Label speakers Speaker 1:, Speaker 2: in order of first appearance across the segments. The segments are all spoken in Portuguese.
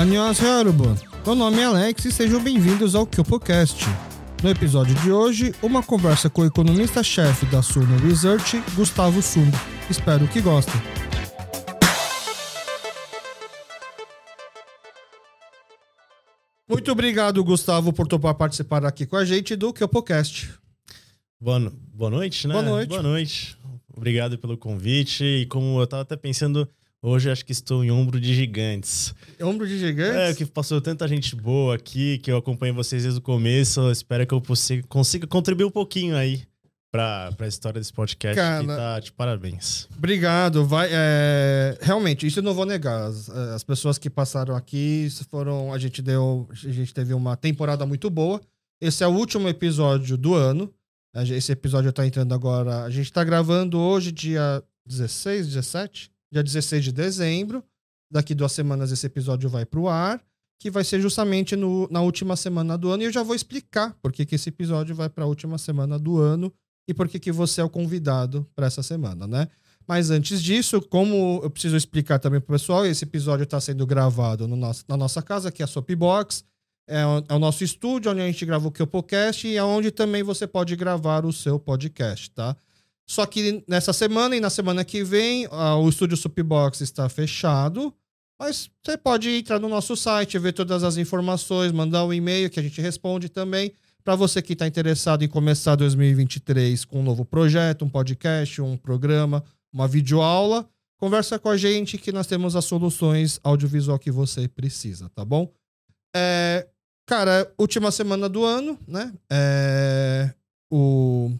Speaker 1: Annyeonghaseyo, Yoruba. Meu nome é Alex e sejam bem-vindos ao KyopoCast. No episódio de hoje, uma conversa com o economista-chefe da Suno Research, Gustavo Sung. Espero que gostem. Muito obrigado, Gustavo, por topar participar aqui com a gente do KyopoCast.
Speaker 2: Boa, boa noite, né?
Speaker 1: Boa noite.
Speaker 2: Boa noite. Obrigado pelo convite. E como eu estava até pensando hoje acho que estou em ombro de gigantes.
Speaker 1: Ombro de
Speaker 2: É,
Speaker 1: gigantes?
Speaker 2: que passou tanta gente boa aqui, que eu acompanho vocês desde o começo. Eu espero que eu consiga, consiga contribuir um pouquinho aí pra, pra história desse podcast.
Speaker 1: Cara,
Speaker 2: que tá de parabéns.
Speaker 1: Obrigado. Vai, é, realmente, isso eu não vou negar. As, as pessoas que passaram aqui foram. A gente deu. A gente teve uma temporada muito boa. Esse é o último episódio do ano. A Esse episódio tá entrando agora. A gente tá gravando hoje, dia 16, 17? Dia 16 de dezembro. Daqui duas semanas esse episódio vai pro ar. Que vai ser justamente no- na última semana do ano. E eu já vou explicar por que, que esse episódio vai pra última semana do ano e por que, que você é o convidado para essa semana, né? Mas antes disso, como eu preciso explicar também pro pessoal, esse episódio está sendo gravado no nosso, na nossa casa, que é a Soapbox. É, o- é o nosso estúdio onde a gente grava o Kyopocast e é onde também você pode gravar o seu podcast, tá? Só que nessa semana e na semana que vem, o estúdio Soapbox está fechado, mas você pode entrar no nosso site, ver todas as informações, mandar um e-mail que a gente responde também. Para você que está interessado em começar 2023 com um novo projeto, um podcast, um programa, uma videoaula, conversa com a gente que nós temos as soluções audiovisual que você precisa, tá bom? É, cara, última semana do ano, né? É, o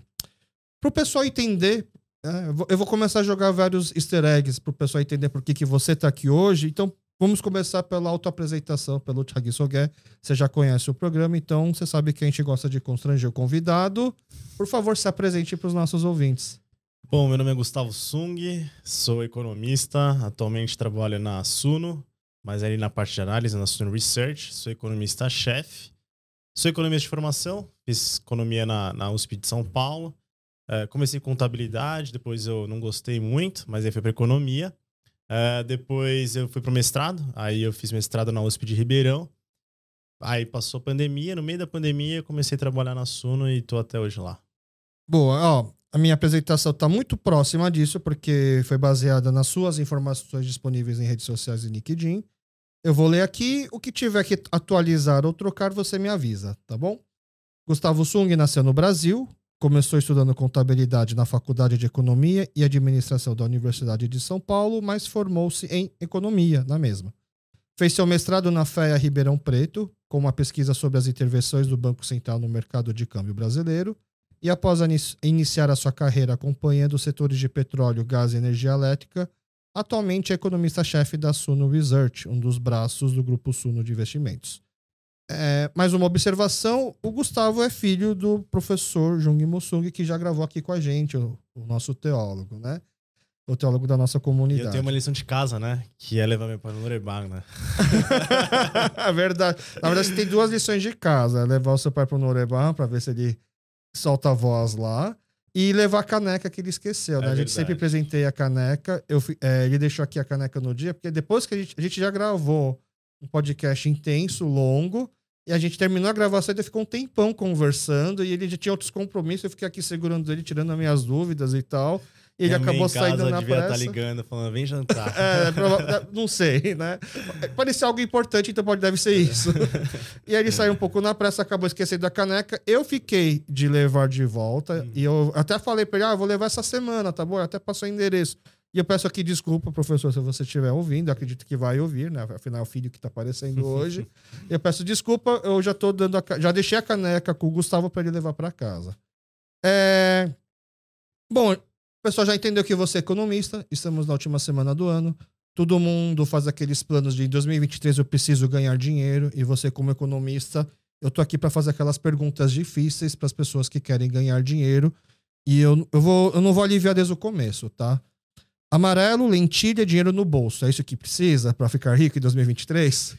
Speaker 1: pro pessoal entender, é, eu vou- começar a jogar vários easter eggs pro pessoal entender por que, que você tá aqui hoje. Então, vamos começar pela autoapresentação, pelo Thiago Sogué. Você já conhece o programa, então você sabe que a gente gosta de constranger o convidado. Por favor, se apresente para os nossos ouvintes.
Speaker 2: Bom, meu nome é Gustavo Sung, sou economista, atualmente trabalho na Suno, mas ali na parte de análise, na Suno Research, sou economista-chefe. Sou economista de formação, fiz economia na, na USP de São Paulo. Eh, comecei com contabilidade, depois eu não gostei muito, mas aí fui para economia. Eh, depois eu fui para mestrado, aí eu fiz mestrado na USP de Ribeirão. Aí passou a pandemia, no meio da pandemia eu comecei a trabalhar na Suno e tô até hoje lá.
Speaker 1: Boa, ó, a minha apresentação está muito próxima disso, porque foi baseada nas suas informações disponíveis em redes sociais e LinkedIn. Eu vou ler aqui, o que tiver que atualizar ou trocar, você me avisa, tá bom? Gustavo Sung nasceu no Brasil, começou estudando contabilidade na Faculdade de Economia e Administração da Universidade de São Paulo, mas formou-se em economia na mesma. Fez seu mestrado na FEA Ribeirão Preto, com uma pesquisa sobre as intervenções do Banco Central no mercado de câmbio brasileiro, e após iniciar a sua carreira acompanhando os setores de petróleo, gás e energia elétrica, atualmente é economista-chefe da Suno Research, um dos braços do grupo Suno de Investimentos. É, mais uma observação: o Gustavo é filho do professor Jung Mossung, que já gravou aqui com a gente, o, o nosso teólogo, né? O teólogo da nossa
Speaker 2: E
Speaker 1: comunidade.
Speaker 2: eu tenho uma lição de casa, né? Que é levar meu pai no Norebang, né?
Speaker 1: é verdade. Na verdade, você tem duas lições de casa: é levar o seu pai pro Noreban pra ver se ele solta a voz lá. E levar a caneca que ele esqueceu, né?
Speaker 2: É
Speaker 1: a gente sempre apresentei a caneca. Eu, é, ele deixou aqui a caneca no dia, porque depois que a gente, a gente já gravou um podcast intenso, longo, e a gente terminou a gravação e ele ficou um tempão conversando, e ele já tinha outros compromissos, eu fiquei aqui segurando ele, tirando as minhas dúvidas e tal. E ele acabou saindo na
Speaker 2: devia
Speaker 1: pressa.
Speaker 2: estar ligando, falando, vem jantar.
Speaker 1: É, prova- não sei, né? Parecia algo importante, então pode, deve ser isso. e aí ele saiu um pouco na pressa, acabou esquecendo da caneca. Eu fiquei de levar de volta.
Speaker 2: Hum.
Speaker 1: E eu até falei pra ele: ah, eu vou levar essa semana, tá bom? Até passou o endereço. E eu peço aqui desculpa, professor, se você estiver ouvindo. Acredito que vai ouvir, né? Afinal, o filho que tá aparecendo hoje. eu peço desculpa, eu já tô dando a, Já deixei a caneca com o Gustavo pra ele levar pra casa. É. Bom, o pessoal já entendeu que você é economista, estamos na última semana do ano. Todo mundo faz aqueles planos de em 2023 eu preciso ganhar dinheiro e você como economista, eu tô aqui para fazer aquelas perguntas difíceis para as pessoas que querem ganhar dinheiro e eu, eu, vou, eu não vou aliviar desde o começo, tá? Amarelo, lentilha, dinheiro no bolso. É isso que precisa para ficar rico em 2023?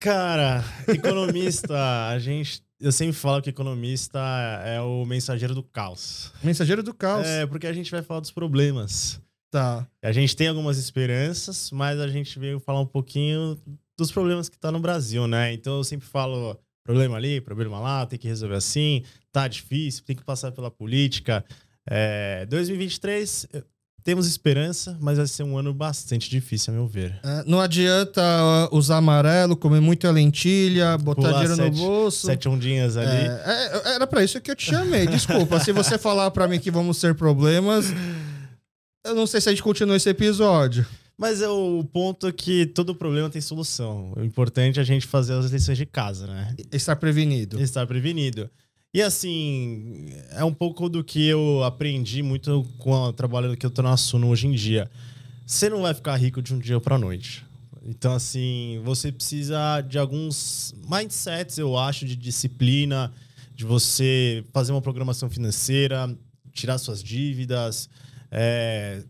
Speaker 2: Cara, economista, a gente. Eu sempre falo que economista é o mensageiro do caos.
Speaker 1: Mensageiro do caos.
Speaker 2: É, porque a gente vai falar dos problemas.
Speaker 1: Tá.
Speaker 2: A gente tem algumas esperanças, mas a gente veio falar um pouquinho dos problemas que tá no Brasil, né? Então eu sempre falo problema ali, problema lá, tem que resolver assim, tá difícil, tem que passar pela política. É, 2023, temos esperança, mas vai ser um ano bastante difícil, a meu ver.
Speaker 1: É, não adianta usar amarelo, comer muita lentilha, botar Pular dinheiro sete, no bolso.
Speaker 2: Sete ondinhas ali.
Speaker 1: É, é, era para isso que eu te chamei. Desculpa, se você falar para mim que vamos ter problemas, eu não sei se a gente continua esse episódio.
Speaker 2: Mas é o ponto é que todo problema tem solução. O importante é a gente fazer as lições de casa, né?
Speaker 1: Estar prevenido.
Speaker 2: Estar prevenido. E assim, é um pouco do que eu aprendi muito com o trabalho que eu tô na Suno hoje em dia. Você não vai ficar rico de um dia para noite. Então, assim, você precisa de alguns mindsets, eu acho, de disciplina, de você fazer uma programação financeira, tirar suas dívidas, é,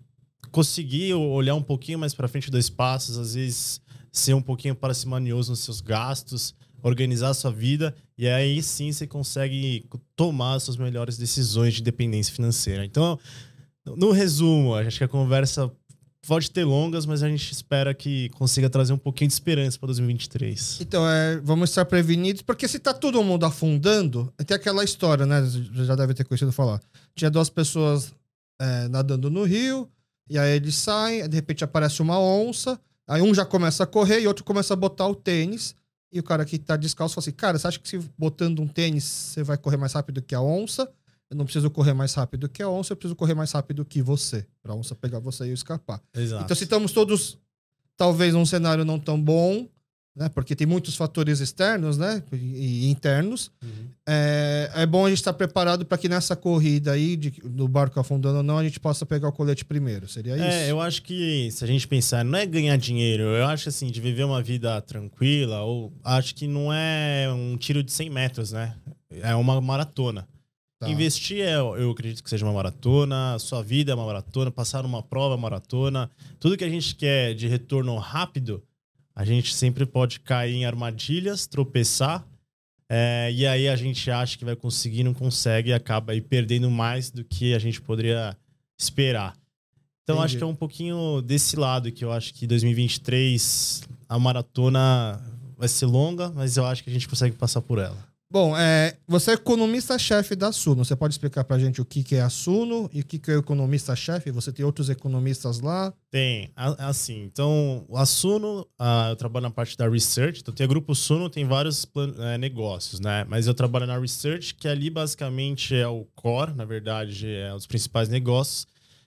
Speaker 2: conseguir olhar um pouquinho mais para frente dois passos, às vezes ser um pouquinho parcimonioso nos seus gastos organizar a sua vida e aí sim você consegue tomar as suas melhores decisões de dependência financeira. Então, no resumo, acho que a conversa pode ter longas, mas a gente espera que consiga trazer um pouquinho de esperança para 2023.
Speaker 1: Então, é, vamos estar prevenidos, porque se tá todo mundo afundando, tem aquela história, né? Já deve ter conhecido falar. Tinha duas pessoas é, nadando no rio, e aí eles saem, de repente aparece uma onça, aí um já começa a correr e outro começa a botar o tênis. E o cara que tá descalço fala assim: Cara, você acha que se botando um tênis você vai correr mais rápido que a onça? Eu não preciso correr mais rápido que a onça, eu preciso correr mais rápido que você. Pra onça pegar você e eu escapar.
Speaker 2: Exato.
Speaker 1: Então, se estamos todos, talvez, num cenário não tão bom, né? Porque tem muitos fatores externos, né? E internos. Uhum. É, é bom a gente estar preparado para que nessa corrida aí, de, do barco afundando ou não, a gente possa pegar o colete primeiro. Seria é, isso?
Speaker 2: É, eu acho que se a gente pensar, não é ganhar dinheiro, eu acho assim, de viver uma vida tranquila, ou acho que não é um tiro de 100 metros, né? É uma maratona. Tá. Investir, é, eu acredito que seja uma maratona, sua vida é uma maratona, passar uma prova é maratona. Tudo que a gente quer de retorno rápido a gente sempre pode cair em armadilhas, tropeçar, é, e aí a gente acha que vai conseguir, não consegue e acaba aí perdendo mais do que a gente poderia esperar. Então Entendi. acho que é um pouquinho desse lado que eu acho que 2023 a maratona vai ser longa, mas eu acho que a gente consegue passar por ela.
Speaker 1: Bom, é, você é economista-chefe da Suno. Você pode explicar para a gente o que, que é a Suno e o que, que é o economista-chefe? Você tem outros economistas lá?
Speaker 2: Tem, assim. Então, a Suno, eu trabalho na parte da research. Então, tem o grupo Suno, tem vários é, negócios, né? Mas eu trabalho na research, que ali basicamente é o core, na verdade, é os principais negócios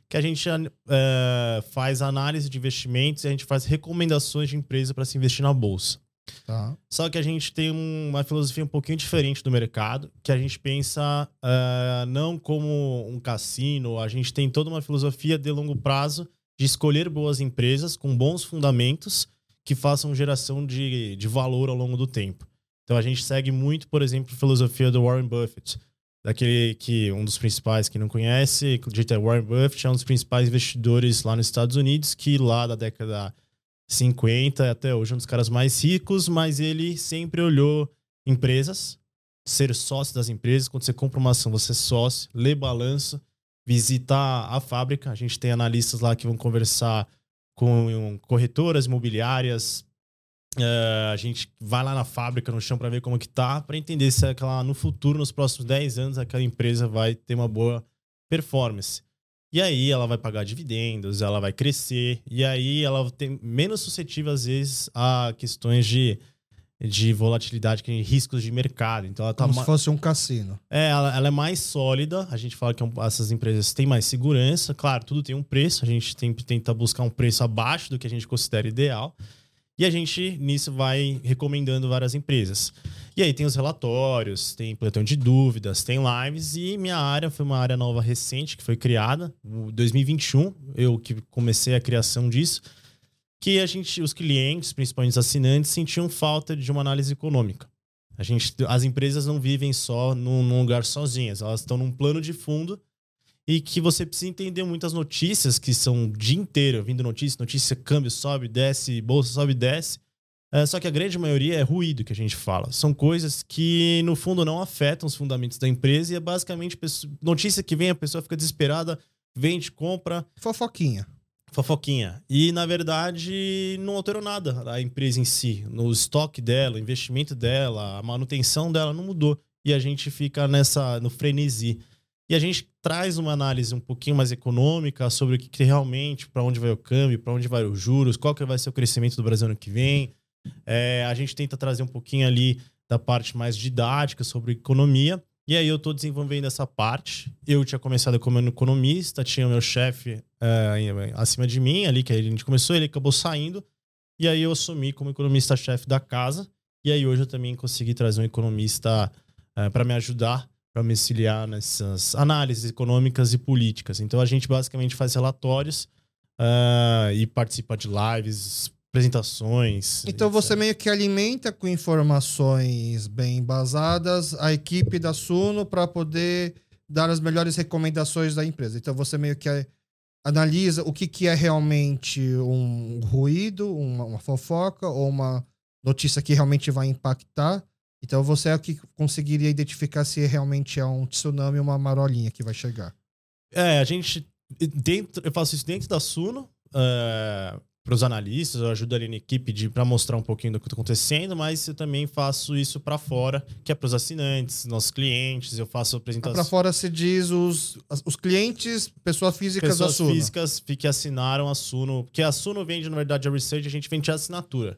Speaker 2: que a gente é, faz análise de investimentos e a gente faz recomendações de empresa para se investir na bolsa. Tá. Só que a gente tem uma filosofia um pouquinho diferente do mercado, que a gente pensa uh, não como um cassino, a gente tem toda uma filosofia de longo prazo de escolher boas empresas com bons fundamentos que façam geração de, de valor ao longo do tempo. Então a gente segue muito, por exemplo, a filosofia do Warren Buffett, daquele que um dos principais que não conhece, Warren Buffett, é um dos principais investidores lá nos Estados Unidos, que lá da década 50 até hoje, um dos caras mais ricos, mas ele sempre olhou empresas, ser sócio das empresas. Quando você compra uma ação, você é sócio, lê balanço, visita a fábrica. A gente tem analistas lá que vão conversar com corretoras imobiliárias. Uh, a gente vai lá na fábrica, no chão, para ver como que tá, para entender se aquela, no futuro, nos próximos 10 anos, aquela empresa vai ter uma boa performance. E aí ela vai pagar dividendos, ela vai crescer, e aí ela tem menos suscetível, às vezes, a questões de, de volatilidade, que riscos de mercado. Então ela tá
Speaker 1: Como se fosse um cassino.
Speaker 2: É, ela, ela, é mais sólida. A gente fala que é essas empresas têm mais segurança. Claro, tudo tem um preço. A gente sempre tenta buscar um preço abaixo do que a gente considera ideal. E a gente, nisso, vai recomendando várias empresas. E aí tem os relatórios, tem plantão de dúvidas, tem lives. E minha área foi uma área nova recente que foi criada, em 2021. Eu que comecei a criação disso. Que a gente, os clientes, principalmente os assinantes, sentiam falta de uma análise econômica. A gente, as empresas não vivem só num, num lugar sozinhas, elas estão num plano de fundo e que você precisa entender muitas notícias que são o dia inteiro vindo notícia, notícia, câmbio sobe, desce, bolsa sobe, desce. É, só que a grande maioria é ruído que a gente fala. São coisas que, no fundo, não afetam os fundamentos da empresa e é basicamente notícia que vem, a pessoa fica desesperada, vende, compra.
Speaker 1: Fofoquinha.
Speaker 2: fofoquinha. E, na verdade, não alterou nada a empresa em si. No estoque dela, o investimento dela, a manutenção dela não mudou. E a gente fica nessa no frenesi. E a gente traz uma análise um pouquinho mais econômica sobre o que, que realmente, para onde vai o câmbio, para onde vai os juros, qual que vai ser o crescimento do Brasil ano que vem. É, a gente tenta trazer um pouquinho ali da parte mais didática sobre economia. E aí eu estou desenvolvendo essa parte. Eu tinha começado como economista, tinha o meu chefe é, acima de mim ali, que a gente começou, ele acabou saindo. E aí eu assumi como economista-chefe da casa. E aí hoje eu também consegui trazer um economista é, para me ajudar, para me auxiliar nessas análises econômicas e políticas. Então a gente basicamente faz relatórios uh, e participa de lives, apresentações.
Speaker 1: Então você meio que alimenta com informações bem embasadas a equipe da Suno para poder dar as melhores recomendações da empresa. Então você meio que analisa o que, que é realmente um ruído, uma, uma fofoca ou uma notícia que realmente vai impactar. Então você é o que conseguiria identificar se realmente é um tsunami ou uma marolinha que vai chegar.
Speaker 2: É, a gente dentro, eu faço isso dentro da Suno. É, para os analistas, eu ajudo ali na equipe para mostrar um pouquinho do que está acontecendo, mas eu também faço isso para fora, que é para os assinantes, nossos clientes, eu faço apresentações.
Speaker 1: Para fora se diz os, os clientes, pessoas físicas
Speaker 2: pessoas
Speaker 1: da Suno.
Speaker 2: Pessoas físicas que assinaram a Suno, porque a Suno vende, na verdade, a Research, a gente vende a assinatura.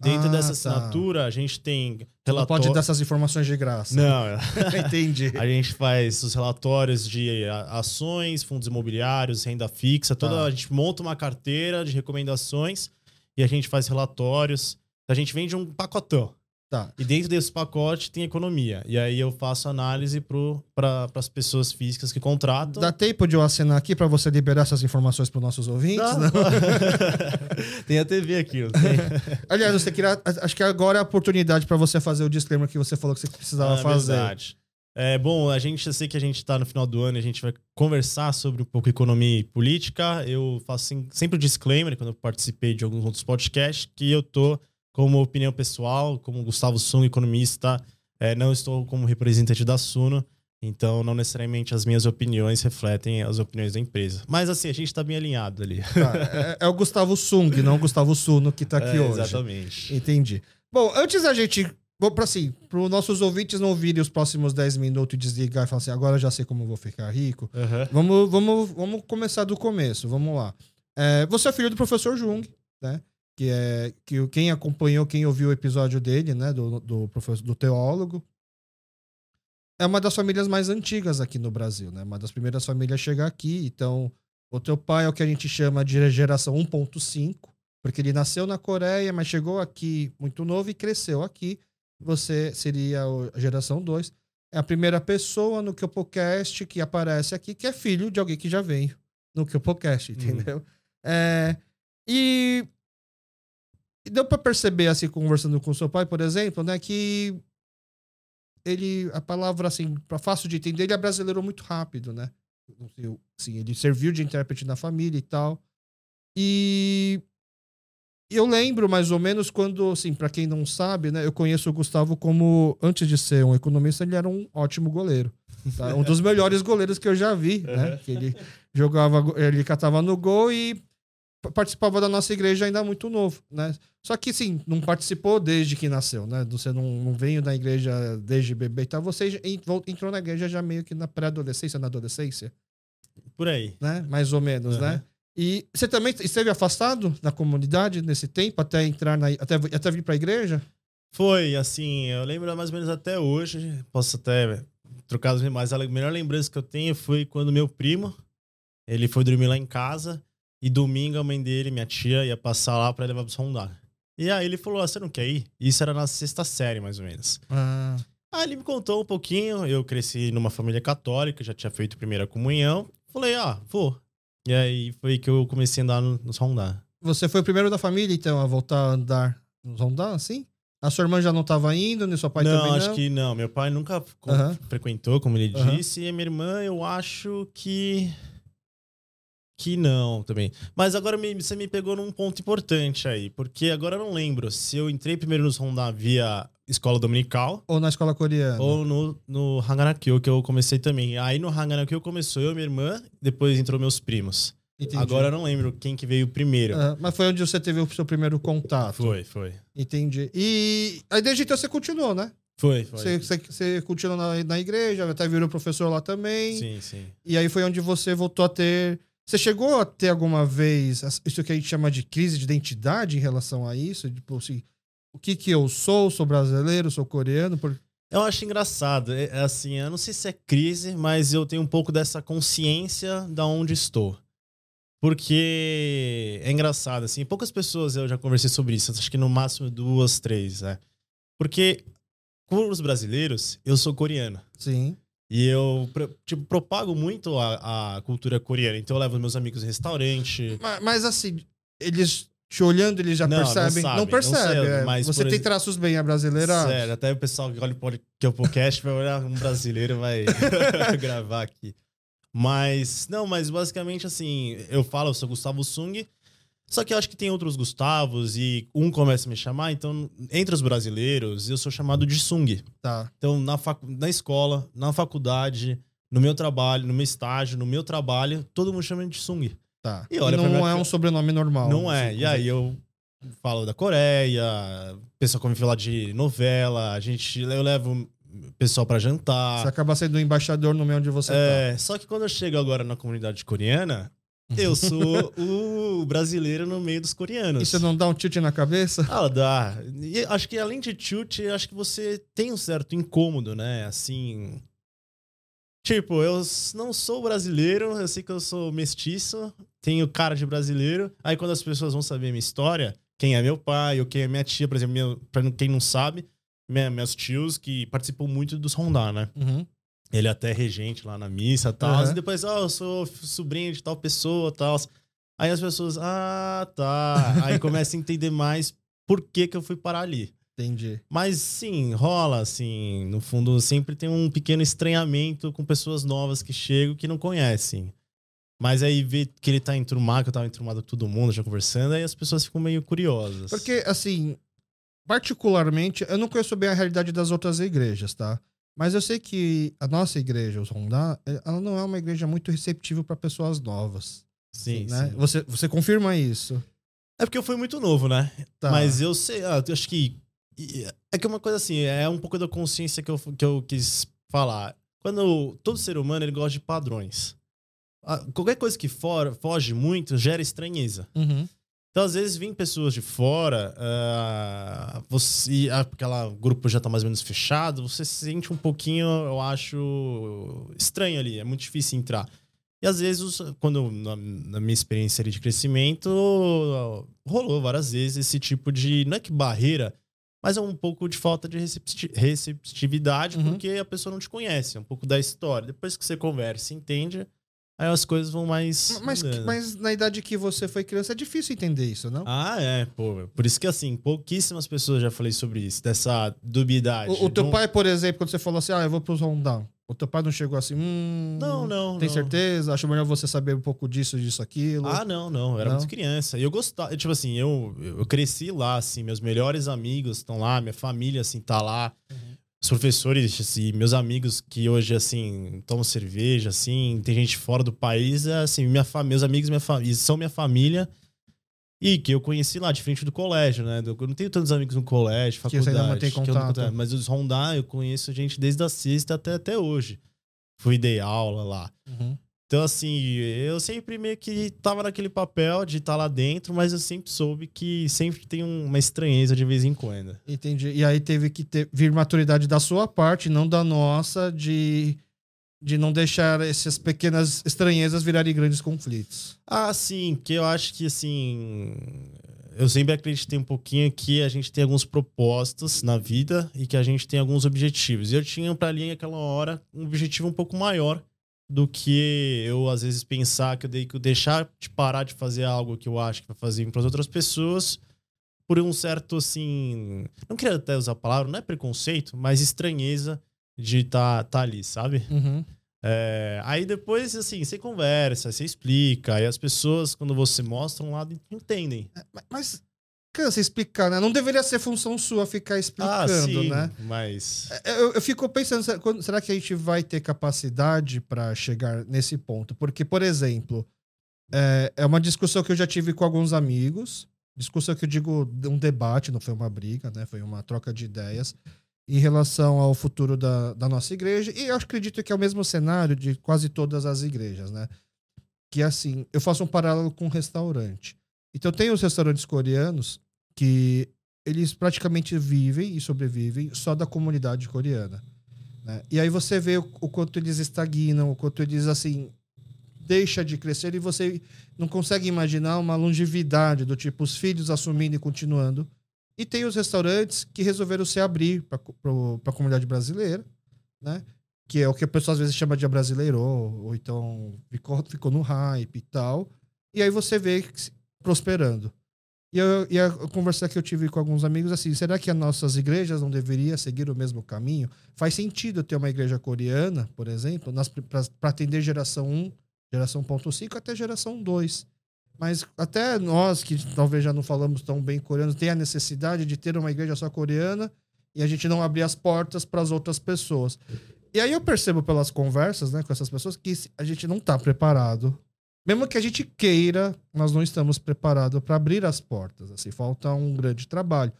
Speaker 2: Dentro ah, dessa tá. assinatura, tá. a gente tem
Speaker 1: relatórios. Não pode dar essas informações de graça.
Speaker 2: Não,
Speaker 1: entendi.
Speaker 2: A gente faz os relatórios de ações, fundos imobiliários, renda fixa, toda tá. a gente monta uma carteira de recomendações e a gente faz relatórios. A gente vende um pacotão.
Speaker 1: Tá.
Speaker 2: E dentro desse pacote tem economia. E aí eu faço análise para as pessoas físicas que contratam.
Speaker 1: Dá tempo de eu assinar aqui para você liberar essas informações para os nossos ouvintes?
Speaker 2: Tem a TV aqui.
Speaker 1: Aliás, você queria, acho que agora é a oportunidade para você fazer o disclaimer que você falou que você precisava ah, fazer.
Speaker 2: Verdade. É, bom, a gente, eu sei que a gente está no final do ano e a gente vai conversar sobre um pouco economia e política. Eu faço sempre o disclaimer quando eu participei de alguns outros podcasts que eu tô como opinião pessoal, como Gustavo Sun, economista, é, não estou como representante da Suno, então não necessariamente as minhas opiniões refletem as opiniões da empresa. Mas assim, a gente está bem alinhado ali.
Speaker 1: Ah, é, é, o Gustavo Sung, não o Gustavo Suno que está aqui é, hoje.
Speaker 2: Exatamente.
Speaker 1: Entendi. Bom, antes da gente para assim, para os nossos ouvintes não ouvirem os próximos 10 minutos e desligar e falar assim, agora já sei como vou ficar rico.
Speaker 2: Uhum.
Speaker 1: Vamos, vamos, vamos começar do começo. Vamos lá. É, você é filho do professor Jung, né? Que é que quem acompanhou, quem ouviu o episódio dele, né, do, do professor do teólogo, é uma das famílias mais antigas aqui no Brasil, né? Uma das primeiras famílias a chegar aqui. Então, o teu pai é o que a gente chama de geração 1.5, porque ele nasceu na Coreia, mas chegou aqui muito novo e cresceu aqui. Você seria a geração 2. É a primeira pessoa no Kepocast que aparece aqui que é filho de alguém que já veio no Kepocast, uhum. entendeu? Uhum. É, e e deu para perceber, assim, conversando com seu pai, por exemplo, né, que ele, a palavra, assim, para fácil de entender, ele é brasileiro muito rápido, né? Assim, ele serviu de intérprete na família e tal. E eu lembro mais ou menos quando, assim, para quem não sabe, né, eu conheço o Gustavo como, antes de ser um economista, ele era um ótimo goleiro. Tá? Um dos melhores goleiros que eu já vi, né? Que ele jogava, ele catava no gol e participava da nossa igreja ainda muito novo, né? Só que, sim, não participou desde que nasceu, né? Você não, não veio da igreja desde bebê e tal. Você entrou na igreja já meio que na pré-adolescência, na adolescência.
Speaker 2: Por aí.
Speaker 1: Né? Mais ou menos, uhum. né? E você também esteve afastado da comunidade nesse tempo, até entrar na... Até, até vir pra igreja?
Speaker 2: Foi, assim, eu lembro mais ou menos até hoje. Posso até trocar as mas a melhor lembrança que eu tenho foi quando meu primo, ele foi dormir lá em casa e domingo a mãe dele, minha tia, ia passar lá para levar pro sondar. E aí ele falou: ah, você não quer ir? Isso era na sexta série, mais ou menos.
Speaker 1: Ah.
Speaker 2: Aí ele me contou um pouquinho. Eu cresci numa família católica, já tinha feito primeira comunhão. Falei, ah, vou. E aí foi que eu comecei a andar nos rondar.
Speaker 1: Você foi o primeiro da família, então, a voltar a andar nos rondar, assim? A sua irmã já não estava indo, nem seu pai
Speaker 2: não,
Speaker 1: também não?
Speaker 2: acho que não. Meu pai nunca uhum. frequentou, como ele uhum. disse. E a minha irmã, eu acho que que não também. Mas agora me, você me pegou num ponto importante aí, porque agora eu não lembro se eu entrei primeiro nos Honda via escola dominical.
Speaker 1: Ou na escola coreana.
Speaker 2: Ou no, no Hanganakyo, que eu comecei também. Aí no Hanganakyo começou eu e minha irmã, depois entrou meus primos.
Speaker 1: Entendi.
Speaker 2: Agora eu não lembro quem que veio primeiro.
Speaker 1: Ah, mas foi onde você teve o seu primeiro contato.
Speaker 2: Foi, foi.
Speaker 1: Entendi. E aí desde então você continuou, né?
Speaker 2: Foi, foi.
Speaker 1: Você, você, você continuou na, na igreja, até virou professor lá também.
Speaker 2: Sim, sim.
Speaker 1: E aí foi onde você voltou a ter. Você chegou a ter alguma vez isso que a gente chama de crise de identidade em relação a isso? Tipo assim, o que que eu sou? Sou brasileiro, sou coreano? Por...
Speaker 2: Eu acho engraçado. É, é assim, eu não sei se é crise, mas eu tenho um pouco dessa consciência da onde estou. Porque é engraçado, assim, poucas pessoas eu já conversei sobre isso, acho que no máximo duas, três, né? Porque com os brasileiros, eu sou coreano.
Speaker 1: Sim.
Speaker 2: E eu, tipo, propago muito a, a cultura coreana. Então eu levo meus amigos no restaurante.
Speaker 1: Mas, mas, assim, eles te olhando, eles já
Speaker 2: Não, não
Speaker 1: percebem. Não,
Speaker 2: não
Speaker 1: percebe. é. você tem
Speaker 2: ex-
Speaker 1: traços bem abrasileirados.
Speaker 2: Sério, até o pessoal que olha o o podcast vai olhar um brasileiro vai gravar aqui. Mas, não, mas basicamente assim, eu falo, eu sou Gustavo Sung, só que eu acho que tem outros Gustavos e um começa a me chamar, então, entre os brasileiros, eu sou chamado de Sung.
Speaker 1: Tá.
Speaker 2: Então, na, facu- na escola, na faculdade, no meu trabalho, no meu estágio, no meu trabalho, todo mundo chama de Sung.
Speaker 1: Tá.
Speaker 2: E olha
Speaker 1: não é um sobrenome normal.
Speaker 2: Não é.
Speaker 1: assim,
Speaker 2: E aí eu falo da Coreia, pessoal come falar de novela, a gente eu levo o pessoal pra jantar.
Speaker 1: Você acaba sendo um embaixador no meio onde você tá.
Speaker 2: É, só que quando eu chego agora na comunidade coreana, eu sou o brasileiro no meio dos coreanos.
Speaker 1: E você não dá um tilt na cabeça?
Speaker 2: Ah, dá. E acho que além de tilt, acho que você tem um certo incômodo, né? Assim. Tipo, eu não sou brasileiro, eu sei que eu sou mestiço, tenho cara de brasileiro. Aí quando as pessoas vão saber minha história, quem é meu pai ou quem é minha tia, por exemplo, minha, pra quem não sabe, minha- meus tios que participam muito dos Rondá, né?
Speaker 1: Uhum.
Speaker 2: Ele é até regente lá na missa e tal.
Speaker 1: Aham.
Speaker 2: E depois, ó, eu sou sobrinho de tal pessoa tal. Aí as pessoas, ah, tá. Aí começa a entender mais por que, que eu fui parar ali.
Speaker 1: Entendi.
Speaker 2: Mas sim, rola, assim. No fundo, sempre tem um pequeno estranhamento com pessoas novas que chegam que não conhecem. Mas aí vê que ele tá entrumado, que eu tava entrumado com todo mundo, já conversando, aí as pessoas ficam meio curiosas.
Speaker 1: Porque, assim, particularmente, eu não conheço bem a realidade das outras igrejas, tá? Mas eu sei que a nossa igreja, os Rondá, eh, ela não é uma igreja muito receptiva para pessoas novas.
Speaker 2: Sim,
Speaker 1: né?
Speaker 2: sim.
Speaker 1: Você, você confirma isso?
Speaker 2: É porque eu fui muito novo, né?
Speaker 1: Tá.
Speaker 2: Mas eu sei, ah, eu acho que. É que uma coisa assim, é um pouco da consciência que eu, que eu quis falar. Quando todo ser humano ele gosta de padrões. Ah, Qualquer coisa que for, foge muito gera estranheza.
Speaker 1: Uhum.
Speaker 2: Então, às vezes, vem pessoas de fora, ah, você, aquela grupo já tá mais ou menos fechado, você se sente um pouquinho, eu acho, estranho ali, é muito difícil entrar. E às vezes, quando na, na minha experiência de crescimento, rolou várias vezes esse tipo de, não é que barreira, mas é um pouco de falta de recepti- receptividade,
Speaker 1: Uhum.
Speaker 2: porque a pessoa não te conhece, é um pouco da história. Depois que você conversa e entende, aí as coisas vão mais.
Speaker 1: Mas,
Speaker 2: mudando.
Speaker 1: mas na idade que você foi criança é difícil entender isso, não?
Speaker 2: Ah, é, pô. Por isso que, assim, pouquíssimas pessoas já falei sobre isso, dessa dubiedade.
Speaker 1: o, o teu
Speaker 2: Não-
Speaker 1: pai, por exemplo, quando você falou assim, ah, eu vou pros Rondá, o teu pai não chegou assim, hum...
Speaker 2: Não, não.
Speaker 1: Tem
Speaker 2: não.
Speaker 1: certeza? Acho melhor você saber um pouco disso, disso, aquilo.
Speaker 2: Ah, não, não. Eu era
Speaker 1: Não?
Speaker 2: muito criança. E eu gostava. Tipo assim, eu, eu cresci lá, assim, meus melhores amigos estão lá, minha família, assim, tá lá.
Speaker 1: Uhum.
Speaker 2: Os professores, assim, meus amigos que hoje, assim, tomam cerveja, assim, tem gente fora do país, é, assim, minha meus amigos minha família, são minha família. E que eu conheci lá, de frente do colégio, né? Eu não tenho tantos amigos no colégio,
Speaker 1: Que
Speaker 2: faculdade.
Speaker 1: ainda mantém
Speaker 2: que eu
Speaker 1: contato.
Speaker 2: mas os Rondá, eu conheço gente desde a sexta até, até hoje. Fui dei aula lá.
Speaker 1: Uhum.
Speaker 2: Então, assim, eu sempre meio que tava naquele papel de estar lá dentro, mas eu sempre soube que sempre tem um- uma estranheza de vez em quando.
Speaker 1: Entendi. E aí teve que ter, vir maturidade da sua parte, não da nossa, de, de não deixar essas pequenas estranhezas virarem grandes conflitos.
Speaker 2: Ah, sim, que eu acho que, assim, eu sempre acreditei um pouquinho que a gente tem alguns propósitos na vida e que a gente tem alguns objetivos. E eu tinha pra ali naquela hora um objetivo um pouco maior do que eu às vezes pensar que eu dei que deixar de parar de fazer algo que eu acho que vai fazer para as outras pessoas por um certo assim, não queria até usar a palavra, não é preconceito, mas estranheza de estar tá, tá ali, sabe?
Speaker 1: Uhum.
Speaker 2: É, aí depois, assim, você conversa, você explica, aí as pessoas, quando você mostra um lado, entendem.
Speaker 1: Mas- Mas cansa explicar, né? Não deveria ser função sua ficar explicando,
Speaker 2: ah, sim,
Speaker 1: né?
Speaker 2: mas...
Speaker 1: Eu, eu fico pensando, será que a gente vai ter capacidade para chegar nesse ponto? Porque, por exemplo, é, é uma discussão que eu já tive com alguns amigos. Discussão que eu digo um debate, não foi uma briga, né? Foi uma troca de ideias em relação ao futuro da, da nossa igreja. E eu acredito que é o mesmo cenário de quase todas as igrejas, né? Que assim, eu faço um paralelo com um restaurante. Então tem os restaurantes coreanos que eles praticamente vivem e sobrevivem só da comunidade coreana. Né? E aí você vê o, o, quanto eles estagnam, o quanto eles assim deixa de crescer e você não consegue imaginar uma longevidade do tipo os filhos assumindo e continuando. E tem os restaurantes que resolveram se abrir para a comunidade brasileira, né? Que é o que a pessoa às vezes chama de brasileiro, ou então ficou, ficou no hype e tal. E aí você vê prosperando. E, eu, e a conversa que eu tive com alguns amigos, assim, será que as nossas igrejas não deveriam seguir o mesmo caminho? Faz sentido ter uma igreja coreana, por exemplo, para atender geração 1 geração 1.5 até geração 2. Mas até nós, que talvez já não falamos tão bem coreano, tem a necessidade de ter uma igreja só coreana e a gente não abrir as portas para as outras pessoas. E aí eu percebo pelas conversas né, com essas pessoas que a gente não está preparado. Mesmo que a gente queira, nós não estamos preparados para abrir as portas. Assim, falta um grande trabalho.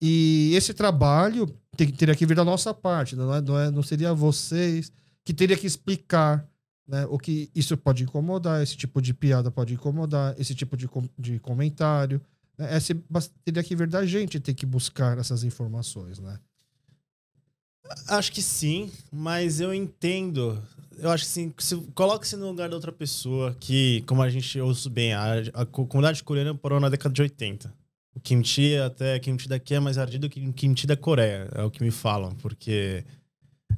Speaker 1: E esse trabalho tem, teria que vir da nossa parte, não, é, não, é, não seria vocês que teria que explicar né? O que isso pode incomodar, esse tipo de piada pode incomodar, esse tipo de, com, de comentário. Né? Esse, teria que vir da gente ter que buscar essas informações, né?
Speaker 2: Acho que sim, mas eu entendo. Eu acho que sim. Se, Coloque-se no lugar da outra pessoa que, como a gente ouço bem, a, a comunidade coreana parou na década de 80. O kimchi até kimchi daqui é mais ardido que o kimchi da Coreia, é o que me falam, porque.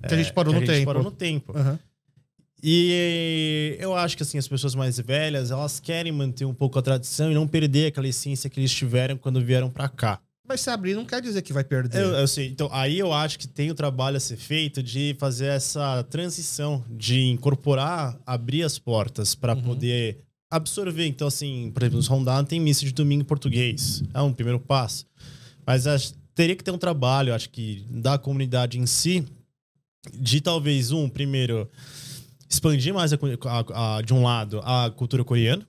Speaker 1: Que a gente parou
Speaker 2: no
Speaker 1: a gente tempo.
Speaker 2: parou no tempo.
Speaker 1: Uhum.
Speaker 2: E eu acho que assim, as pessoas mais velhas, elas querem manter um pouco a tradição e não perder aquela essência que eles tiveram quando vieram para cá.
Speaker 1: Mas se abrir não quer dizer que vai perder.
Speaker 2: Eu, eu sei. Então, aí eu acho que tem o trabalho a ser feito de fazer essa transição, de incorporar, abrir as portas para uhum. poder absorver. Então, assim, por exemplo, nos Rondon tem missa de domingo em português. É um primeiro passo. Mas acho, teria que ter um trabalho, acho que, da comunidade em si, de talvez, um, primeiro expandir mais a, a, a, de um lado a cultura coreana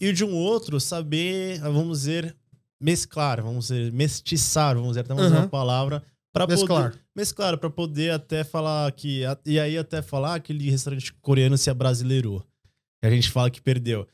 Speaker 2: e de um outro saber, vamos dizer, mesclar, vamos dizer, mestiçar, vamos dizer, até uhum. uma palavra para poder mesclar para poder até falar que e aí até falar aquele restaurante coreano se abrasileirou. Que a gente fala que perdeu.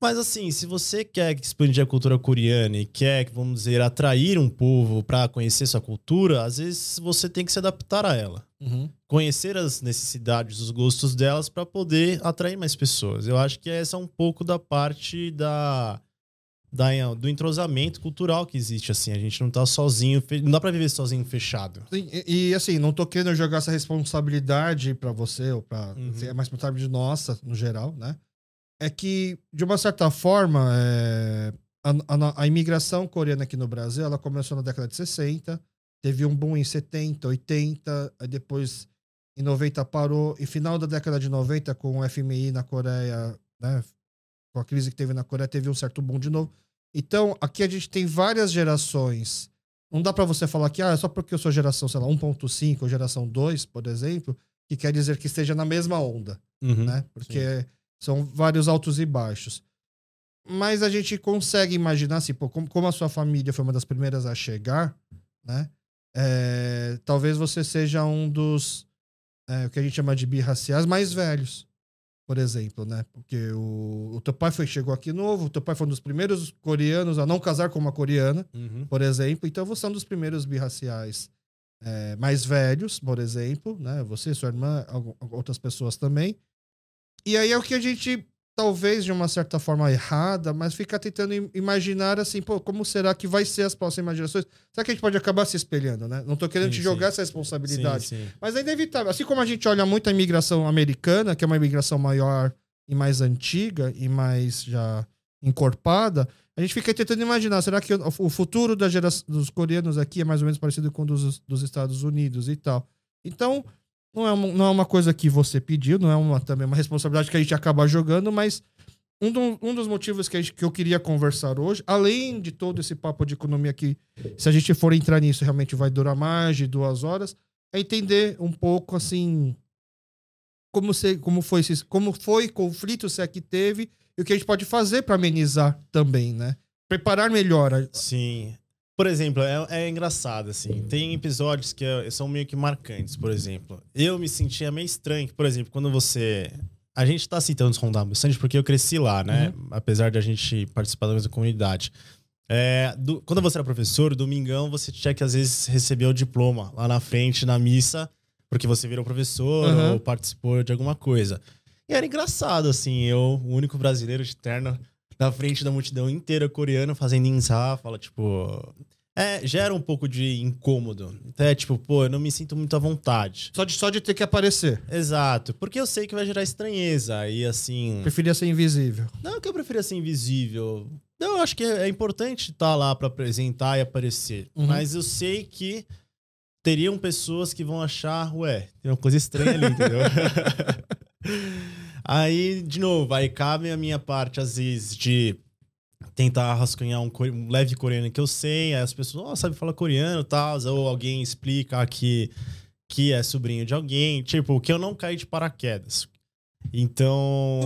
Speaker 2: Mas assim, se você quer expandir a cultura coreana e quer, vamos dizer, atrair um povo para conhecer sua cultura, às vezes você tem que se adaptar a ela.
Speaker 1: Uhum.
Speaker 2: Conhecer as necessidades, os gostos delas para poder atrair mais pessoas. Eu acho que essa é um pouco da parte da, da do entrosamento cultural que existe assim. A gente não tá sozinho, não dá para viver sozinho fechado.
Speaker 1: Sim, e, e, assim, não tô querendo jogar essa responsabilidade para você ou para uhum. é mais responsabilidade nossa no geral, né? é que, de uma certa forma, é, a, a, a, imigração coreana aqui no Brasil ela começou na década de 60, teve um boom em 70, 80, aí depois em 90 parou, e final da década de 90, com o FMI na Coreia, né, com a crise que teve na Coreia, teve um certo boom de novo. Então, aqui a gente tem várias gerações. Não dá para você falar que ah, é só porque eu sou geração, sei lá, 1.5 ou geração 2, por exemplo, que quer dizer que esteja na mesma onda,
Speaker 2: uhum,
Speaker 1: né? Porque sim são vários altos e baixos. Mas a gente consegue imaginar, assim, pô, como, como a sua família foi uma das primeiras a chegar, né? É, talvez você seja um dos, é, o que a gente chama de birraciais mais velhos, por exemplo, né? Porque o, o teu pai foi, chegou aqui novo, o teu pai foi um dos primeiros coreanos a não casar com uma coreana,
Speaker 2: uhum.
Speaker 1: por exemplo. Então você é um dos primeiros birraciais é, mais velhos, por exemplo, né? Você, sua irmã, outras pessoas também. E aí é o que a gente, talvez de uma certa forma errada, mas fica tentando imaginar assim, pô, como será que vai ser as próximas gerações? Será que a gente pode acabar se espelhando, né? Não tô querendo sim, te jogar sim. essa responsabilidade.
Speaker 2: Sim,
Speaker 1: mas é inevitável. Assim como a gente olha muito a imigração americana, que é uma imigração maior e mais antiga e mais já encorpada, a gente fica tentando imaginar, será que o futuro da geração, dos coreanos aqui é mais ou menos parecido com o dos, dos Estados Unidos e tal? Então, não é, uma, não é uma coisa que você pediu, não é uma, também uma responsabilidade que a gente acaba jogando, mas um, do, um dos motivos que, gente, que eu queria conversar hoje, além de todo esse papo de economia que, se a gente for entrar nisso, realmente vai durar mais de duas horas, é entender um pouco assim como, se, como foi como foi conflito se é que teve e o que a gente pode fazer para amenizar também, né? Preparar melhor.
Speaker 2: Sim. Por exemplo, é, é, engraçado, assim. Tem episódios que é, são meio que marcantes, por exemplo. Eu me sentia meio estranho, por exemplo, quando você. A gente tá citando os Rondar bastante porque eu cresci lá, né? Uhum. Apesar de a gente participar da mesma comunidade. É, do, quando você era professor, domingão, você tinha que às vezes receber o diploma lá na frente, na missa, porque você virou professor uhum. ou participou de alguma coisa. E era engraçado, assim, eu, o único brasileiro de terno, na frente da multidão inteira coreana, fazendo insá, fala, tipo. É, gera um pouco de incômodo. Até, tipo, pô, eu não me sinto muito à vontade.
Speaker 1: Só de, só de ter que aparecer.
Speaker 2: Exato. Porque eu sei que vai gerar estranheza. E assim.
Speaker 1: Preferia ser invisível.
Speaker 2: Não que eu preferia ser invisível. Eu acho que é importante estar lá para apresentar e aparecer. Uhum. Mas eu sei que teriam pessoas que vão achar, ué, tem uma coisa estranha ali, entendeu? aí, de novo, aí cabe a minha parte, às vezes, de tentar rascunhar um, um leve coreano que eu sei, aí as pessoas, oh, sabe falar coreano e tal, ou alguém explica que, que é sobrinho de alguém, tipo, que eu não caí de paraquedas. Então.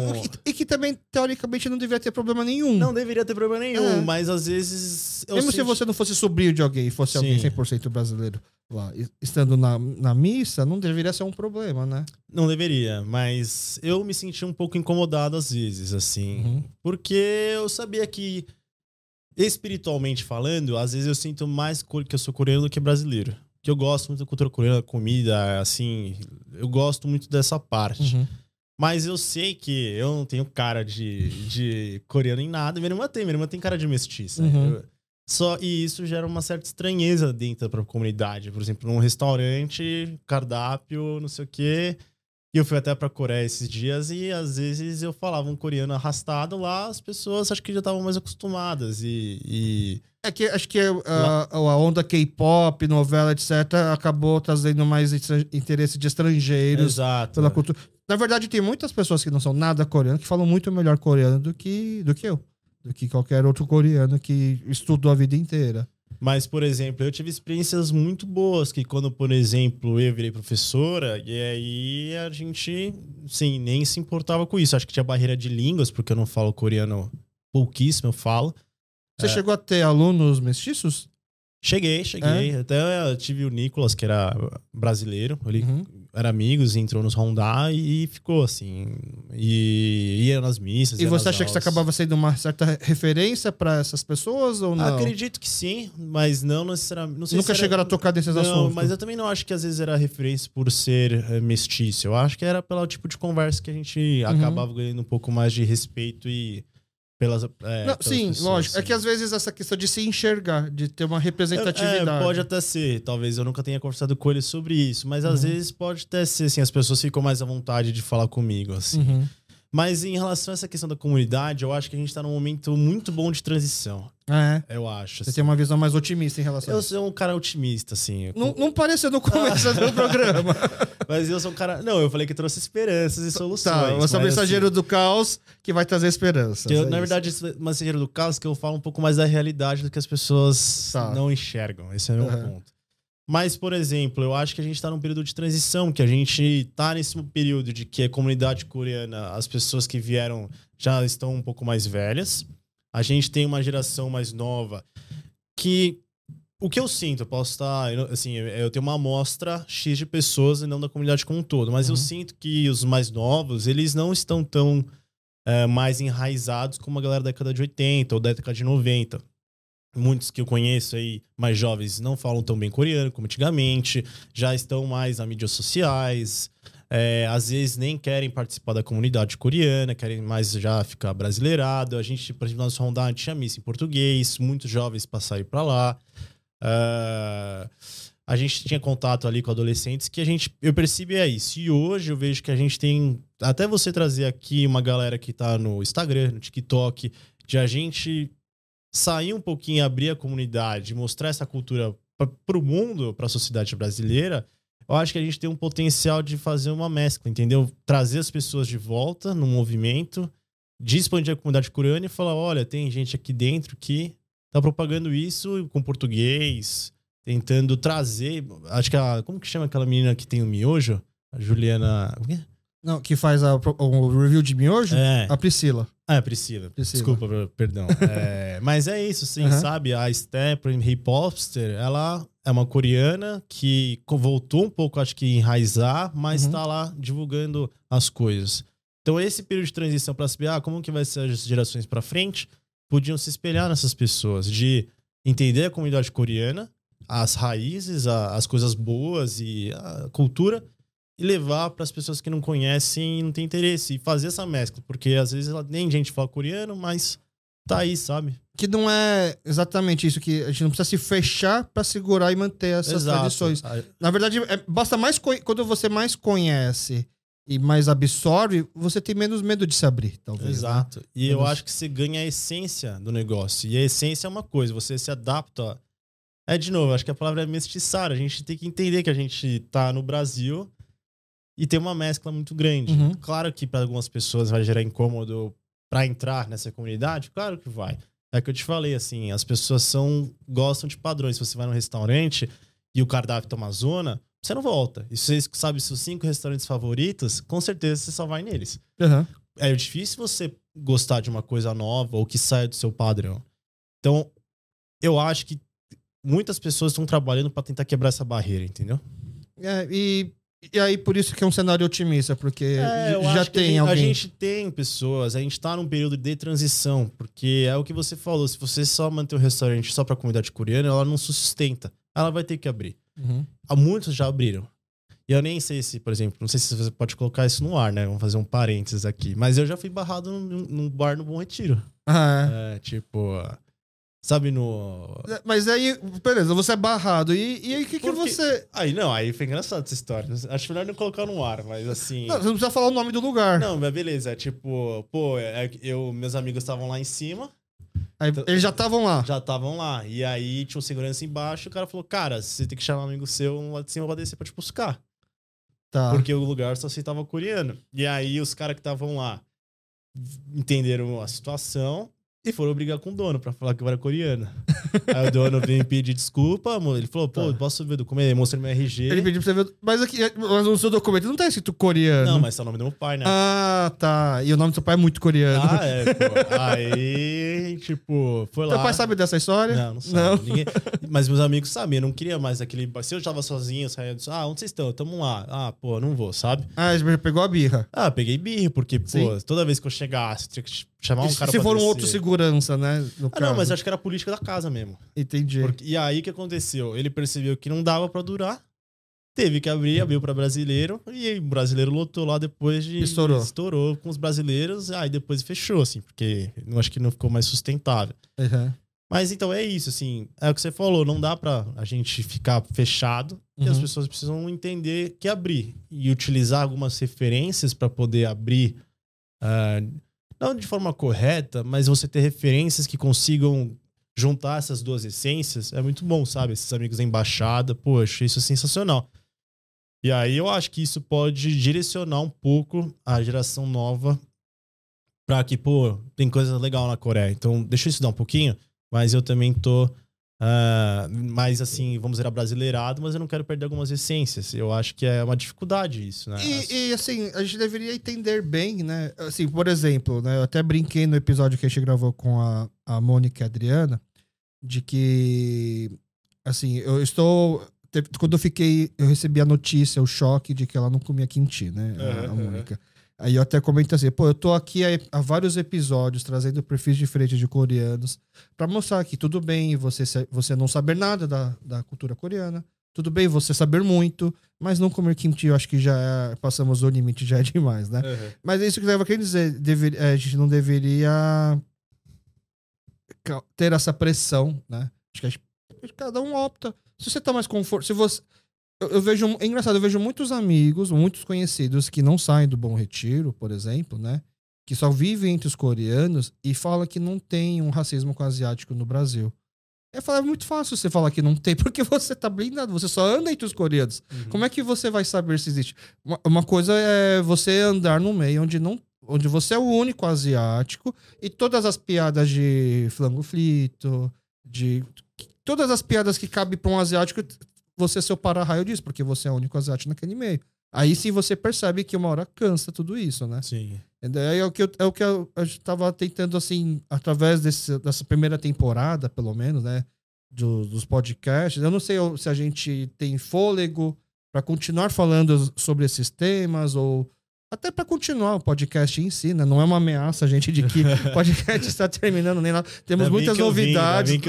Speaker 1: E que também, teoricamente, não deveria ter problema nenhum.
Speaker 2: Não deveria ter problema nenhum, é. mas às vezes.
Speaker 1: Mesmo senti... se você não fosse sobrinho de alguém, fosse Sim. alguém 100% brasileiro lá, estando na, na missa, não deveria ser um problema, né?
Speaker 2: Não deveria, mas eu me senti um pouco incomodado às vezes, assim. Uhum. Porque eu sabia que, espiritualmente falando, às vezes eu sinto mais que eu sou coreano do que brasileiro. Que eu gosto muito da cultura coreana, comida, assim. Eu gosto muito dessa parte. Uhum. Mas eu sei que eu não tenho cara de, de coreano em nada. Minha irmã tem, minha irmã tem cara de mestiça. Uhum. Eu, só, e isso gera uma certa estranheza dentro da comunidade. Por exemplo, num restaurante, cardápio, não sei o quê. E eu fui até pra Coreia esses dias e às vezes eu falava um coreano arrastado lá, as pessoas acho que já estavam mais acostumadas. E, e...
Speaker 1: É que acho que a, a onda K-pop, novela, etc., acabou trazendo mais interesse de estrangeiros
Speaker 2: Exato.
Speaker 1: pela cultura. Na verdade, tem muitas pessoas que não são nada coreanas que falam muito melhor coreano do que, do que eu. Do que qualquer outro coreano que estudou a vida inteira.
Speaker 2: Mas, por exemplo, eu tive experiências muito boas que quando, por exemplo, eu virei professora, e aí a gente, sim, nem se importava com isso. Acho que tinha barreira de línguas, porque eu não falo coreano pouquíssimo, eu falo.
Speaker 1: Você é... chegou a ter alunos mestiços?
Speaker 2: Cheguei, cheguei. É? Até eu tive o Nicolas, que era brasileiro. Ele uhum. Era amigos, entrou nos Rondá e, ficou assim. E ia nas missas.
Speaker 1: E você acha que você acabava sendo uma certa referência para essas pessoas ou não?
Speaker 2: Acredito que sim, mas não necessariamente. Não
Speaker 1: Nunca chegaram a tocar desses
Speaker 2: não,
Speaker 1: assuntos.
Speaker 2: Mas eu também não acho que às vezes era referência por ser eh, mestiço. Eu acho que era pelo tipo de conversa que a gente uhum. acabava ganhando um pouco mais de respeito e pelas, é,
Speaker 1: não, sim, pessoas, lógico. Sim. É que às vezes essa questão de se enxergar, de ter uma representatividade.
Speaker 2: É, pode até ser. Talvez eu nunca tenha conversado com ele sobre isso. Mas às uhum. vezes pode até ser, assim, as pessoas ficam mais à vontade de falar comigo, assim. Uhum. Mas em relação a essa questão da comunidade, eu acho que a gente está num momento muito bom de transição.
Speaker 1: É.
Speaker 2: Eu acho.
Speaker 1: Você assim. tem uma visão mais otimista em relação
Speaker 2: Eu sou um cara otimista, assim.
Speaker 1: Não, não pareceu no começo do programa.
Speaker 2: Mas eu sou um cara. Não, eu falei que trouxe esperanças e soluções. Tá,
Speaker 1: você é o mensageiro assim... do caos que vai trazer esperança.
Speaker 2: Eu, é na verdade, esse mensageiro do caos que eu falo um pouco mais da realidade do que as pessoas tá. não enxergam. Esse é o meu uhum. ponto. Mas, por exemplo, eu acho que a gente está num período de transição, que a gente está nesse período de que a comunidade coreana, as pessoas que vieram já estão um pouco mais velhas a gente tem uma geração mais nova que o que eu sinto, eu posso estar, assim, eu tenho uma amostra X de pessoas e não da comunidade como um todo, mas uhum. eu sinto que os mais novos, eles não estão tão é, mais enraizados como a galera da década de 80 ou da década de 90. Muitos que eu conheço aí, mais jovens, não falam tão bem coreano como antigamente, já estão mais nas mídias sociais, é, às vezes nem querem participar da comunidade coreana, querem mais já ficar brasileirado. A gente, por exemplo, na nossa Honda, a gente tinha missa em português, muitos jovens passaram para lá. Uh, a gente tinha contato ali com adolescentes que a gente, eu percebi é isso. E hoje eu vejo que a gente tem, até você trazer aqui uma galera que tá no Instagram, no TikTok, de a gente sair um pouquinho, abrir a comunidade, mostrar essa cultura para o mundo, para a sociedade brasileira, eu acho que a gente tem um potencial de fazer uma mescla, entendeu? Trazer as pessoas de volta no movimento, de expandir a comunidade coreana e falar: olha, tem gente aqui dentro que tá propagando isso com português, tentando trazer. Acho que a. Como que chama aquela menina que tem o miojo? A Juliana.
Speaker 1: Não, que faz a, o review de miojo?
Speaker 2: É.
Speaker 1: A Priscila.
Speaker 2: Ah, é Priscila.
Speaker 1: Priscila.
Speaker 2: Desculpa, perdão. É, mas é isso, sim,
Speaker 1: Aham.
Speaker 2: sabe? A Stephanie Hipopster, ela é uma coreana que voltou um pouco, acho que, enraizar, mas
Speaker 1: Uhum.
Speaker 2: tá lá divulgando as coisas. Então, esse período de transição para saber ah, como que vai ser as gerações para frente, podiam se espelhar nessas pessoas, de entender a comunidade coreana, as raízes, a- as coisas boas e a cultura, e levar para as pessoas que não conhecem e não têm interesse. E fazer essa mescla. Porque às vezes ela- nem gente fala coreano, mas tá aí, sabe?
Speaker 1: Que não é exatamente isso, que a gente não precisa se fechar pra segurar e manter essas tradições.
Speaker 2: Ah,
Speaker 1: Na verdade, é- basta mais quando você mais conhece e mais absorve, você tem menos medo de se abrir, talvez. né?
Speaker 2: Exato. E eu
Speaker 1: Menos-
Speaker 2: acho que você ganha a essência do negócio. E a essência é uma coisa, você se adapta. É de novo, acho que a palavra é mestiçar. A gente tem que entender que a gente tá no Brasil e tem uma mescla muito grande.
Speaker 1: Uhum.
Speaker 2: Claro que para algumas pessoas vai gerar incômodo para entrar nessa comunidade, claro que vai. É que eu te falei assim, as pessoas são gostam de padrões. Se você vai num restaurante e o cardápio tá uma zona, você não volta. E se você sabe seus cinco restaurantes favoritos, com certeza você só vai neles
Speaker 1: Aham.
Speaker 2: é difícil você gostar de uma coisa nova ou que saia do seu padrão. Então, eu acho que muitas pessoas estão trabalhando para tentar quebrar essa barreira, entendeu?
Speaker 1: É, e, e aí, por isso que é um cenário otimista, porque
Speaker 2: É,
Speaker 1: já tem
Speaker 2: a gente,
Speaker 1: alguém.
Speaker 2: A gente tem pessoas, a gente tá num período de transição, porque é o que você falou, se você só manter o restaurante só pra comunidade coreana, ela não sustenta. Ela vai ter que abrir.
Speaker 1: Uhum.
Speaker 2: Há muitos já abriram. E eu nem sei se, por exemplo, não sei se você pode colocar isso no ar, né? Vamos fazer um parênteses aqui. Mas eu já fui barrado num, num bar no Bom Retiro.
Speaker 1: Ah,
Speaker 2: É, tipo. Sabe no.
Speaker 1: é. Mas aí, beleza, você é barrado. E, e aí, o que, que
Speaker 2: Porque-
Speaker 1: você.
Speaker 2: Aí, não, aí foi engraçado essa história. Acho melhor não colocar no ar, mas assim.
Speaker 1: Não, você não precisa falar o nome do lugar.
Speaker 2: Não, mas beleza. É tipo, pô, é que eu, meus amigos estavam lá em cima,
Speaker 1: Aí, eles já estavam lá.
Speaker 2: já estavam lá. E aí tinha um segurança embaixo e o cara falou: Cara, você tem que chamar um amigo seu lá de cima pra descer pra te buscar.
Speaker 1: Tá.
Speaker 2: Porque o lugar só aceitava coreano. E aí os caras que estavam lá entenderam a situação e foram brigar com o dono pra falar que eu era coreano. aí o dono veio pedir desculpa, amor. Ele falou, pô,
Speaker 1: Tá.
Speaker 2: posso ver o documento? Ele mostrou meu RG.
Speaker 1: Ele pediu pra você ver. Mas aqui, mas no seu documento não tá escrito coreano.
Speaker 2: Não, mas é o nome do meu pai, né?
Speaker 1: Ah, tá. E o nome do seu pai é muito coreano.
Speaker 2: Ah, é, pô. Aí, tipo, foi lá.
Speaker 1: Seu pai sabe dessa história?
Speaker 2: Não, não sabe.
Speaker 1: Não.
Speaker 2: Ninguém- Mas meus amigos sabem, eu não queria mais aquele. Se eu tava sozinho, eu saía disso, ah, onde vocês estão? Tamo lá. Ah, pô, não vou, sabe?
Speaker 1: Ah, você pegou a birra.
Speaker 2: Ah, peguei birra, porque, pô,
Speaker 1: Sim.
Speaker 2: toda vez que eu chegasse, tinha que chamar um cara
Speaker 1: se
Speaker 2: pra
Speaker 1: for um outro segurança, né?
Speaker 2: Ah, não, mas acho que era a política da casa mesmo.
Speaker 1: Entendi.
Speaker 2: Porque- e aí o que aconteceu? Ele percebeu que não dava pra durar. Teve que abrir, abriu pra brasileiro. E o brasileiro lotou lá depois de.
Speaker 1: Estourou.
Speaker 2: Estourou com os brasileiros. Aí depois fechou, assim, porque eu acho que não ficou mais sustentável.
Speaker 1: Uhum.
Speaker 2: Mas então é isso, assim. É o que você falou, não dá pra a gente ficar fechado. E as
Speaker 1: Uhum.
Speaker 2: pessoas precisam entender que abrir. E utilizar algumas referências pra poder abrir. ah, não de forma correta, mas você ter referências que consigam juntar essas duas essências é muito bom, sabe? Esses amigos da embaixada, achei isso sensacional. E aí eu acho que isso pode direcionar um pouco a geração nova pra que, pô, tem coisa legal na Coreia. Então, deixa eu estudar um pouquinho, mas eu também tô mais assim, vamos dizer, brasileirado, mas eu não quero perder algumas essências. Eu acho que é uma dificuldade isso, né?
Speaker 1: E, e, assim, a gente deveria entender bem, né? Assim, por exemplo, né? Eu até brinquei no episódio que a gente gravou com a, a Mônica e a Adriana, de que, assim, eu estou. Quando eu fiquei, eu recebi a notícia, o choque de que ela não comia kimchi, né? a- a. Mônica. Aí eu até comento assim, pô, eu tô aqui há, vários episódios trazendo perfis diferentes de coreanos pra mostrar que tudo bem você, você não saber nada da, da cultura coreana, tudo bem você saber muito, mas não comer kimchi eu acho que já é, passamos o limite, já é demais, né?
Speaker 2: Uhum.
Speaker 1: Mas é isso que leva a querer dizer, dever- é, a gente não deveria ter essa pressão, né? Acho que gente- cada um opta. Se você tá mais conforto, se você eu, eu vejo, é engraçado, eu vejo muitos amigos, muitos conhecidos que não saem do Bom Retiro, por exemplo, né? Que só vivem entre os coreanos e fala que não tem um racismo com asiático no Brasil. Eu falo, é muito fácil você falar que não tem, porque você tá blindado, você só anda entre os coreanos. Como é que você vai saber se existe? Uma, uma coisa é você andar no meio onde não onde você é o único asiático e todas as piadas de flango frito, de todas as piadas que cabem para um asiático, você é seu para-raio disso, porque você é o único asiático naquele meio. Aí sim você percebe que uma hora cansa tudo isso, né?
Speaker 2: Sim.
Speaker 1: Daí É o que eu, é o que eu, gente tava tentando, assim, através desse, dessa primeira temporada, pelo menos, né? do- dos podcasts. Eu não sei se a gente tem fôlego para continuar falando sobre esses temas ou até para continuar o podcast em si, né? Não é uma ameaça, gente, de que o podcast está terminando nem nada. Temos
Speaker 2: Ainda
Speaker 1: muitas novidades.
Speaker 2: vim.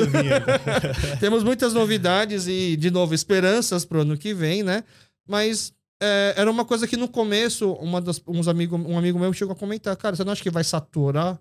Speaker 1: Temos muitas novidades e, de novo, esperanças pro ano que vem, né? Mas é, era uma coisa que no começo, uma das, uns amigo, um amigo meu chegou a comentar, cara, você não acha que vai saturar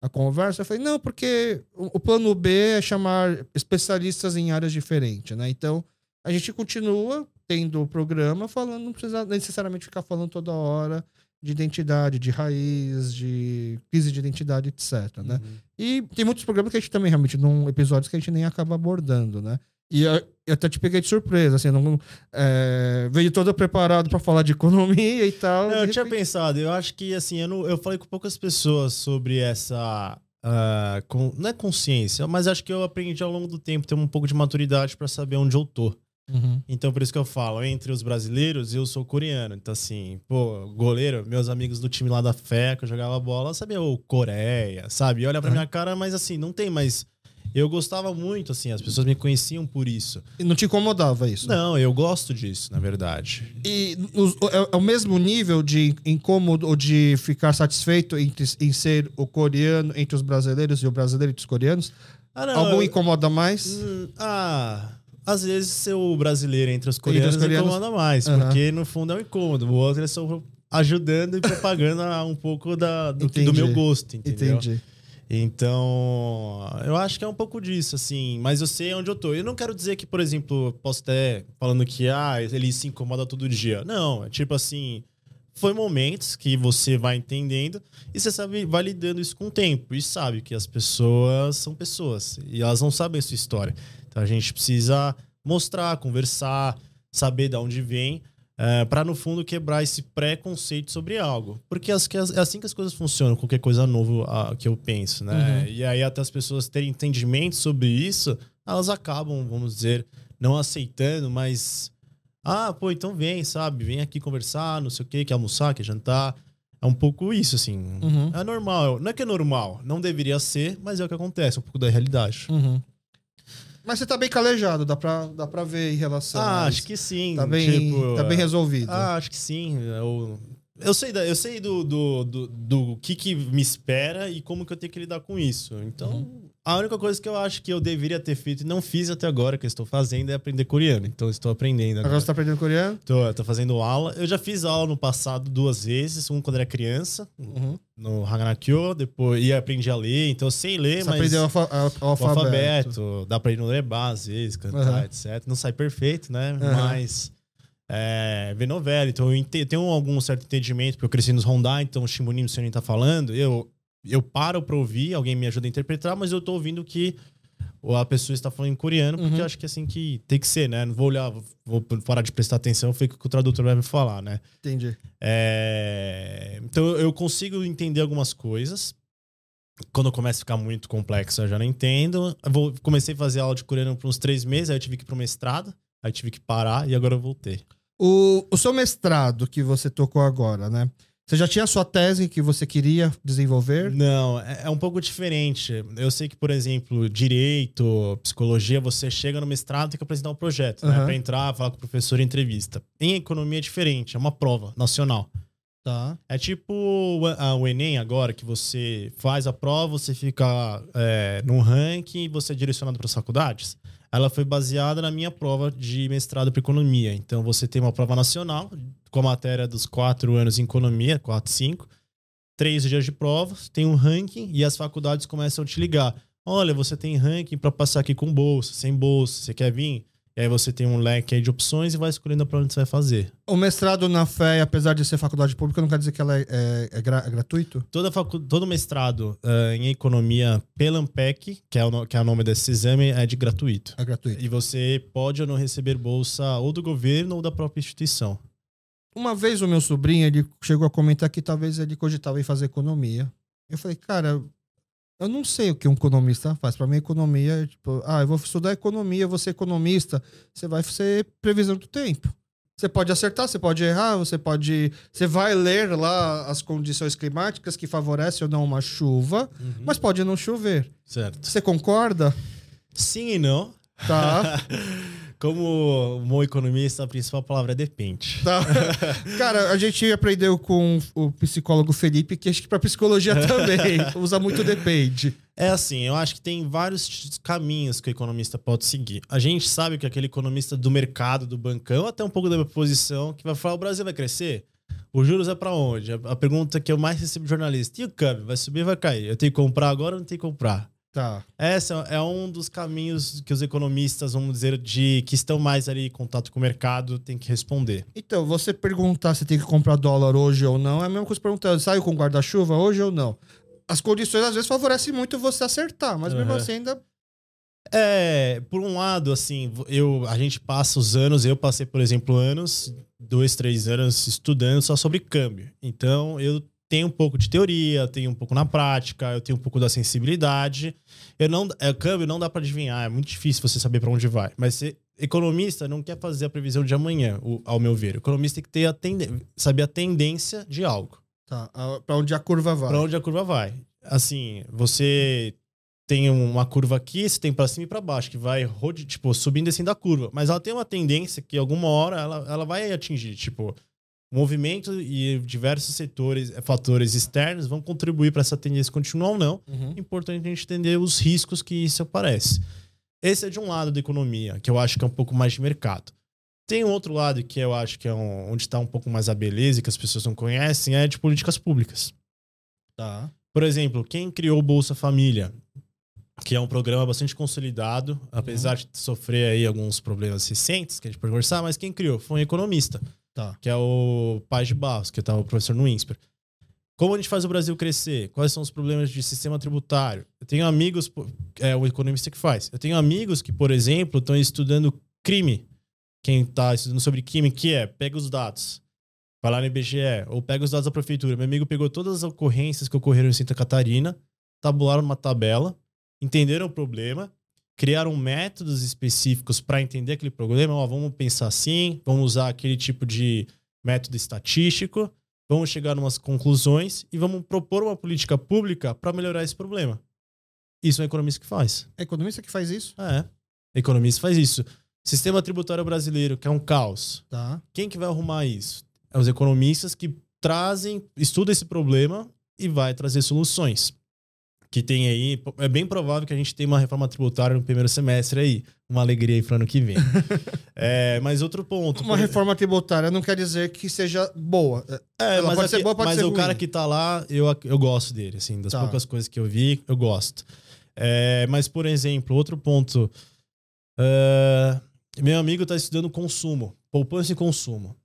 Speaker 1: a conversa? Eu falei, não, porque o, o plano B é chamar especialistas em áreas diferentes, né? Então, a gente continua tendo o programa falando, não precisa necessariamente ficar falando toda hora de identidade, de raiz, de crise de identidade, etc, né? E tem muitos programas que a gente também realmente não episódios que a gente nem acaba abordando, né? E eu, eu até te peguei de surpresa, assim, não, é, veio todo preparado para falar de economia e tal.
Speaker 2: Não, eu
Speaker 1: de
Speaker 2: tinha
Speaker 1: repente-
Speaker 2: pensado, eu acho que assim, eu, não- eu falei com poucas pessoas sobre essa. ah, com- não é consciência, mas acho que eu aprendi ao longo do tempo ter um pouco de maturidade pra saber onde eu tô.
Speaker 1: Uhum.
Speaker 2: Então, por isso que eu falo, entre os brasileiros, eu sou coreano. Então, assim, pô, goleiro, meus amigos do time lá da fé, que eu jogava bola, sabia, o Coreia, sabe? E olha pra
Speaker 1: Uhum.
Speaker 2: minha cara, mas assim, não tem mais. Eu gostava muito, assim, as pessoas me conheciam por isso.
Speaker 1: E não te incomodava isso?
Speaker 2: Não, eu gosto disso, na verdade.
Speaker 1: E é, é o mesmo nível de incômodo ou de ficar satisfeito entre, em ser o coreano entre os brasileiros e o brasileiro entre os coreanos?
Speaker 2: Ah, não.
Speaker 1: Algum
Speaker 2: eu-
Speaker 1: incomoda mais?
Speaker 2: Hum, ah, às vezes ser o brasileiro entre os coreanos,
Speaker 1: coreanos.
Speaker 2: incomoda mais,
Speaker 1: Aham.
Speaker 2: porque no fundo é um incômodo. O outro é só ajudando e propagando um pouco da, do, do meu gosto, entendeu?
Speaker 1: Entendi.
Speaker 2: Então, eu acho que é um pouco disso, assim. Mas eu sei onde eu tô. Eu não quero dizer que, por exemplo, posso até falando que ah, ele se incomoda todo dia. Não, é tipo assim. Foi momentos que você vai entendendo e você sabe, vai lidando isso com o tempo. E sabe que as pessoas são pessoas e elas não sabem a sua história. Então a gente precisa mostrar, conversar, saber de onde vem, para no fundo quebrar esse preconceito sobre algo. Porque as, é assim que as coisas funcionam, qualquer coisa nova ah, que eu penso, né? E aí até as pessoas terem entendimento sobre isso, elas acabam, vamos dizer, não aceitando, mas ah, pô, então vem, sabe? Vem aqui conversar, não sei o quê, quer almoçar, quer jantar. É um pouco isso, assim.
Speaker 1: Uhum.
Speaker 2: É normal. Não é que é normal, não deveria ser, mas é o que acontece, é um pouco da realidade.
Speaker 1: Uhum. Mas você tá bem calejado, dá pra, dá pra ver em relação
Speaker 2: Ah, acho que sim.
Speaker 1: Tá bem,
Speaker 2: tipo,
Speaker 1: tá bem resolvido.
Speaker 2: Ah, acho que sim. Eu, eu sei, da- eu sei do, do, do, do que, que me espera e como que eu tenho que lidar com isso. Então,
Speaker 1: Uhum.
Speaker 2: A única coisa que eu acho que eu deveria ter feito e não fiz até agora, que eu estou fazendo, é aprender coreano. Então, estou aprendendo agora.
Speaker 1: Agora você tá aprendendo coreano?
Speaker 2: Tô, tô fazendo aula. Eu já fiz aula no passado duas vezes, um quando era criança,
Speaker 1: Uhum.
Speaker 2: no Haganakyo, depois e aprendi a ler, então eu sei ler,
Speaker 1: Você
Speaker 2: mas
Speaker 1: aprendeu o, alfa- o alfabeto.
Speaker 2: alfabeto, dá pra ir no lebar às vezes, cantar,
Speaker 1: Aham.
Speaker 2: etc. Não sai perfeito, né?
Speaker 1: Aham.
Speaker 2: Mas é, ver novela, então eu tenho algum certo entendimento, porque eu cresci nos Honda, então o Shimunim, o senhor tá falando, eu, eu paro pra ouvir, alguém me ajuda a interpretar, mas eu tô ouvindo que a pessoa está falando em coreano, porque
Speaker 1: Uhum.
Speaker 2: eu acho que é assim que tem que ser, né? Não vou olhar, vou parar de prestar atenção, foi o que o tradutor vai me falar, né?
Speaker 1: Entendi.
Speaker 2: É, Então eu consigo entender algumas coisas. Quando começa a ficar muito complexo, eu já não entendo. Eu vou- comecei a fazer aula de coreano por uns três meses, aí eu tive que ir pro mestrado, aí tive que parar e agora eu voltei.
Speaker 1: O, o seu mestrado que você tocou agora, né? Você já tinha a sua tese que você queria desenvolver?
Speaker 2: Não, é, é um pouco diferente. Eu sei que, por exemplo, direito, psicologia, você chega no mestrado e tem que apresentar um projeto, né?
Speaker 1: Aham.
Speaker 2: Pra entrar, falar com o professor em entrevista. Em economia é diferente, é uma prova nacional.
Speaker 1: Tá.
Speaker 2: É tipo o Enem agora, que você faz a prova, você fica é, num ranking e você é direcionado para as faculdades. Ela foi baseada na minha prova de mestrado para economia. Então você tem uma prova nacional, com a matéria dos quatro anos em economia, quatro, cinco, três dias de prova, tem um ranking e as faculdades começam a te ligar. Olha, você tem ranking para passar aqui com bolsa, sem bolsa, você quer vir? E aí você tem um leque aí de opções e vai escolhendo para onde você vai fazer.
Speaker 1: O mestrado na fé, apesar de ser faculdade pública, não quer dizer que ela é, é- é gra- é gratuito?
Speaker 2: Toda facu... Todo mestrado ah, em economia pela Ampec, que é, o que é o nome desse exame, é de gratuito.
Speaker 1: É gratuito.
Speaker 2: E você pode ou não receber bolsa ou do governo ou da própria instituição.
Speaker 1: Uma vez o meu sobrinho, ele chegou a comentar que talvez ele cogitava em fazer economia. Eu falei, cara, eu não sei o que um economista faz. Pra mim, economia é tipo, ah, eu vou estudar economia, ser economista. Você vai ser previsão do tempo. Você pode acertar, você pode errar, você pode. Você vai ler lá as condições climáticas que favorecem ou não uma chuva,
Speaker 2: Uhum.
Speaker 1: mas pode não chover.
Speaker 2: Certo.
Speaker 1: Você concorda?
Speaker 2: Sim e não.
Speaker 1: Tá.
Speaker 2: Como um bom economista, a principal palavra é depende.
Speaker 1: tá. Cara, a gente aprendeu com o psicólogo Felipe que acho que pra psicologia também usa muito depende.
Speaker 2: É assim, eu acho que tem vários caminhos que o economista pode seguir. A gente sabe que aquele economista do mercado, do bancão, até um pouco da minha posição, que vai falar: o Brasil vai crescer? Os juros é pra onde? A a pergunta que eu mais recebo de jornalista: e o câmbio? Vai subir ou vai cair? Eu tenho que comprar agora ou não tenho que comprar?
Speaker 1: Tá.
Speaker 2: Esse é um dos caminhos que os economistas, vamos dizer, de que estão mais ali em contato com o mercado, têm que responder.
Speaker 1: Então, você perguntar se tem que comprar dólar hoje ou não é a mesma coisa que perguntar, saiu com guarda-chuva hoje ou não? As condições às vezes favorecem muito você acertar, mas mesmo
Speaker 2: Uhum.
Speaker 1: assim ainda.
Speaker 2: É, por um lado, assim, eu, a gente passa os anos, eu passei, por exemplo, anos, dois, três anos estudando só sobre câmbio. Então, eu tenho um pouco de teoria, tenho um pouco na prática, eu tenho um pouco da sensibilidade. Eu não, é, câmbio não dá para adivinhar, é muito difícil você saber para onde vai. Mas você, economista não quer fazer a previsão de amanhã, o- ao meu ver. O economista tem que ter a tenden- saber a tendência de algo.
Speaker 1: Tá, a- pra onde a curva vai.
Speaker 2: Pra onde a curva vai. Assim, você tem uma curva aqui, você tem pra cima e pra baixo, que vai tipo, subindo e descendo a curva. Mas ela tem uma tendência que alguma hora ela, ela vai atingir. Tipo, o movimento e diversos setores, eh, fatores externos vão contribuir para essa tendência continuar ou não.
Speaker 1: Uhum.
Speaker 2: Importante a gente entender os riscos que isso aparece. Esse é de um lado da economia, que eu acho que é um pouco mais de mercado. Tem um outro lado que eu acho que é um- onde está um pouco mais a beleza e que as pessoas não conhecem, é de políticas públicas.
Speaker 1: Tá.
Speaker 2: Por exemplo, quem criou o Bolsa Família, que é um programa bastante consolidado, apesar de sofrer aí alguns problemas recentes que a gente pode conversar, mas quem criou foi um economista,
Speaker 1: Tá.
Speaker 2: que é o Paz de Barros, que estava o professor no INSPER. Como a gente faz o Brasil crescer? Quais são os problemas de sistema tributário? Eu tenho amigos, é o economista que faz. Eu tenho amigos que, por exemplo, estão estudando crime. Quem está estudando sobre crime, que é, pega os dados, vai lá no IBGE, ou pega os dados da prefeitura. Meu amigo pegou todas as ocorrências que ocorreram em Santa Catarina, tabularam numa tabela, entenderam o problema, criaram métodos específicos para entender aquele problema. Ó, vamos pensar assim, vamos usar aquele tipo de método estatístico, vamos chegar a umas conclusões e vamos propor uma política pública para melhorar esse problema. Isso é um economista que faz.
Speaker 1: É economista que faz isso?
Speaker 2: É. Economista faz isso. Sistema tributário brasileiro, que é um caos.
Speaker 1: Tá.
Speaker 2: Quem que vai arrumar isso? É os economistas que trazem, estudam esse problema e vai trazer soluções. Que tem aí, é bem provável que a gente tenha uma reforma tributária no primeiro semestre aí. Uma alegria aí para ano que vem. é, mas outro ponto.
Speaker 1: Uma
Speaker 2: por-
Speaker 1: reforma tributária não quer dizer que seja boa.
Speaker 2: É,
Speaker 1: Ela
Speaker 2: mas,
Speaker 1: pode ser
Speaker 2: aqui-
Speaker 1: boa, pode
Speaker 2: mas
Speaker 1: ser
Speaker 2: o
Speaker 1: ruim.
Speaker 2: cara que tá lá, eu, eu gosto dele, assim, das
Speaker 1: Tá.
Speaker 2: poucas coisas que eu vi, eu gosto. É, mas, por exemplo, outro ponto. é, meu amigo tá estudando consumo, poupança e consumo.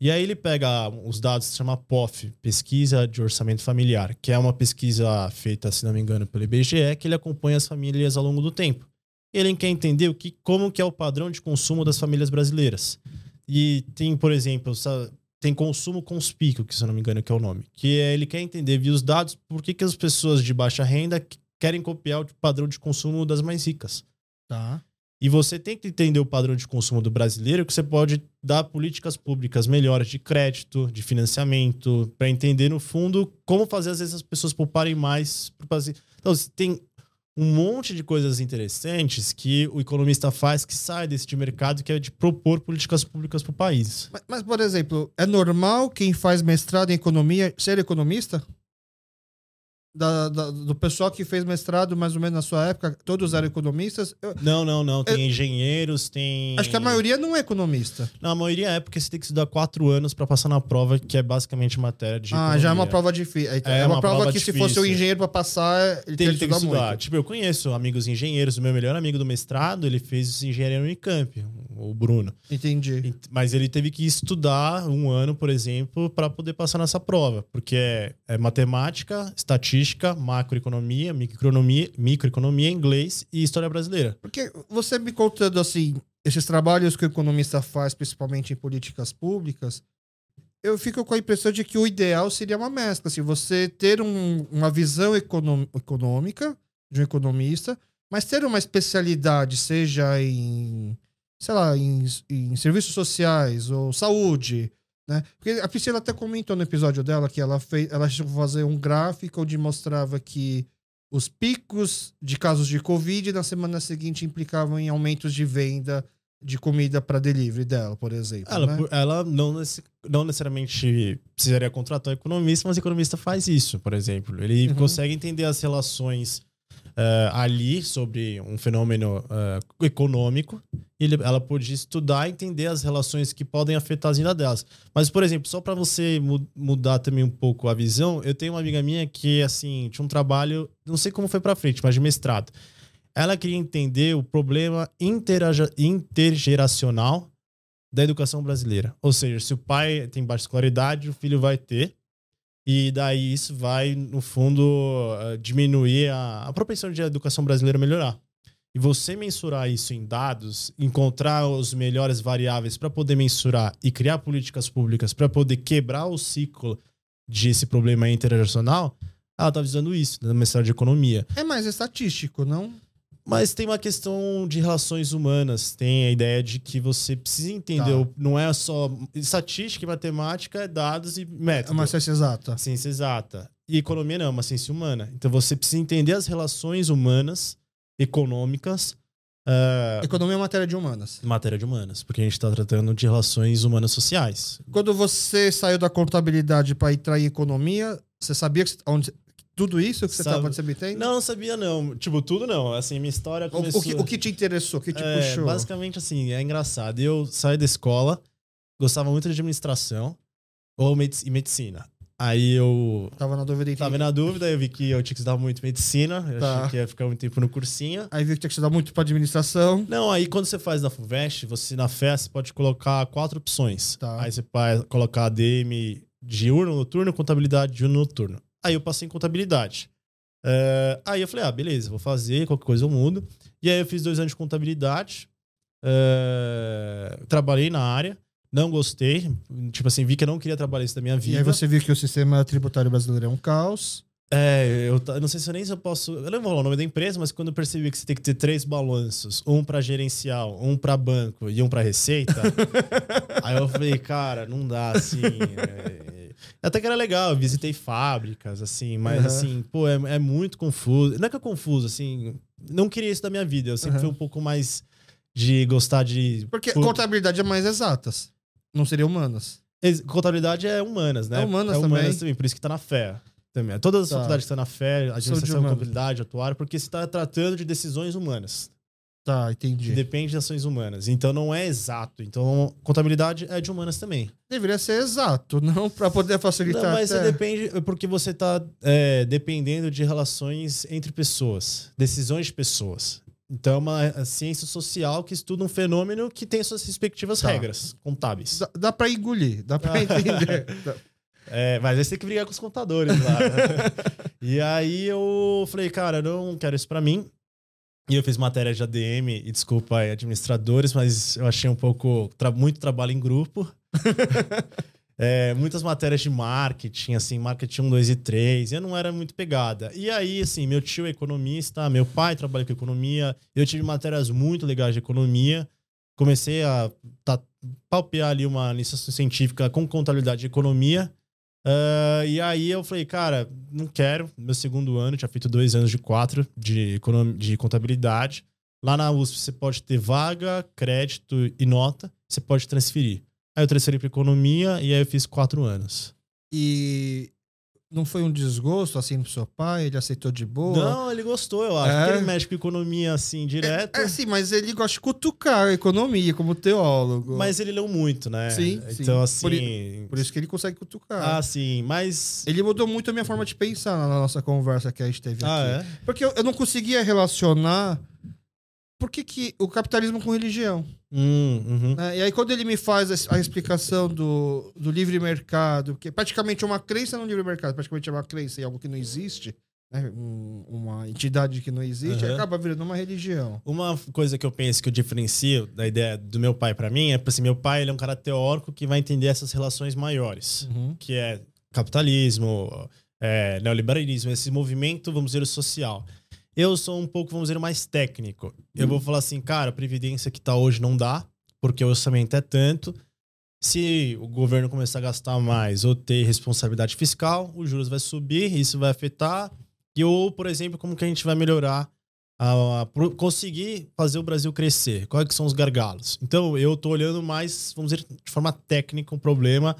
Speaker 2: E aí ele pega os dados, se chama POF, Pesquisa de Orçamento Familiar, que é uma pesquisa feita, se não me engano, pelo IBGE, que ele acompanha as famílias ao longo do tempo. Ele quer entender o que, como que é o padrão de consumo das famílias brasileiras. E tem, por exemplo, tem consumo conspícuo, que se não me engano que é o nome, que é, ele quer entender via os dados por que, que as pessoas de baixa renda que- querem copiar o padrão de consumo das mais ricas.
Speaker 1: Tá.
Speaker 2: E você tem que entender o padrão de consumo do brasileiro, que você pode dar políticas públicas melhores de crédito, de financiamento, para entender, no fundo, como fazer, às vezes, as pessoas pouparem mais. Então, tem um monte de coisas interessantes que o economista faz que sai desse de mercado, que é de propor políticas públicas para o país.
Speaker 1: Mas, mas, por exemplo, é normal quem faz mestrado em economia ser economista? Da- da- do pessoal que fez mestrado, mais ou menos na sua época, todos eram economistas? Eu-
Speaker 2: Não, não, não. Tem engenheiros, tem.
Speaker 1: acho que a maioria não é economista.
Speaker 2: Não, a maioria é porque você tem que estudar quatro anos para passar na prova, que é basicamente matéria de.
Speaker 1: ah, já é uma
Speaker 2: economia.
Speaker 1: prova difícil. É,
Speaker 2: É
Speaker 1: uma,
Speaker 2: uma
Speaker 1: prova,
Speaker 2: prova
Speaker 1: que se
Speaker 2: difícil.
Speaker 1: fosse um engenheiro pra passar, ele
Speaker 2: Tem,
Speaker 1: que
Speaker 2: tem que
Speaker 1: estudar muito.
Speaker 2: Tipo, eu conheço amigos engenheiros. O meu melhor amigo do mestrado, ele fez engenharia no Unicamp, o Bruno.
Speaker 1: Entendi.
Speaker 2: Mas ele teve que estudar um ano, por exemplo, para poder passar nessa prova. Porque é, é matemática, estatística, macroeconomia, microeconomia, microeconomia, inglês e história brasileira.
Speaker 1: Porque você me contando assim, esses trabalhos que o economista faz, principalmente em políticas públicas, eu fico com a impressão de que o ideal seria uma mescla. Se você ter um- uma visão econômica de um economista, mas ter uma especialidade, seja em sei lá, em, em serviços sociais ou saúde, né? Porque a Priscila até comentou no episódio dela que ela fez, ela chegou a fazer um gráfico onde mostrava que os picos de casos de Covid na semana seguinte implicavam em aumentos de venda de comida para delivery dela, por exemplo.
Speaker 2: Ela,
Speaker 1: né?
Speaker 2: ela não, não necessariamente precisaria contratar um economista, mas o economista faz isso, por exemplo. Ele
Speaker 1: Uhum.
Speaker 2: consegue entender as relações eh, ali sobre um fenômeno eh, econômico. Ele- ela pode estudar e entender as relações que podem afetar as vidas delas. Mas, por exemplo, só para você mu- mudar também um pouco a visão, eu tenho uma amiga minha que, assim, tinha um trabalho, não sei como foi para frente, mas de mestrado. Ela queria entender o problema intergeracional da educação brasileira. Ou seja, se o pai tem baixa escolaridade, o filho vai ter. E daí isso vai, no fundo, eh, diminuir a, a propensão de a educação brasileira melhorar. E você mensurar isso em dados, encontrar os melhores variáveis para poder mensurar e criar políticas públicas para poder quebrar o ciclo desse problema intergeracional, ela está visando isso na mestrado de economia.
Speaker 1: É mais estatístico, não?
Speaker 2: Mas tem uma questão de relações humanas. Tem a ideia de que você precisa entender.
Speaker 1: Tá.
Speaker 2: Não é só. Estatística e matemática é dados e
Speaker 1: É
Speaker 2: método.
Speaker 1: uma ciência exata.
Speaker 2: ciência exata. E economia não, é uma ciência humana. Então você precisa entender as relações humanas, econômicas, ah,
Speaker 1: Economia é matéria de humanas.
Speaker 2: matéria de humanas. Porque a gente está tratando de relações humanas sociais.
Speaker 1: Quando você saiu da contabilidade para entrar em economia, você sabia que, onde, tudo isso que você
Speaker 2: Sabe-
Speaker 1: estava sabendo?
Speaker 2: Não, não sabia não. Tipo, tudo não. Assim, minha história
Speaker 1: O,
Speaker 2: começou...
Speaker 1: o que, o que te interessou? O que te
Speaker 2: É,
Speaker 1: puxou?
Speaker 2: basicamente assim, é engraçado. Eu saí da escola, gostava muito de administração ou e medicina. Aí eu
Speaker 1: Tava na dúvida entre...
Speaker 2: tava na dúvida, eu vi que eu tinha que estudar muito medicina, eu
Speaker 1: Tá.
Speaker 2: achei que ia ficar muito tempo no cursinho.
Speaker 1: Aí viu que tinha que estudar muito para administração.
Speaker 2: Não, aí quando você faz na FUVEST, você na FES você pode colocar quatro opções.
Speaker 1: Tá.
Speaker 2: Aí você pode colocar ADM diurno, noturno, contabilidade diurno, noturno. Aí eu passei em contabilidade. É, aí eu falei, ah, beleza, vou fazer, qualquer coisa eu mudo. E aí eu fiz dois anos de contabilidade. é, trabalhei na área, não gostei. Tipo assim, vi que eu não queria trabalhar isso da minha
Speaker 1: E
Speaker 2: vida.
Speaker 1: aí você viu que o sistema tributário brasileiro é um caos.
Speaker 2: É, eu, não sei se eu nem se eu posso. Eu não vou falar o nome da empresa, mas quando eu percebi que você tem que ter três balanços, um pra gerencial, um pra banco e um pra receita, aí eu falei, cara, não dá assim. é- Até que era legal, eu visitei fábricas, assim, mas
Speaker 1: Uhum.
Speaker 2: assim, pô, é, é muito confuso. Não é que é confuso, assim, não queria isso da minha vida. Eu sempre
Speaker 1: Uhum.
Speaker 2: fui um pouco mais de gostar de.
Speaker 1: Porque
Speaker 2: Por-
Speaker 1: contabilidade é mais exatas. Não seria humanas.
Speaker 2: Contabilidade é humanas, né?
Speaker 1: É humanas
Speaker 2: humanas
Speaker 1: também.
Speaker 2: por isso que tá na fé. Também. Todas as
Speaker 1: Tá.
Speaker 2: faculdades que estão na fé, administração, contabilidade, atuário, porque você está tratando de decisões humanas.
Speaker 1: Tá,
Speaker 2: Que
Speaker 1: entendi.
Speaker 2: depende de ações humanas. Então não é exato. Então, contabilidade é de humanas também.
Speaker 1: Deveria ser exato, não para poder facilitar
Speaker 2: Não, mas
Speaker 1: até...
Speaker 2: você depende, é porque você está dependendo de relações entre pessoas, decisões de pessoas. Então é uma ciência social que estuda um fenômeno que tem suas respectivas
Speaker 1: Tá.
Speaker 2: regras contábeis.
Speaker 1: Dá, dá pra engolir, dá pra entender.
Speaker 2: É, mas aí você tem que brigar com os contadores lá. né? e aí eu falei, cara, eu não quero isso pra mim. E eu fiz matéria de ADM, e desculpa aí, administradores, mas eu achei um pouco. tra- muito trabalho em grupo. É, muitas matérias de marketing, assim, marketing 1, 2 e 3. Eu não era muito pegada. E aí, assim, meu tio é economista, meu pai trabalha com economia. Eu tive matérias muito legais de economia. Comecei a tá, palpear ali uma iniciação científica com contabilidade de economia. Ah, e aí eu falei, cara, não quero. Meu segundo ano, tinha feito dois anos de quatro de, de contabilidade. Lá na USP você pode ter vaga, crédito e nota. Você pode transferir. Aí eu transferi para economia e aí eu fiz quatro anos.
Speaker 1: E não foi um desgosto assim pro seu pai? Ele aceitou de boa?
Speaker 2: Não, ele gostou, eu acho.
Speaker 1: É?
Speaker 2: Porque ele mexe com economia assim, direto.
Speaker 1: É, sim, mas ele gosta de cutucar a economia como teólogo.
Speaker 2: Mas ele leu muito, né?
Speaker 1: Sim, sim.
Speaker 2: Então,
Speaker 1: Por
Speaker 2: assim.
Speaker 1: Por isso que ele consegue cutucar.
Speaker 2: Ah, sim, mas.
Speaker 1: Ele mudou muito a minha forma de pensar na nossa conversa que a gente teve
Speaker 2: Ah,
Speaker 1: aqui.
Speaker 2: é?
Speaker 1: Porque eu, eu não conseguia relacionar por que, que o capitalismo com religião.
Speaker 2: Hum, uhum.
Speaker 1: né? E aí, quando ele me faz a, a explicação do, do livre mercado, que é praticamente uma crença no livre mercado, praticamente é uma crença em algo que não existe, né? Um- uma entidade que não existe,
Speaker 2: Uhum.
Speaker 1: acaba virando uma religião.
Speaker 2: Uma coisa que eu penso que eu diferencio da ideia do meu pai pra mim é porque assim, meu pai ele é um cara teórico que vai entender essas relações maiores, que é capitalismo, é, neoliberalismo, esse movimento, vamos dizer, social. Eu sou um pouco, vamos dizer, mais técnico. Eu vou falar assim, cara, a previdência que tá hoje não dá, porque o orçamento é tanto. Se o governo começar a gastar mais ou ter responsabilidade fiscal, os juros vai subir, isso vai afetar. E ou, por exemplo, como que a gente vai melhorar a, a conseguir fazer o Brasil crescer? Quais são os gargalos? Então, eu tô olhando mais, vamos dizer, de forma técnica o um problema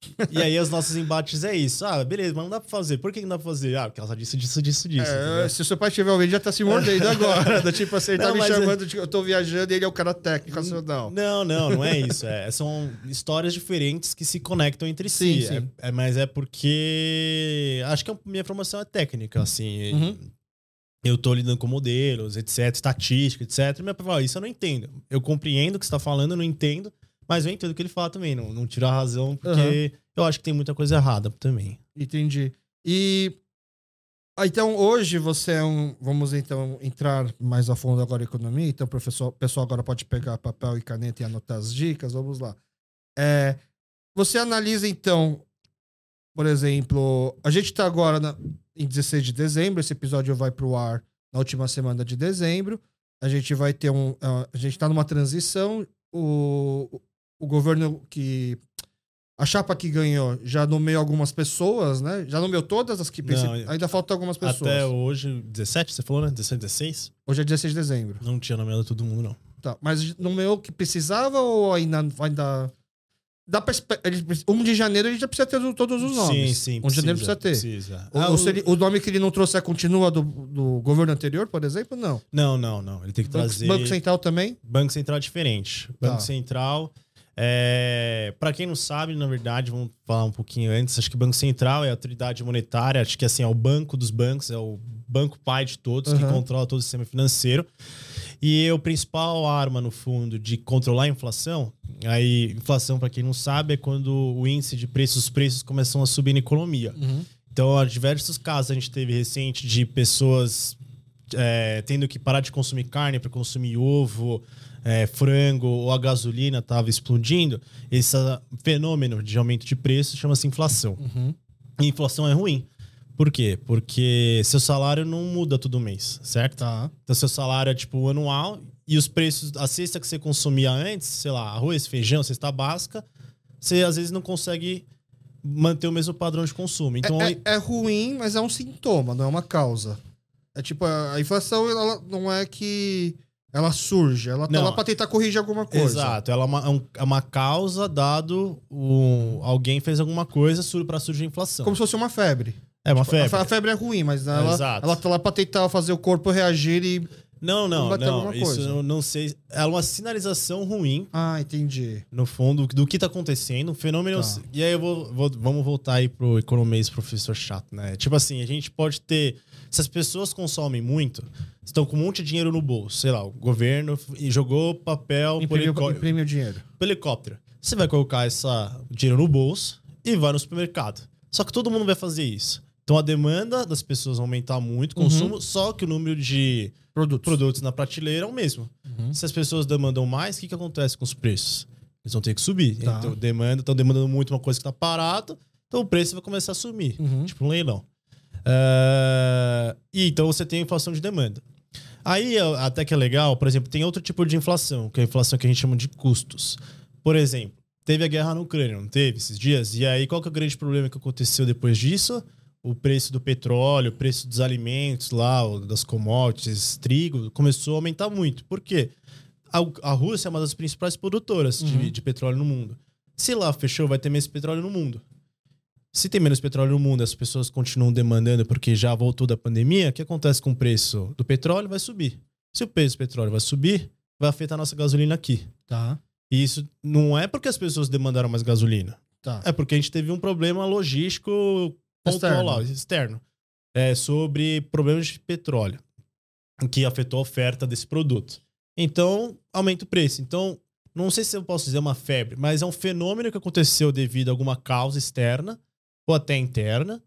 Speaker 2: e aí os nossos embates é isso. Ah, beleza, mas não dá pra fazer. Por que não dá pra fazer? Ah, porque ela disse disso, disso, disso.
Speaker 1: É, se o seu pai tiver ouvido, já tá se mordendo agora. do tipo assim, ele tá não, tá me chamando, é... de, eu tô viajando e ele é o cara técnico nacional.
Speaker 2: Não, não, não é isso. É, são histórias diferentes que se conectam entre sim, si. Sim. É, é, mas é porque. Acho que a minha formação é técnica, assim. Uhum. Eu tô lidando com modelos, etc, estatística, etc. Mas, isso eu não entendo. Eu compreendo o que você tá falando, eu não entendo. Mas eu entendo o que ele fala também, não, não tiro a razão, porque uhum. eu acho que tem muita coisa errada também.
Speaker 1: Entendi. E. Ah, então, hoje você é um. Vamos então entrar mais a fundo agora em economia. Então, o professor, pessoal agora pode pegar papel e caneta e anotar as dicas. Vamos lá. É, você analisa, então, por exemplo, a gente está agora na, em 16 de dezembro, esse episódio vai para o ar na última semana de dezembro. A gente vai ter um. A gente está numa transição. O, o governo que. A chapa que ganhou já nomeou algumas pessoas, né? Já nomeou todas as que Não, Ainda faltam algumas pessoas.
Speaker 2: Até hoje, 17, você falou, né? 17, 16?
Speaker 1: Hoje é 16 de dezembro.
Speaker 2: Não tinha nomeado todo mundo, não.
Speaker 1: Tá, mas nomeou o que precisava ou ainda. ainda... Dá pra, 1 de janeiro a gente já precisa ter todos os nomes.
Speaker 2: Sim, sim.
Speaker 1: 1 de janeiro precisa ter.
Speaker 2: Precisa.
Speaker 1: O, ah, o... o, nome que ele não trouxe é continua do, do governo anterior, por exemplo? Não.
Speaker 2: Não, não, não. Ele tem que
Speaker 1: Banco,
Speaker 2: trazer.
Speaker 1: Banco Central também?
Speaker 2: Banco Central é diferente. Banco tá. Central. É, para quem não sabe, na verdade, vamos falar um pouquinho antes. Acho que o Banco Central é a autoridade monetária, acho que assim, é o banco dos bancos, é o banco pai de todos, uhum. que controla todo o sistema financeiro. E o principal arma, no fundo, de controlar a inflação, aí, inflação, para quem não sabe, é quando o índice de preços, os preços começam a subir na economia. Uhum. Então, há diversos casos a gente teve recente de pessoas é, tendo que parar de consumir carne para consumir ovo, é, frango ou a gasolina estava explodindo, esse fenômeno de aumento de preço chama-se inflação. Uhum. E inflação é ruim. Por quê? Porque seu salário não muda todo mês, certo? Tá. Então, seu salário é tipo anual e os preços, a cesta que você consumia antes, sei lá, arroz, feijão, cesta básica, você às vezes não consegue manter o mesmo padrão de consumo. Então,
Speaker 1: é, é, é ruim, mas é um sintoma, não é uma causa. É tipo, a inflação ela não é que ela surge, ela tá não, lá para tentar corrigir alguma coisa.
Speaker 2: Exato, ela é uma, é, é uma causa dado o, alguém fez alguma coisa para surgir a inflação.
Speaker 1: Como se fosse uma febre.
Speaker 2: É uma tipo, febre.
Speaker 1: A, febre é ruim, mas ela, Exato. ela tá lá para tentar fazer o corpo reagir e
Speaker 2: não, não, não. Isso coisa. eu não sei. É uma sinalização ruim.
Speaker 1: Ah, entendi.
Speaker 2: No fundo, do que tá acontecendo, um fenômeno. Tá. E aí eu vou, vou, Vamos voltar aí pro economês, professor chato, né? Tipo assim, a gente pode ter. Se as pessoas consomem muito, estão com um monte de dinheiro no bolso, sei lá, o governo jogou papel
Speaker 1: imprimiu, por imprime o dinheiro.
Speaker 2: helicóptero. Você vai colocar esse dinheiro no bolso e vai no supermercado. Só que todo mundo vai fazer isso. Então a demanda das pessoas vai aumentar muito, o consumo, uhum. só que o número de produtos, produtos na prateleira é o mesmo. Uhum. Se as pessoas demandam mais, o que, que acontece com os preços? Eles vão ter que subir. Tá. Então, demanda, estão demandando muito uma coisa que está parada, então o preço vai começar a subir. Uhum. Tipo um leilão. Uh, e então você tem a inflação de demanda. Aí, até que é legal, por exemplo, tem outro tipo de inflação, que é a inflação que a gente chama de custos. Por exemplo, teve a guerra na Ucrânia, não teve esses dias? E aí, qual que é o grande problema que aconteceu depois disso? o preço do petróleo, o preço dos alimentos lá, das commodities, trigo, começou a aumentar muito. Por quê? A, a Rússia é uma das principais produtoras uhum. de, de, petróleo no mundo. Se lá fechou, vai ter menos petróleo no mundo. Se tem menos petróleo no mundo, as pessoas continuam demandando porque já voltou da pandemia, o que acontece com o preço do petróleo? Vai subir. Se o preço do petróleo vai subir, vai afetar a nossa gasolina aqui.
Speaker 1: Tá.
Speaker 2: E isso não é porque as pessoas demandaram mais gasolina. Tá. É porque a gente teve um problema logístico externo. externo, é, sobre problemas de petróleo, que afetou a oferta desse produto. Então, aumenta o preço. Então, não sei se eu posso dizer uma febre, mas é um fenômeno que aconteceu devido a alguma causa externa ou até interna.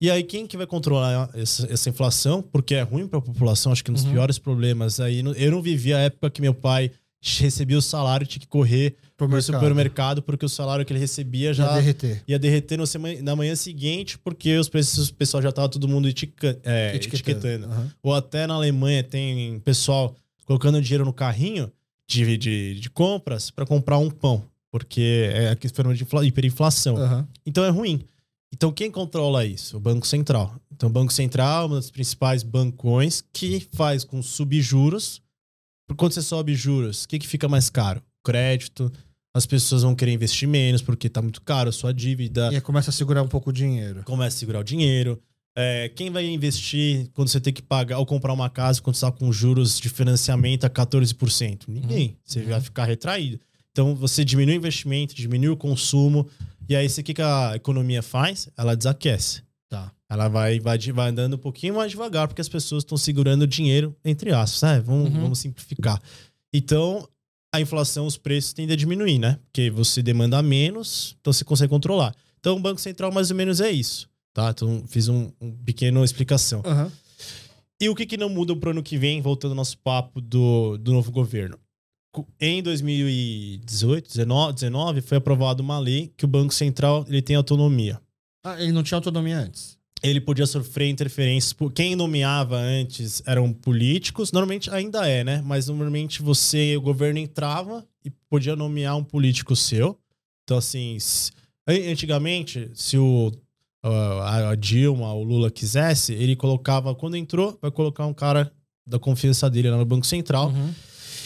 Speaker 2: E aí, quem que vai controlar essa, essa inflação? Porque é ruim para a população, acho que nos uhum. piores problemas aí. Eu não vivi a época que meu pai recebia o salário tinha que correr
Speaker 1: pro mercado.
Speaker 2: supermercado porque o salário que ele recebia
Speaker 1: Já
Speaker 2: já
Speaker 1: derreter.
Speaker 2: ia derreter no sema- na manhã seguinte porque os preços o pessoal já tava todo mundo etica- é, etiquetando.
Speaker 1: Aham.
Speaker 2: Ou até na Alemanha tem pessoal colocando dinheiro no carrinho de, de, de compras para comprar um pão, porque é a questão de infla- hiperinflação.
Speaker 1: Aham.
Speaker 2: Então é ruim. Então quem controla isso? O Banco Central. Então o Banco Central é um dos principais bancões que faz com subjuros. Por quando você sobe juros, o que, que fica mais caro? Crédito. As pessoas vão querer investir menos porque tá muito caro a sua dívida.
Speaker 1: E aí começa a segurar um pouco o dinheiro.
Speaker 2: Começa a segurar o dinheiro. É, quem vai investir quando você tem que pagar ou comprar uma casa quando está com juros de financiamento a 14%? Ninguém. Você vai ficar retraído. Então você diminui o investimento, diminui o consumo. E aí, o que, que a economia faz? Ela desaquece.
Speaker 1: Tá.
Speaker 2: Ela vai, vai, vai andando um pouquinho mais devagar, porque as pessoas estão segurando o dinheiro, entre aspas, né? Vamos,
Speaker 1: Uhum.
Speaker 2: vamos simplificar. Então, a inflação, os preços tendem a diminuir, né? Porque você demanda menos, então você consegue controlar. Então, o Banco Central, mais ou menos, é isso. Tá? Então, fiz um, um pequeno explicação.
Speaker 1: Aham.
Speaker 2: E o que, que não muda pro ano que vem, voltando ao nosso papo do, do novo governo? Em 2018, 19, 19, foi aprovada uma lei que o Banco Central ele tem autonomia
Speaker 1: Ah, ele não tinha autonomia antes.
Speaker 2: ele podia sofrer interferências. por- Quem nomeava antes eram políticos, normalmente ainda é, né? Mas normalmente você, o governo entrava e podia nomear um político seu. Então, assim, antigamente, se o a a Dilma, o Lula quisesse, ele colocava, quando entrou, vai colocar um cara da confiança dele lá no Banco Central.
Speaker 1: Uhum.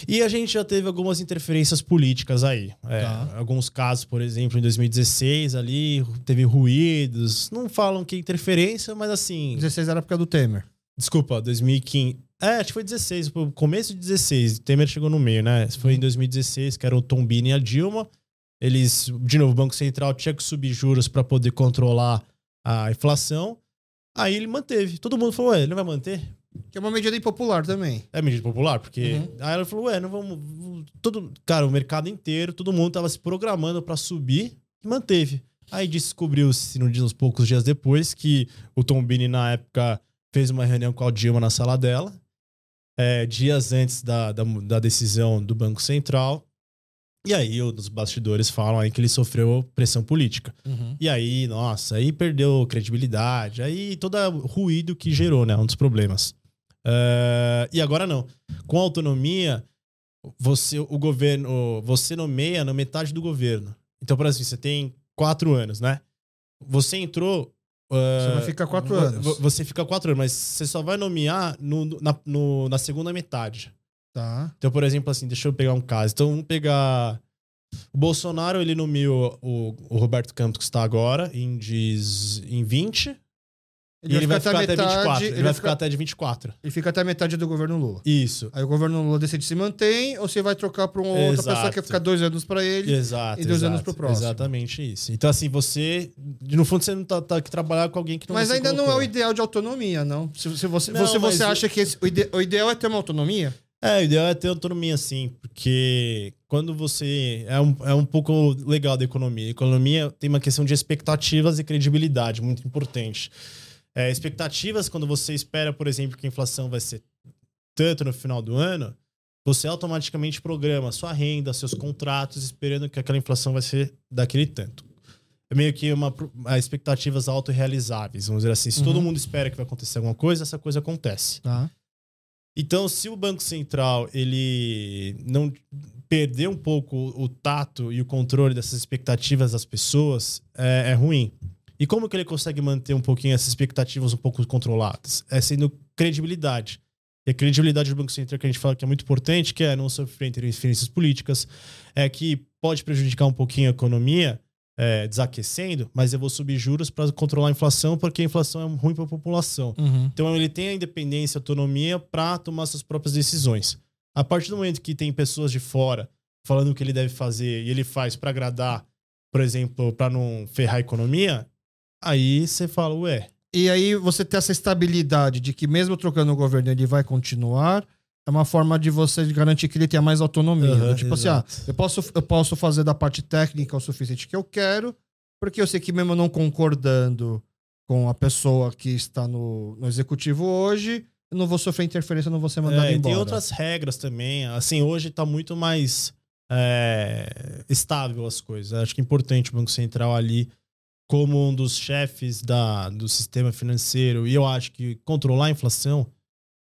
Speaker 2: E a gente já teve algumas interferências políticas aí. É,
Speaker 1: Tá.
Speaker 2: Alguns casos, por exemplo, em 2016, ali teve ruídos. Não falam que é interferência, mas assim.
Speaker 1: 16 era por causa do Temer.
Speaker 2: Desculpa, 2015. É, acho que foi 16, pô, começo de 16. Temer chegou no meio, né? Foi em 2016, que era o Tombini e a Dilma. Eles, de novo, o Banco Central tinha que subir juros para poder controlar a inflação. Aí ele manteve. Todo mundo falou, ué, ele não vai manter?
Speaker 1: Que é uma medida impopular também.
Speaker 2: É medida popular, porque.
Speaker 1: Uhum.
Speaker 2: Aí ela falou, ué, não vamos. Todo, cara, o mercado inteiro, todo mundo tava se programando para subir e manteve. Aí descobriu-se, nos poucos dias depois, que o Tom Bini, na época, fez uma reunião com a Dilma na sala dela, é, dias antes da, da, da decisão do Banco Central. E aí, os bastidores falam aí que ele sofreu pressão política.
Speaker 1: Uhum.
Speaker 2: E aí, nossa, aí perdeu credibilidade, aí todo o ruído que gerou, né? Um dos problemas. Eh, e agora não. Com autonomia, você, o governo, você nomeia na metade do governo. Então, por exemplo, você tem quatro anos, né? Você entrou. eh,
Speaker 1: Você vai ficar quatro anos.
Speaker 2: vo- Você fica quatro anos, mas você só vai nomear no, na, no- na segunda metade.
Speaker 1: Tá.
Speaker 2: Então, por exemplo, assim, deixa eu pegar um caso. Então, vamos pegar. O Bolsonaro, ele nomeou o, o Roberto Campos, que está agora, em, diz, em 20. E ele vai ficar até 24. Ele, vai ficar até de 24.
Speaker 1: Ele fica até a metade do governo Lula.
Speaker 2: Isso.
Speaker 1: Aí o governo Lula decide se mantém ou você vai trocar para uma outra
Speaker 2: Exato.
Speaker 1: pessoa que vai ficar dois anos para ele.
Speaker 2: Exato.
Speaker 1: E dois
Speaker 2: exato,
Speaker 1: anos pro próximo.
Speaker 2: Exatamente isso. Então, assim, você. No fundo, você não tá, tá aqui trabalhar com alguém que não
Speaker 1: Mas ainda não é
Speaker 2: colocou.
Speaker 1: o ideal de autonomia, não. Se, se você,
Speaker 2: Não,
Speaker 1: você, você
Speaker 2: o-
Speaker 1: acha que esse- o, ide- o ideal é ter uma autonomia?
Speaker 2: É, o ideal é ter autonomia, sim, porque quando você. É um, é um pouco legal da economia. A economia tem uma questão de expectativas e credibilidade, muito importante. É, expectativas, quando você espera, por exemplo, que a inflação vai ser tanto no final do ano, você automaticamente programa sua renda, seus contratos, esperando que aquela inflação vai ser daquele tanto. É meio que uma expectativas autorrealizáveis, vamos dizer assim. Se todo
Speaker 1: Uhum.
Speaker 2: mundo espera que vai acontecer alguma coisa, essa coisa acontece.
Speaker 1: Tá.
Speaker 2: Então, se o Banco Central ele não perder um pouco o tato e o controle dessas expectativas das pessoas, é, é ruim. E como que ele consegue manter um pouquinho essas expectativas um pouco controladas? É sendo credibilidade. E a credibilidade do Banco Central que a gente fala que é muito importante, que é não sofrer interferências políticas, é que pode prejudicar um pouquinho a economia, é, desaquecendo, mas eu vou subir juros para controlar a inflação, porque a inflação é ruim para a população.
Speaker 1: Uhum.
Speaker 2: Então ele tem a independência, a autonomia para tomar suas próprias decisões. A partir do momento que tem pessoas de fora falando o que ele deve fazer e ele faz para agradar, por exemplo, para não ferrar a economia, aí você fala, ué,
Speaker 1: E aí você ter essa estabilidade de que mesmo trocando o governo ele vai continuar, é uma forma de você garantir que ele tenha mais autonomia.
Speaker 2: Aham,
Speaker 1: né? Tipo assim, ah,
Speaker 2: exato.
Speaker 1: eu posso, eu posso fazer da parte técnica o suficiente que eu quero, porque eu sei que mesmo não concordando com a pessoa que está no, no executivo hoje, eu não vou sofrer interferência, eu não vou ser mandado
Speaker 2: É, e
Speaker 1: embora.
Speaker 2: tem outras regras também. Assim, hoje tá muito mais é, estável as coisas. Acho que é importante o Banco Central ali, como um dos chefes da, do sistema financeiro, e eu acho que controlar a inflação,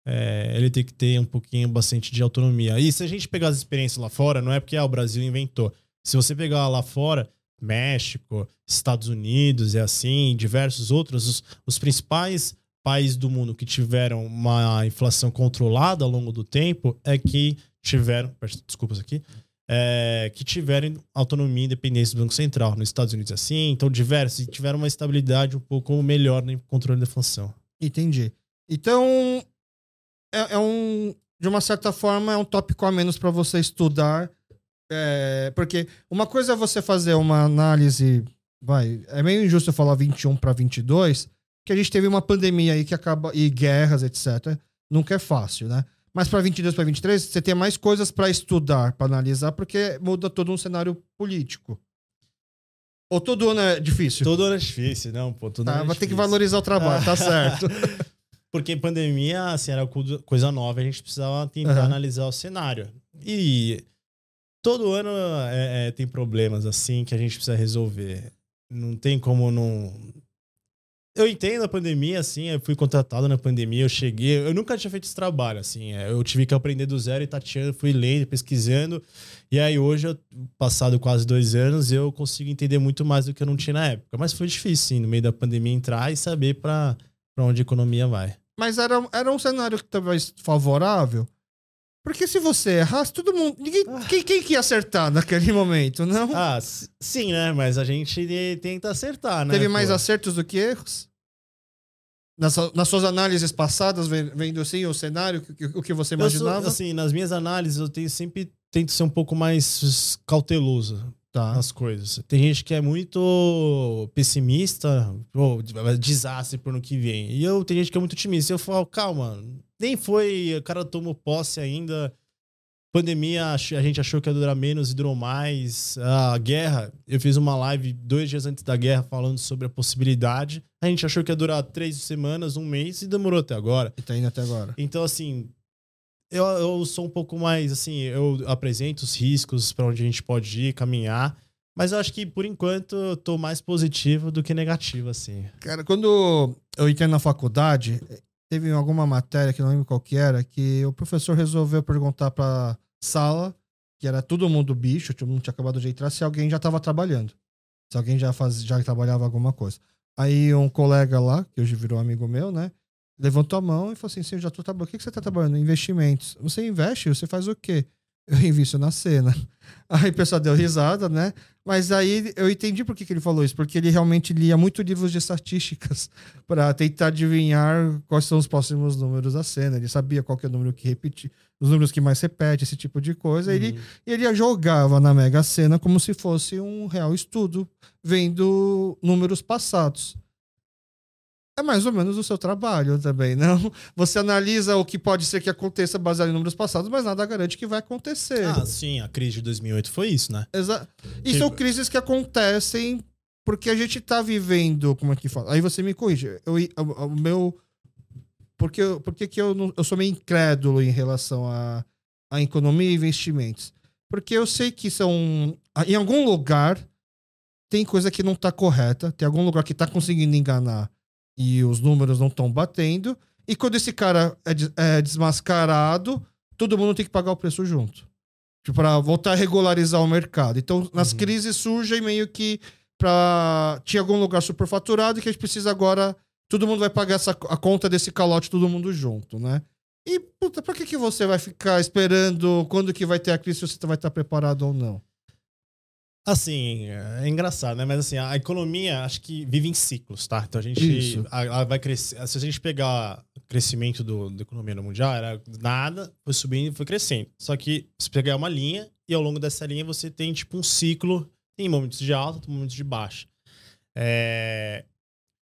Speaker 2: é, ele tem que ter um pouquinho, bastante de autonomia. E se a gente pegar as experiências lá fora, não é porque ah, o Brasil inventou. Se você pegar lá fora, México, Estados Unidos e assim, diversos outros, os, os principais países do mundo que tiveram uma inflação controlada ao longo do tempo é que tiveram, desculpas aqui, é, que tiveram autonomia e independência do Banco Central. Nos Estados Unidos é assim, então diversos, e tiveram uma estabilidade um pouco melhor no controle da inflação.
Speaker 1: Entendi. Então, é, é um. De uma certa forma, é um tópico a menos para você estudar. é, porque uma coisa é você fazer uma análise. Vai, é meio injusto eu falar 21 para 22, que a gente teve uma pandemia aí que acaba. e guerras, etc. Nunca é fácil, né? Mas para 22 para 23, você tem mais coisas para estudar, para analisar, porque muda todo um cenário político. Ou todo ano é difícil?
Speaker 2: Todo ano é difícil, não, pô. Todo
Speaker 1: Tá,
Speaker 2: ano é
Speaker 1: vai ter que valorizar o trabalho, tá certo.
Speaker 2: Porque pandemia, assim, era co- coisa nova, a gente precisava tentar
Speaker 1: Aham.
Speaker 2: analisar o cenário. E todo ano é- é, tem problemas, assim, que a gente precisa resolver. Não tem como não. Eu entendo a pandemia, assim, eu fui contratado na pandemia, eu cheguei. Eu nunca tinha feito esse trabalho, assim. é, Eu tive que aprender do zero e tateando, fui lendo, pesquisando. E aí, hoje, passado quase dois anos, eu consigo entender muito mais do que eu não tinha na época. Mas foi difícil, sim, no meio da pandemia, entrar e saber para onde a economia vai.
Speaker 1: Mas era, era um cenário que talvez favorável. Porque se você errasse, todo mundo. Ninguém, quem, quem que ia acertar naquele momento, não?
Speaker 2: Ah, sim, né? Mas a gente tenta acertar, né?
Speaker 1: Teve mais
Speaker 2: pô?
Speaker 1: acertos do que erros? Nas, nas suas análises passadas, ve- vendo assim o cenário, o que, o que você
Speaker 2: Eu sou,
Speaker 1: imaginava?
Speaker 2: assim, nas minhas análises, eu tenho, sempre tento ser um pouco mais cauteloso
Speaker 1: tá.
Speaker 2: nas coisas. Tem gente que é muito pessimista, ou desastre por no que vem. E eu tenho gente que é muito otimista. Eu falo, calma, nem foi, o cara tomou posse ainda. Pandemia, a gente achou que ia durar menos e durou mais. A guerra, eu fiz uma live dois dias antes da guerra falando sobre a possibilidade. A gente achou que ia durar três semanas, um mês e demorou até agora.
Speaker 1: E tá indo até agora.
Speaker 2: Então, assim, eu, eu sou um pouco mais, assim, eu apresento os riscos para onde a gente pode ir, caminhar. Mas eu acho que, por enquanto, eu tô mais positivo do que negativo, assim.
Speaker 1: Cara, quando eu entrei na faculdade, teve alguma matéria que não lembro qual que era, que o professor resolveu perguntar pra sala, que era todo mundo bicho, todo mundo tinha acabado de entrar, se alguém já estava trabalhando. Se alguém já, faz, já trabalhava alguma coisa. Aí um colega lá, que hoje virou amigo meu, né? Levantou a mão e falou assim: Sim, eu já tô trabalhando. O que, que você tá trabalhando? Investimentos. Você investe? Você faz o quê? Eu invisto na cena. Aí o pessoal deu risada, né? Mas aí eu entendi por que, que ele falou isso, porque ele realmente lia muito livros de estatísticas para tentar adivinhar quais são os próximos números da cena. Ele sabia qual é o número que repete, os números que mais repete, esse tipo de coisa. Ele,
Speaker 2: Uhum.
Speaker 1: ele jogava na Mega Sena como se fosse um real estudo, vendo números passados. É mais ou menos o seu trabalho também, não? Você analisa o que pode ser que aconteça baseado em números passados, mas nada garante que vai acontecer.
Speaker 2: Ah, sim, a crise de 2008 foi isso, né?
Speaker 1: Exa e
Speaker 2: Tipo-
Speaker 1: são crises que acontecem porque a gente tá vivendo, como é que fala? Aí você me corrige. Eu, o, o meu porque eu- por que eu não, eu sou meio incrédulo em relação a, a economia e investimentos? Porque eu sei que são em algum lugar tem coisa que não tá correta, tem algum lugar que tá conseguindo enganar e os números não estão batendo, e quando esse cara é, é desmascarado, todo mundo tem que pagar o preço junto. Tipo, pra voltar a regularizar o mercado. Então, nas
Speaker 2: Uhum.
Speaker 1: crises surgem meio que pra. Tinha algum lugar superfaturado que a gente precisa agora. Todo mundo vai pagar essa, a conta desse calote, todo mundo junto, né? E, puta, pra que, que você vai ficar esperando quando que vai ter a crise se você vai estar preparado ou não?
Speaker 2: Assim, é engraçado, né? Mas assim, a economia acho que vive em ciclos, tá? Então a gente a- ela vai crescer. Se a gente pegar o crescimento do, da economia no mundial, era nada, foi subindo e foi crescendo. Só que você pegar uma linha e ao longo dessa linha você tem tipo um ciclo, tem momentos de alta, tem momentos de baixa. É,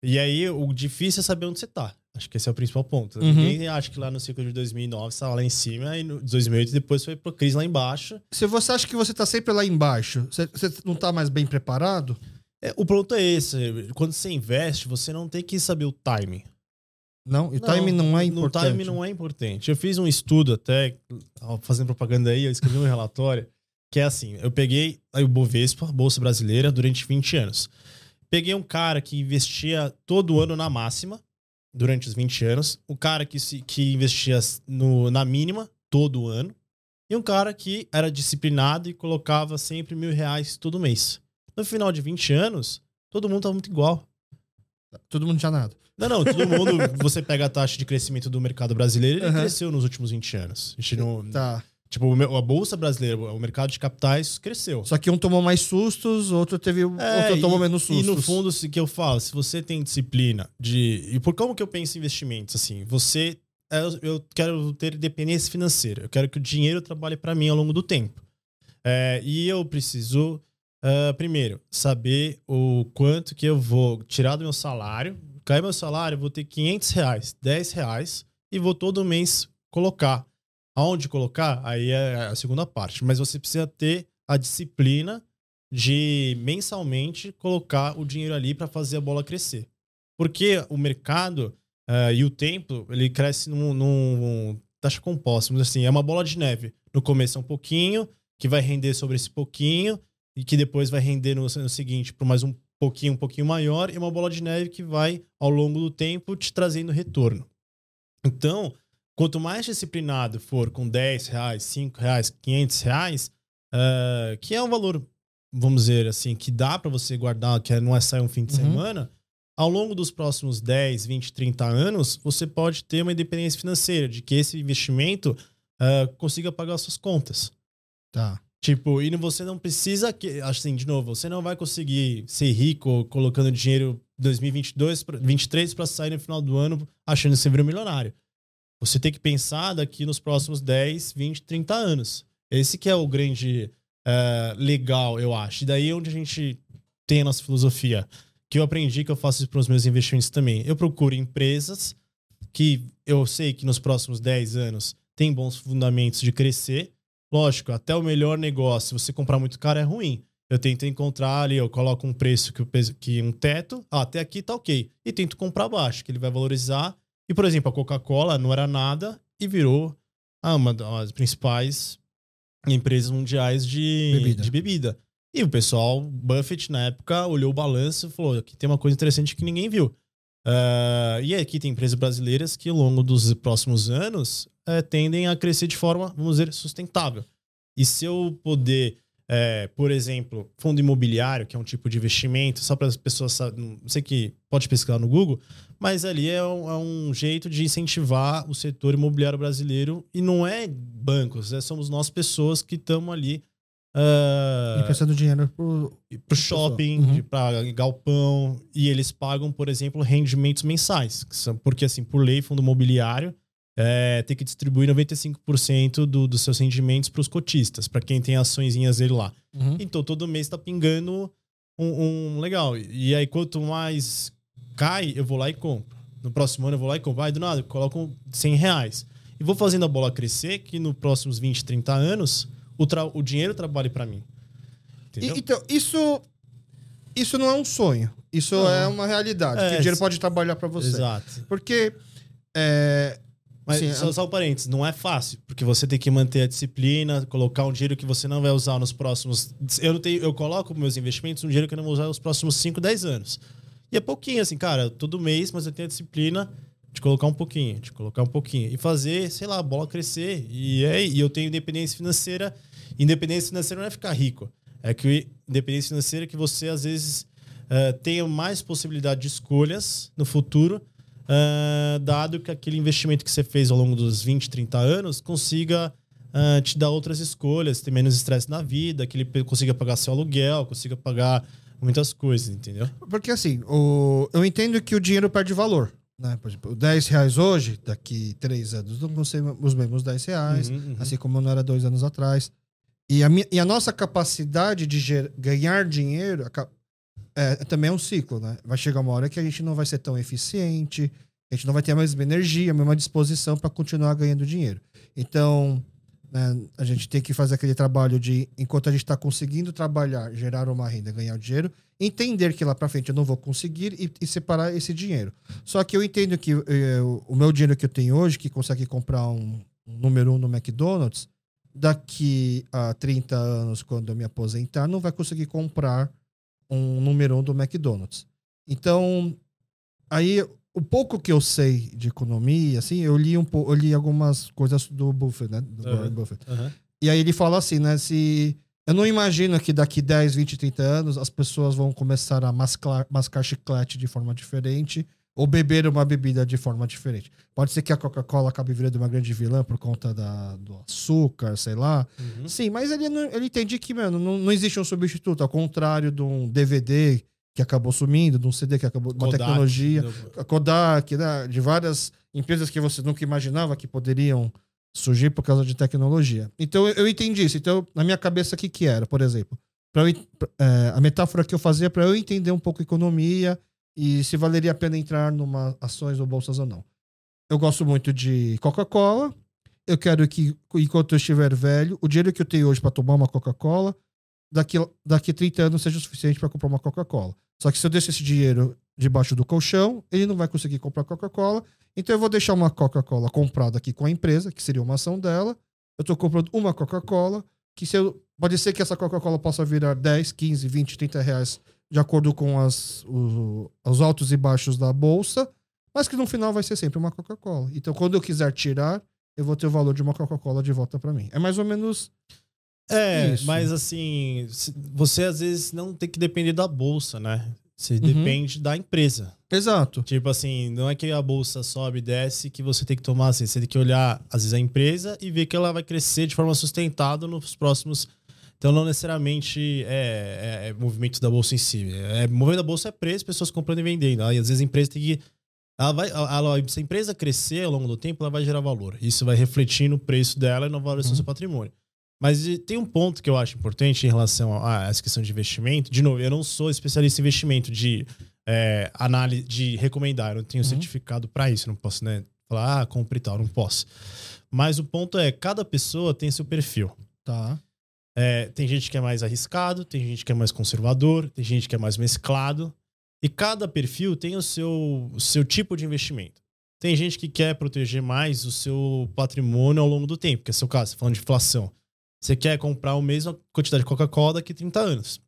Speaker 2: E aí o difícil é saber onde você tá. Acho que esse é o principal ponto.
Speaker 1: Uhum.
Speaker 2: Ninguém acha que lá no ciclo de 2009 você estava lá em cima e no 2008 depois foi pra crise lá embaixo.
Speaker 1: Se você acha que você tá sempre lá embaixo, você, você não tá mais bem preparado?
Speaker 2: É, o ponto é esse. Quando você investe, você não tem que saber o timing.
Speaker 1: Não? E o time não é importante.
Speaker 2: time não é importante. Eu fiz um estudo até, fazendo propaganda aí, eu escrevi um relatório, que é assim, eu peguei aí o Bovespa, Bolsa Brasileira, durante 20 anos. Peguei um cara que investia todo ano na máxima, durante os 20 anos. O cara que, se, que investia no, na mínima, todo ano. E um cara que era disciplinado e colocava sempre mil reais todo mês. No final de 20 anos, todo mundo tá muito igual.
Speaker 1: Todo mundo já nada.
Speaker 2: Não, não, todo mundo. Você pega a taxa de crescimento do mercado brasileiro, ele
Speaker 1: Aham.
Speaker 2: cresceu nos últimos 20 anos. A gente não.
Speaker 1: Tá.
Speaker 2: Tipo, a Bolsa Brasileira, o mercado de capitais cresceu.
Speaker 1: Só que um tomou mais sustos, outro teve.
Speaker 2: É,
Speaker 1: outro tomou
Speaker 2: e-
Speaker 1: menos sustos.
Speaker 2: E no fundo, se que eu falo, se você tem disciplina de. E por como que eu penso em investimentos? Assim, você. é, Eu quero ter independência financeira. Eu quero que o dinheiro trabalhe para mim ao longo do tempo. É, e eu preciso, ah, primeiro, saber o quanto que eu vou tirar do meu salário. Cair meu salário, eu vou ter 500 reais, 10 reais e vou todo mês colocar. Aonde colocar? Aí é a segunda parte. Mas você precisa ter a disciplina de mensalmente colocar o dinheiro ali para fazer a bola crescer. Porque o mercado ah, e o tempo, ele cresce num, num taxa composta, dizer assim, é uma bola de neve. No começo é um pouquinho, que vai render sobre esse pouquinho, e que depois vai render no, no seguinte por mais um pouquinho, um pouquinho maior, e uma bola de neve que vai, ao longo do tempo, te trazendo retorno. Então, quanto mais disciplinado for com 10 reais, 5 reais, 500 reais, ah, que é um valor, vamos dizer assim, que dá para você guardar, que não é sair um fim de
Speaker 1: Uhum.
Speaker 2: semana, ao longo dos próximos 10, 20, 30 anos, você pode ter uma independência financeira, de que esse investimento ah, consiga pagar suas contas.
Speaker 1: Tá.
Speaker 2: Tipo, e você não precisa que, assim, de novo, você não vai conseguir ser rico colocando dinheiro 2022, pra- 23 para sair no final do ano achando que você vira um milionário. Você tem que pensar daqui nos próximos 10, 20, 30 anos. Esse que é o grande eh, legal, eu acho. E daí é onde a gente tem a nossa filosofia. Que eu aprendi que eu faço isso para os meus investimentos também. Eu procuro empresas que eu sei que nos próximos 10 anos tem bons fundamentos de crescer. Lógico, até o melhor negócio, se você comprar muito caro, é ruim. Eu tento encontrar ali, eu coloco um preço que, que um teto, ah, até aqui tá ok. E tento comprar baixo, que ele vai valorizar. E, por exemplo, a Coca-Cola não era nada e virou ah, uma das principais empresas mundiais de
Speaker 1: Bebida.
Speaker 2: de bebida. E o pessoal, Buffett, na época, olhou o balanço e falou: aqui tem uma coisa interessante que ninguém viu. Ah, e aqui tem empresas brasileiras que, ao longo dos próximos anos, eh, tendem a crescer de forma, vamos dizer, sustentável. E se eu poder, eh, por exemplo, fundo imobiliário, que é um tipo de investimento, só para as pessoas saberem, não sei que pode pesquisar no Google, mas ali é um, é um jeito de incentivar o setor imobiliário brasileiro e não é bancos, é, somos nós pessoas que estamos ali.
Speaker 1: Emprestando dinheiro pro.
Speaker 2: pro shopping,
Speaker 1: Uhum.
Speaker 2: pra galpão, e eles pagam, por exemplo, rendimentos mensais. são- Porque, assim, por lei, fundo imobiliário é, tem que distribuir 95% do, dos seus rendimentos para os cotistas, para quem tem açõezinhas dele lá.
Speaker 1: Uhum.
Speaker 2: Então, todo mês tá pingando um, um legal. E aí, quanto mais cai, eu vou lá e compro. No próximo ano, eu vou lá e compro. Aí, do nada, eu coloco 100 reais. E vou fazendo a bola crescer, que nos próximos 20, 30 anos, o, tra- o dinheiro trabalhe para mim.
Speaker 1: E-
Speaker 2: Entendeu?
Speaker 1: então, isso. Isso não é um sonho. Isso
Speaker 2: Não.
Speaker 1: é uma realidade.
Speaker 2: É,
Speaker 1: que o dinheiro
Speaker 2: se-
Speaker 1: pode trabalhar pra você.
Speaker 2: Exato.
Speaker 1: Porque. É,
Speaker 2: Mas
Speaker 1: Sim,
Speaker 2: só,
Speaker 1: a-
Speaker 2: só um parênteses, não é fácil, porque você tem que manter a disciplina, colocar um dinheiro que você não vai usar nos próximos. Eu não tenho, eu coloco meus investimentos um dinheiro que eu não vou usar nos próximos 5, 10 anos. E é pouquinho, assim, cara, todo mês, mas eu tenho a disciplina de colocar um pouquinho, de colocar um pouquinho. E fazer, sei lá, a bola crescer. E, é, e eu tenho independência financeira. Independência financeira não é ficar rico. É que independência financeira é que você, às vezes, eh, tenha mais possibilidade de escolhas no futuro ah, dado que aquele investimento que você fez ao longo dos 20, 30 anos consiga ah, te dar outras escolhas, ter menos estresse na vida, que ele consiga pagar seu aluguel, consiga pagar muitas coisas, entendeu?
Speaker 1: porque assim, o, eu entendo que o dinheiro perde valor. Né? Por exemplo, 10 reais hoje, daqui três anos, não vão ser os mesmos 10 reais.
Speaker 2: Uhum, uhum.
Speaker 1: assim como não era dois anos atrás. E a, minha- e a nossa capacidade de ger- ganhar dinheiro a é, também é um ciclo, né? Vai chegar uma hora que a gente não vai ser tão eficiente, a gente não vai ter a mesma energia, a mesma disposição para continuar ganhando dinheiro. Então, né, a gente tem que fazer aquele trabalho de, enquanto a gente está conseguindo trabalhar, gerar uma renda, ganhar dinheiro, entender que lá para frente eu não vou conseguir e, e, separar esse dinheiro. Só que eu entendo que eh, o meu dinheiro que eu tenho hoje, que consegue comprar um, um número um no McDonald's, daqui a 30 anos, quando eu me aposentar, não vai conseguir comprar um número um do McDonald's. Então, aí o pouco que eu sei de economia, assim, eu li um eu li algumas coisas do Buffett, né? Do
Speaker 2: Uhum.
Speaker 1: Warren Buffett.
Speaker 2: Aham.
Speaker 1: E aí ele fala assim, né? Se eu não imagino que daqui 10, 20, 30 anos as pessoas vão começar a mascar, mascar chiclete de forma diferente ou beber uma bebida de forma diferente. Pode ser que a Coca-Cola acabe virando uma grande vilã por conta da, do açúcar, sei lá.
Speaker 2: Uhum.
Speaker 1: Sim, mas ele, ele entende que, mano, não, não existe um substituto. Ao contrário de um DVD que acabou sumindo, de um CD que acabou, uma
Speaker 2: Kodak,
Speaker 1: tecnologia
Speaker 2: do-
Speaker 1: a Kodak, né, de várias empresas que você nunca imaginava que poderiam surgir por causa de tecnologia. Então eu, eu entendi isso. Então, na minha cabeça, o que, que era, por exemplo? Pra eu é, a metáfora que eu fazia para eu entender um pouco economia e se valeria a pena entrar numa ações ou bolsas ou não. Eu gosto muito de Coca-Cola. Eu quero que, enquanto eu estiver velho, o dinheiro que eu tenho hoje para tomar uma Coca-Cola, daqui, daqui 30 anos seja o suficiente para comprar uma Coca-Cola. Só que se eu deixo esse dinheiro debaixo do colchão, ele não vai conseguir comprar Coca-Cola. Então eu vou deixar uma Coca-Cola comprada aqui com a empresa, que seria uma ação dela. Eu estou comprando uma Coca-Cola, que se eu, pode ser que essa Coca-Cola possa virar 10, 15, 20, 30 reais, de acordo com as, o- os altos e baixos da bolsa, mas que no final vai ser sempre uma Coca-Cola. Então quando eu quiser tirar, eu vou ter o valor de uma Coca-Cola de volta para mim. É mais ou menos.
Speaker 2: É,
Speaker 1: Isso.
Speaker 2: mas assim, você às vezes não tem que depender da bolsa, né? Você
Speaker 1: Uhum.
Speaker 2: depende da empresa.
Speaker 1: Exato.
Speaker 2: Tipo assim, não é que a bolsa sobe e desce que você tem que tomar assim. Você tem que olhar, às vezes, a empresa e ver que ela vai crescer de forma sustentada nos próximos. Então, não necessariamente é, é, é movimento da bolsa em si. É, movimento da bolsa é preço, pessoas comprando e vendendo. Aí, às vezes, a empresa tem que. Ela vai, ela- se a empresa crescer ao longo do tempo, ela vai gerar valor. Isso vai refletir no preço dela e na valorização do seu patrimônio. Mas tem um ponto que eu acho importante em relação a, a essa questão de investimento. De novo, eu não sou especialista em investimento de é, análise, de recomendar. Eu não tenho
Speaker 1: Uhum.
Speaker 2: certificado para isso. Não posso, né? Falar, ah, compre e tal. Não posso. Mas o ponto é, cada pessoa tem seu perfil.
Speaker 1: Tá.
Speaker 2: É, tem gente que é mais arriscado, tem gente que é mais conservador, tem gente que é mais mesclado. E cada perfil tem o seu, o seu tipo de investimento. Tem gente que quer proteger mais o seu patrimônio ao longo do tempo, que é seu caso, você tá falando de inflação. Você quer comprar a mesma quantidade de Coca-Cola daqui a 30 anos.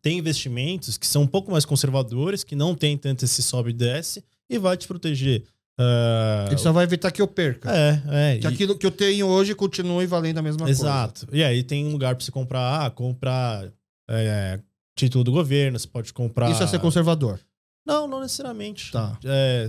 Speaker 2: Tem investimentos que são um pouco mais conservadores, que não tem tanto esse sobe e desce, e vai te proteger. Ah,
Speaker 1: Ele só vai evitar que eu perca.
Speaker 2: é, é.
Speaker 1: Que
Speaker 2: e-
Speaker 1: aquilo que eu tenho hoje continue valendo a mesma coisa.
Speaker 2: Exato. E aí tem um lugar pra você comprar, ah, comprar é, título do governo, você pode comprar.
Speaker 1: Isso é ser conservador.
Speaker 2: Não, não necessariamente.
Speaker 1: Tá.
Speaker 2: É,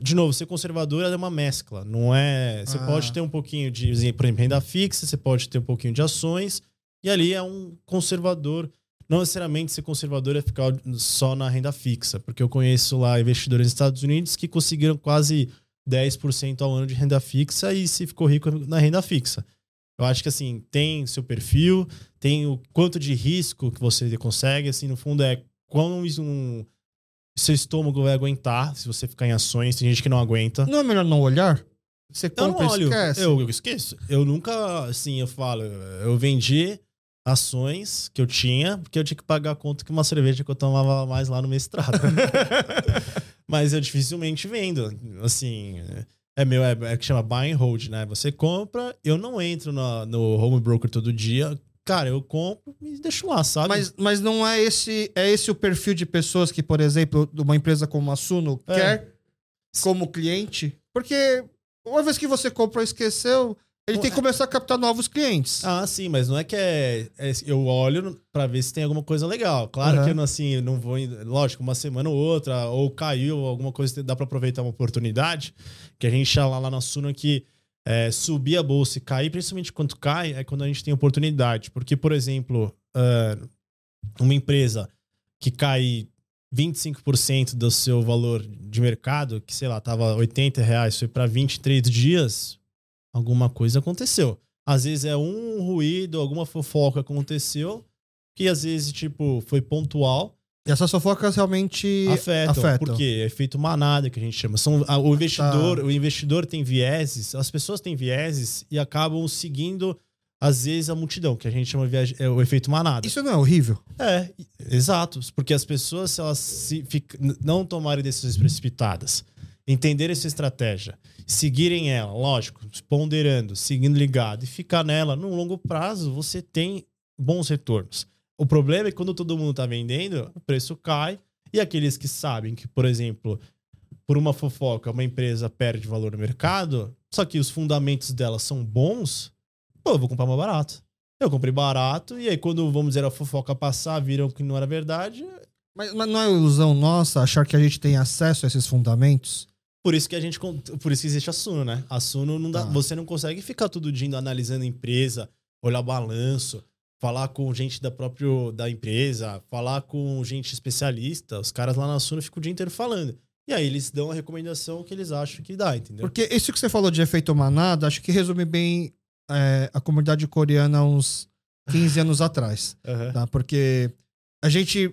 Speaker 2: de novo, ser conservador é uma mescla. Não é. Você
Speaker 1: Ah.
Speaker 2: pode ter um pouquinho de, por exemplo, renda fixa, você pode ter um pouquinho de ações, e ali é um conservador. Não necessariamente ser conservador é ficar só na renda fixa, porque eu conheço lá investidores nos Estados Unidos que conseguiram quase 10% ao ano de renda fixa e se ficou rico na renda fixa. Eu acho que assim, tem seu perfil, tem o quanto de risco que você consegue, assim, no fundo é quão um, seu estômago vai aguentar se você ficar em ações, tem gente que não aguenta.
Speaker 1: Não é melhor não olhar? Você
Speaker 2: Eu não
Speaker 1: compra
Speaker 2: olho,
Speaker 1: esquece.
Speaker 2: eu, eu esqueço. Eu nunca, assim, eu falo, eu vendi ações que eu tinha, porque eu tinha que pagar a conta que uma cerveja que eu tomava mais lá no mestrado. Mas eu dificilmente vendo. Assim, é meu, é, é que chama buy and hold, né? Você compra, eu não entro no, no home broker todo dia. Cara, eu compro e deixo lá, sabe?
Speaker 1: Mas, mas não é esse, é esse o perfil de pessoas que, por exemplo, uma empresa como a Suno
Speaker 2: É.
Speaker 1: quer como cliente? Porque uma vez que você comprou e esqueceu, ele tem que começar a captar novos clientes.
Speaker 2: Ah, sim, mas não é que é. é- eu olho pra ver se tem alguma coisa legal. Claro
Speaker 1: Aham.
Speaker 2: que eu não, assim, eu não vou. Lógico, uma semana ou outra, ou caiu, alguma coisa, dá pra aproveitar uma oportunidade. Que a gente chama lá na Suno que é, subir a bolsa e cair, principalmente quando cai, é quando a gente tem oportunidade. Porque, por exemplo, ah, uma empresa que cai 25% do seu valor de mercado, que sei lá, tava 80 reais, foi para 23 dias, alguma coisa aconteceu. Às vezes é um ruído, alguma fofoca aconteceu, que às vezes, tipo, foi pontual,
Speaker 1: E essas fofocas realmente
Speaker 2: afetam.
Speaker 1: afetam.
Speaker 2: Porque é efeito manada que a gente chama. São, a- o investidor, o investidor tem vieses, as pessoas têm vieses e acabam seguindo às vezes a multidão, que a gente chama viagem, é o efeito manada.
Speaker 1: Isso não é horrível?
Speaker 2: É, exato. Porque as pessoas, se elas se, fica, não tomarem decisões precipitadas, entenderem essa estratégia, seguirem ela, lógico, ponderando, seguindo ligado e ficar nela, no longo prazo, você tem bons retornos. O problema é que quando todo mundo está vendendo, o preço cai e aqueles que sabem que, por exemplo, por uma fofoca, uma empresa perde valor no mercado, só que os fundamentos dela são bons, pô, eu vou comprar mais barato. Eu comprei barato, e aí quando, vamos dizer, a fofoca passar, viram que não era verdade.
Speaker 1: Mas, mas não é ilusão nossa achar que a gente tem acesso a esses fundamentos?
Speaker 2: Por isso que a gente. Por isso que existe a Suno, né? A Suno não dá. Ah. Você não consegue ficar todo dia analisando a empresa, olhar o balanço, falar com gente da própria da empresa, falar com gente especialista. Os caras lá na Suno ficam o dia inteiro falando. E aí eles dão a recomendação que eles acham que dá, entendeu?
Speaker 1: Porque isso que você falou de efeito manada, acho que resume bem é, a comunidade coreana uns 15 anos atrás. Uhum. Tá? Porque a gente.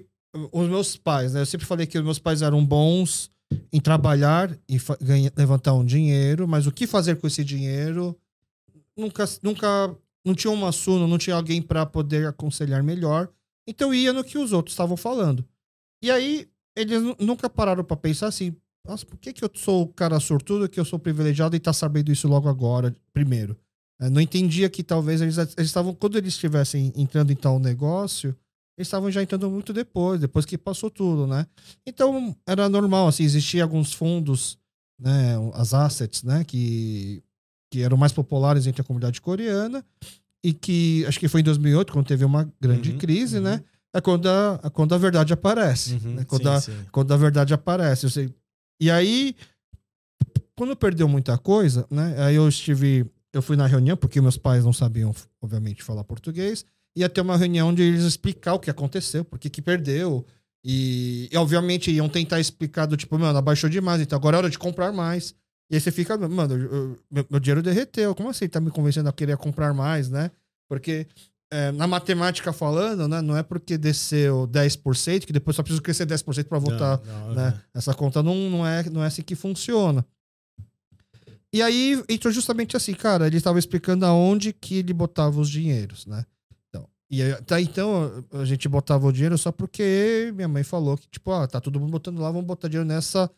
Speaker 1: Os meus pais, né? Eu sempre falei que os meus pais eram bons em trabalhar e ganha, levantar um dinheiro, mas o que fazer com esse dinheiro nunca, nunca não tinha uma suno, não tinha alguém para poder aconselhar melhor. Então ia no que os outros estavam falando. E aí eles nunca pararam para pensar assim, nossa, por que, que eu sou o cara sortudo, que eu sou privilegiado e tá sabendo isso logo agora, primeiro? Não entendia que talvez eles estavam, quando eles estivessem entrando em tal negócio, eles estavam já entrando muito depois, depois que passou tudo, né? Então era normal, assim, existiam alguns fundos, né, as assets, né, que, que eram mais populares entre a comunidade coreana e que acho que foi em 2008 quando teve uma grande uhum, crise, né? uhum. né? É quando a, quando a verdade aparece. Uhum, né? quando, sim, a, sim. quando a verdade aparece. Sei, e aí, quando perdeu muita coisa, né? Aí eu estive. Eu fui na reunião, porque meus pais não sabiam, obviamente, falar português. Ia ter uma reunião onde eles explicar o que aconteceu, por que que perdeu. E, e, obviamente, iam tentar explicar do tipo, mano, abaixou demais, então agora é hora de comprar mais. E aí você fica, mano, eu, meu, meu, dinheiro derreteu. Como assim tá me convencendo a querer comprar mais, né? Porque é, na matemática falando, né, não é porque desceu 10% que depois só precisa crescer 10% para voltar. Não, não, né? É. Essa conta não, não, é, não é assim que funciona. E aí entrou justamente assim, cara, ele estava explicando aonde que ele botava os dinheiros, né? E até então a gente botava o dinheiro só porque minha mãe falou que, tipo, ah, tá todo mundo botando lá, vamos botar dinheiro nessa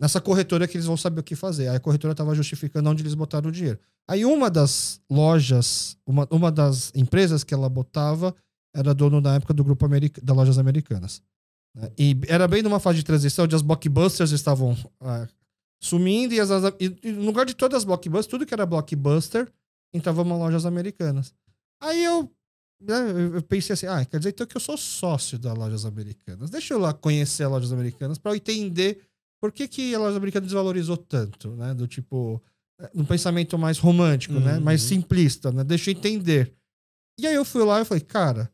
Speaker 1: nessa corretora que eles vão saber o que fazer. Aí a corretora estava justificando onde eles botaram o dinheiro. Aí uma das lojas, uma, uma das empresas que ela botava era dono na época do grupo America, das lojas americanas. Né? E era bem numa fase de transição onde as blockbusters estavam ah, sumindo e, as, e no lugar de todas as blockbusters, tudo que era blockbuster, entrava em lojas americanas. Aí eu, eu pensei assim, ah, quer dizer então que eu sou sócio das lojas americanas. Deixa eu lá conhecer as lojas americanas para eu entender por que, que a loja americana desvalorizou tanto, né? Do tipo, um pensamento mais romântico, né? uhum. né? Mais simplista, né? Deixa eu entender. E aí eu fui lá e falei, cara,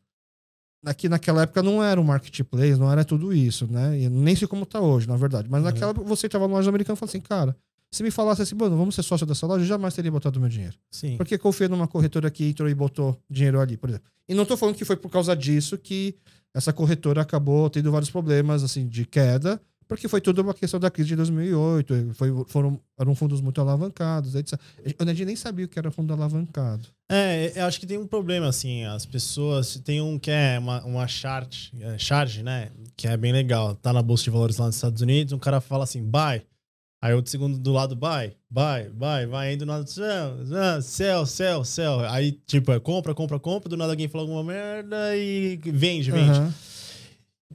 Speaker 1: aqui naquela época não era um marketplace, não era tudo isso, né? E nem sei como tá hoje, na verdade. Mas uhum. naquela época você estava na loja americana e falou assim, cara, se me falasse assim, mano, vamos ser sócio dessa loja, eu jamais teria botado meu dinheiro.
Speaker 2: Sim.
Speaker 1: Porque confiei numa corretora que entrou e botou dinheiro ali, por exemplo. E não tô falando que foi por causa disso que essa corretora acabou tendo vários problemas, assim, de queda, porque foi tudo uma questão da crise de 2008, foi, foram, eram fundos muito alavancados, etc. A gente nem sabia o que era fundo alavancado.
Speaker 2: É, eu acho que tem um problema, assim, as pessoas, tem um que é uma, uma chart, é, charge, né, que é bem legal, tá na Bolsa de Valores lá nos Estados Unidos, um cara fala assim, buy, aí outro segundo do lado, buy, buy, buy, vai, aí do nada, sell, sell, sell, aí tipo, é compra, compra, compra, do nada alguém fala alguma merda e vende, vende. Uhum.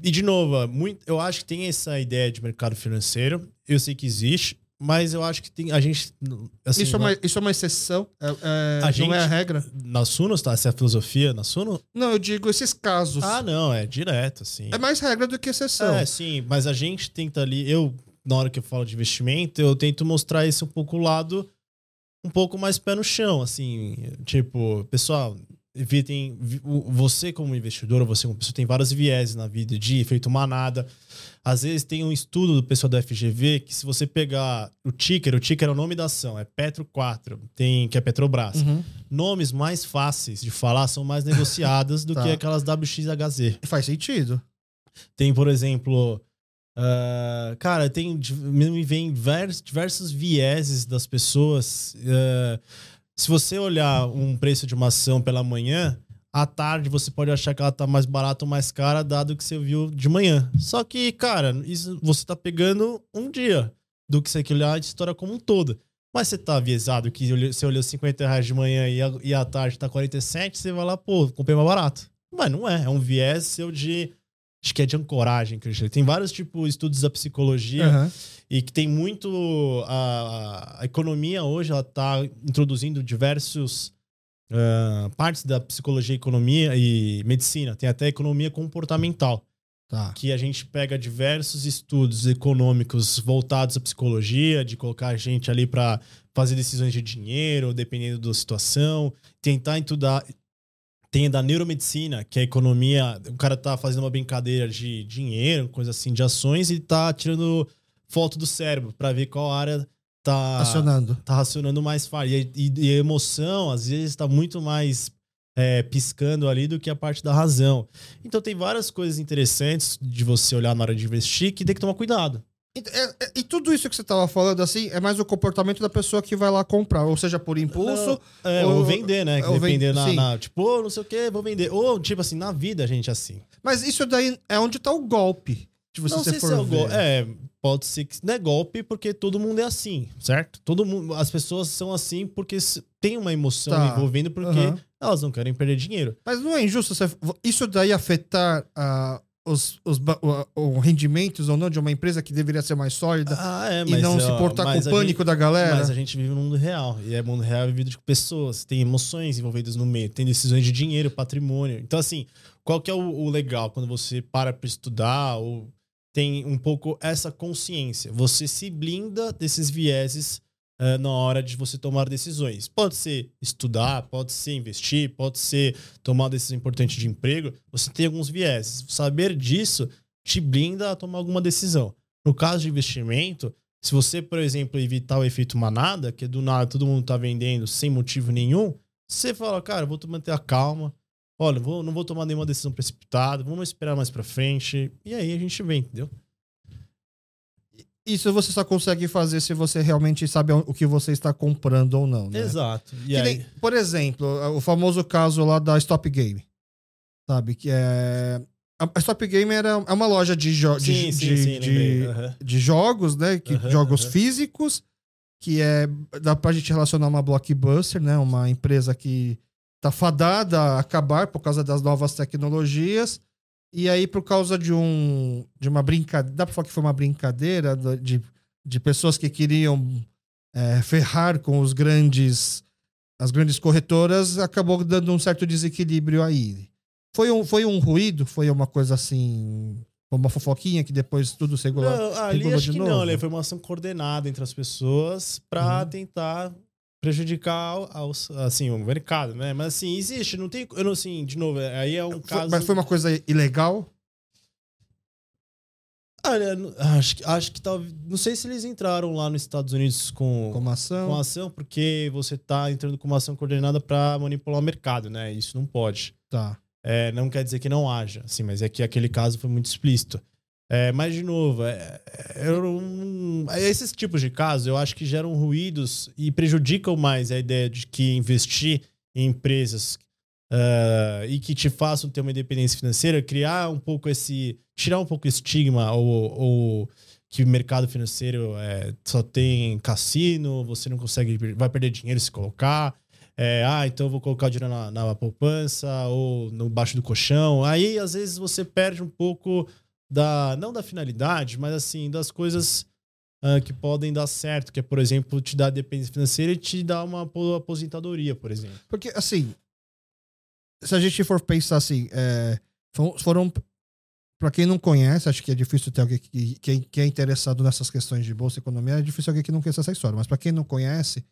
Speaker 2: E de novo, muito, eu acho que tem essa ideia de mercado financeiro. Eu sei que existe, mas eu acho que tem. A gente.
Speaker 1: Assim, isso, é uma, isso é uma exceção. É, é, a não gente, é a regra.
Speaker 2: Na Suno, tá? Essa é a filosofia na Suno?
Speaker 1: Não, eu digo esses casos.
Speaker 2: Ah, não, é direto, assim.
Speaker 1: É mais regra do que exceção.
Speaker 2: É, sim, mas a gente tenta ali. Eu, na hora que eu falo de investimento, eu tento mostrar esse um pouco o lado um pouco mais pé no chão, assim. Tipo, pessoal, evitem você como investidor, você como pessoa tem vários vieses na vida de efeito manada. Às vezes tem um estudo do pessoal da FGV que se você pegar o ticker, o ticker é o nome da ação, é Petro 4, tem que é Petrobras. Uhum. Nomes mais fáceis de falar são mais negociadas do tá. que aquelas WXHZ.
Speaker 1: Faz sentido.
Speaker 2: Tem, por exemplo, Uh, cara, tem me vem diversos, diversos vieses das pessoas. Uh, se você olhar um preço de uma ação pela manhã, à tarde você pode achar que ela tá mais barata ou mais cara, dado que você viu de manhã. Só que, cara, isso você tá pegando um dia do que você quer olhar a história como um todo. Mas você tá avisado que você olhou 50 reais de manhã e, a, e à tarde tá 47, você vai lá, pô, comprei mais barato. Mas não é, é um viés seu de. Acho que é de ancoragem, Cristian. Tem vários tipos estudos da psicologia
Speaker 1: Aham.
Speaker 2: e que tem muito. A, a economia hoje ela tá introduzindo diversos ah, partes da psicologia, economia e medicina. Tem até economia comportamental
Speaker 1: Tá.
Speaker 2: que a gente pega diversos estudos econômicos voltados à psicologia, de colocar a gente ali para fazer decisões de dinheiro, dependendo da situação, tentar estudar. Tem da neuromedicina, que é a economia. O cara tá fazendo uma brincadeira de dinheiro, coisa assim, de ações, e tá tirando foto do cérebro para ver qual área tá
Speaker 1: Acionando.
Speaker 2: tá racionando mais fácil. E, e- e a emoção, às vezes, tá muito mais é, piscando ali do que a parte da razão. Então tem várias coisas interessantes de você olhar na hora de investir que tem que tomar cuidado.
Speaker 1: E, é- é- e tudo isso que você tava falando, assim, é mais o comportamento da pessoa que vai lá comprar, ou seja, por impulso.
Speaker 2: É,
Speaker 1: Ou-
Speaker 2: ou, vender, né?
Speaker 1: Ou
Speaker 2: depender na,
Speaker 1: sim.
Speaker 2: na- Tipo, ô, não sei o que, vou vender. Ou, tipo assim, na vida a gente é assim.
Speaker 1: Mas isso daí é onde tá o golpe. Se você
Speaker 2: não
Speaker 1: se
Speaker 2: sei
Speaker 1: for
Speaker 2: se é o
Speaker 1: ver.
Speaker 2: gol. É, pode ser que não é golpe porque todo mundo é assim, certo? Todo mundo, as pessoas são assim porque tem uma emoção
Speaker 1: Tá.
Speaker 2: envolvendo porque
Speaker 1: Aham.
Speaker 2: elas não querem perder dinheiro.
Speaker 1: Mas não é injusto você- isso daí afetar ah, os, os, o- o rendimentos ou não de uma empresa que deveria ser mais sólida
Speaker 2: Ah, é,
Speaker 1: e não se
Speaker 2: ó,
Speaker 1: portar
Speaker 2: mas
Speaker 1: com o pânico
Speaker 2: gente-
Speaker 1: da galera?
Speaker 2: Mas a gente vive no mundo real. E é mundo real vivido de pessoas. Tem emoções envolvidas no meio. Tem decisões de dinheiro, patrimônio. Então, assim, qual que é o, o legal quando você para pra estudar ou tem um pouco essa consciência? Você se blinda desses vieses eh, na hora de você tomar decisões. Pode ser estudar, pode ser investir, pode ser tomar decisão importante de emprego. Você tem alguns vieses. Saber disso te blinda a tomar alguma decisão. No caso de investimento, se você, por exemplo, evitar o efeito manada, que do nada todo mundo tá vendendo sem motivo nenhum, você fala, cara, vou manter a calma. Olha, vou, não vou tomar nenhuma decisão precipitada, vamos esperar mais pra frente. E aí a gente vê, entendeu?
Speaker 1: Isso você só consegue fazer se você realmente sabe o que você está comprando ou não, né?
Speaker 2: Exato. E
Speaker 1: nem, por exemplo, o famoso caso lá da Stop Game. Sabe? Que é. A Stop Game era, é uma loja de, jo de,
Speaker 2: sim, sim,
Speaker 1: de,
Speaker 2: sim,
Speaker 1: de-.
Speaker 2: Aham.
Speaker 1: de jogos, né? Que,
Speaker 2: Aham,
Speaker 1: jogos
Speaker 2: aham.
Speaker 1: físicos, que é. Dá pra gente relacionar uma blockbuster, né? Uma empresa que tá fadada a acabar por causa das novas tecnologias. E aí, por causa de um. De uma brincadeira. Dá pra falar que foi uma brincadeira de, de pessoas que queriam é, ferrar com os grandes. As grandes corretoras, acabou dando um certo desequilíbrio aí. Foi um, foi um ruído? Foi uma coisa assim. Uma fofoquinha que depois tudo se
Speaker 2: Não, ali
Speaker 1: regulou
Speaker 2: acho
Speaker 1: de
Speaker 2: que
Speaker 1: novo?
Speaker 2: não, né? Foi uma ação coordenada entre as pessoas pra
Speaker 1: Uhum.
Speaker 2: tentar prejudicar ao- aos, assim, o mercado, né? Mas assim, existe, não tem. Eu não, assim, de novo, aí é um
Speaker 1: Foi-
Speaker 2: caso.
Speaker 1: Mas foi uma coisa ilegal?
Speaker 2: Olha, acho que, acho que talvez. Não sei se eles entraram lá nos Estados Unidos com,
Speaker 1: Como ação?
Speaker 2: com ação, porque você tá entrando com uma ação coordenada pra manipular o mercado, né? Isso não pode.
Speaker 1: Tá.
Speaker 2: É, não quer dizer que não haja, assim, mas é que aquele caso foi muito explícito. É, mas, de novo, é, é, esses tipos de casos eu acho que geram ruídos e prejudicam mais a ideia de que investir em empresas ah, e que te façam ter uma independência financeira, criar um pouco esse. tirar um pouco o estigma ou, ou que o mercado financeiro é, só tem cassino, você não consegue, vai perder dinheiro se colocar. É, ah, então vou colocar o dinheiro na, na poupança ou no baixo do colchão. Aí, às vezes, você perde um pouco da. Não da finalidade, mas assim, das coisas ah, que podem dar certo, que é, por exemplo, te dar dependência financeira e te dar uma apo- aposentadoria, por exemplo.
Speaker 1: Porque, assim, se a gente for pensar assim, é, fo- foram. Pra quem não conhece, acho que é difícil ter alguém que, que, que é interessado nessas questões de bolsa e economia, é difícil alguém que não conheça essa história. Mas pra quem não conhece,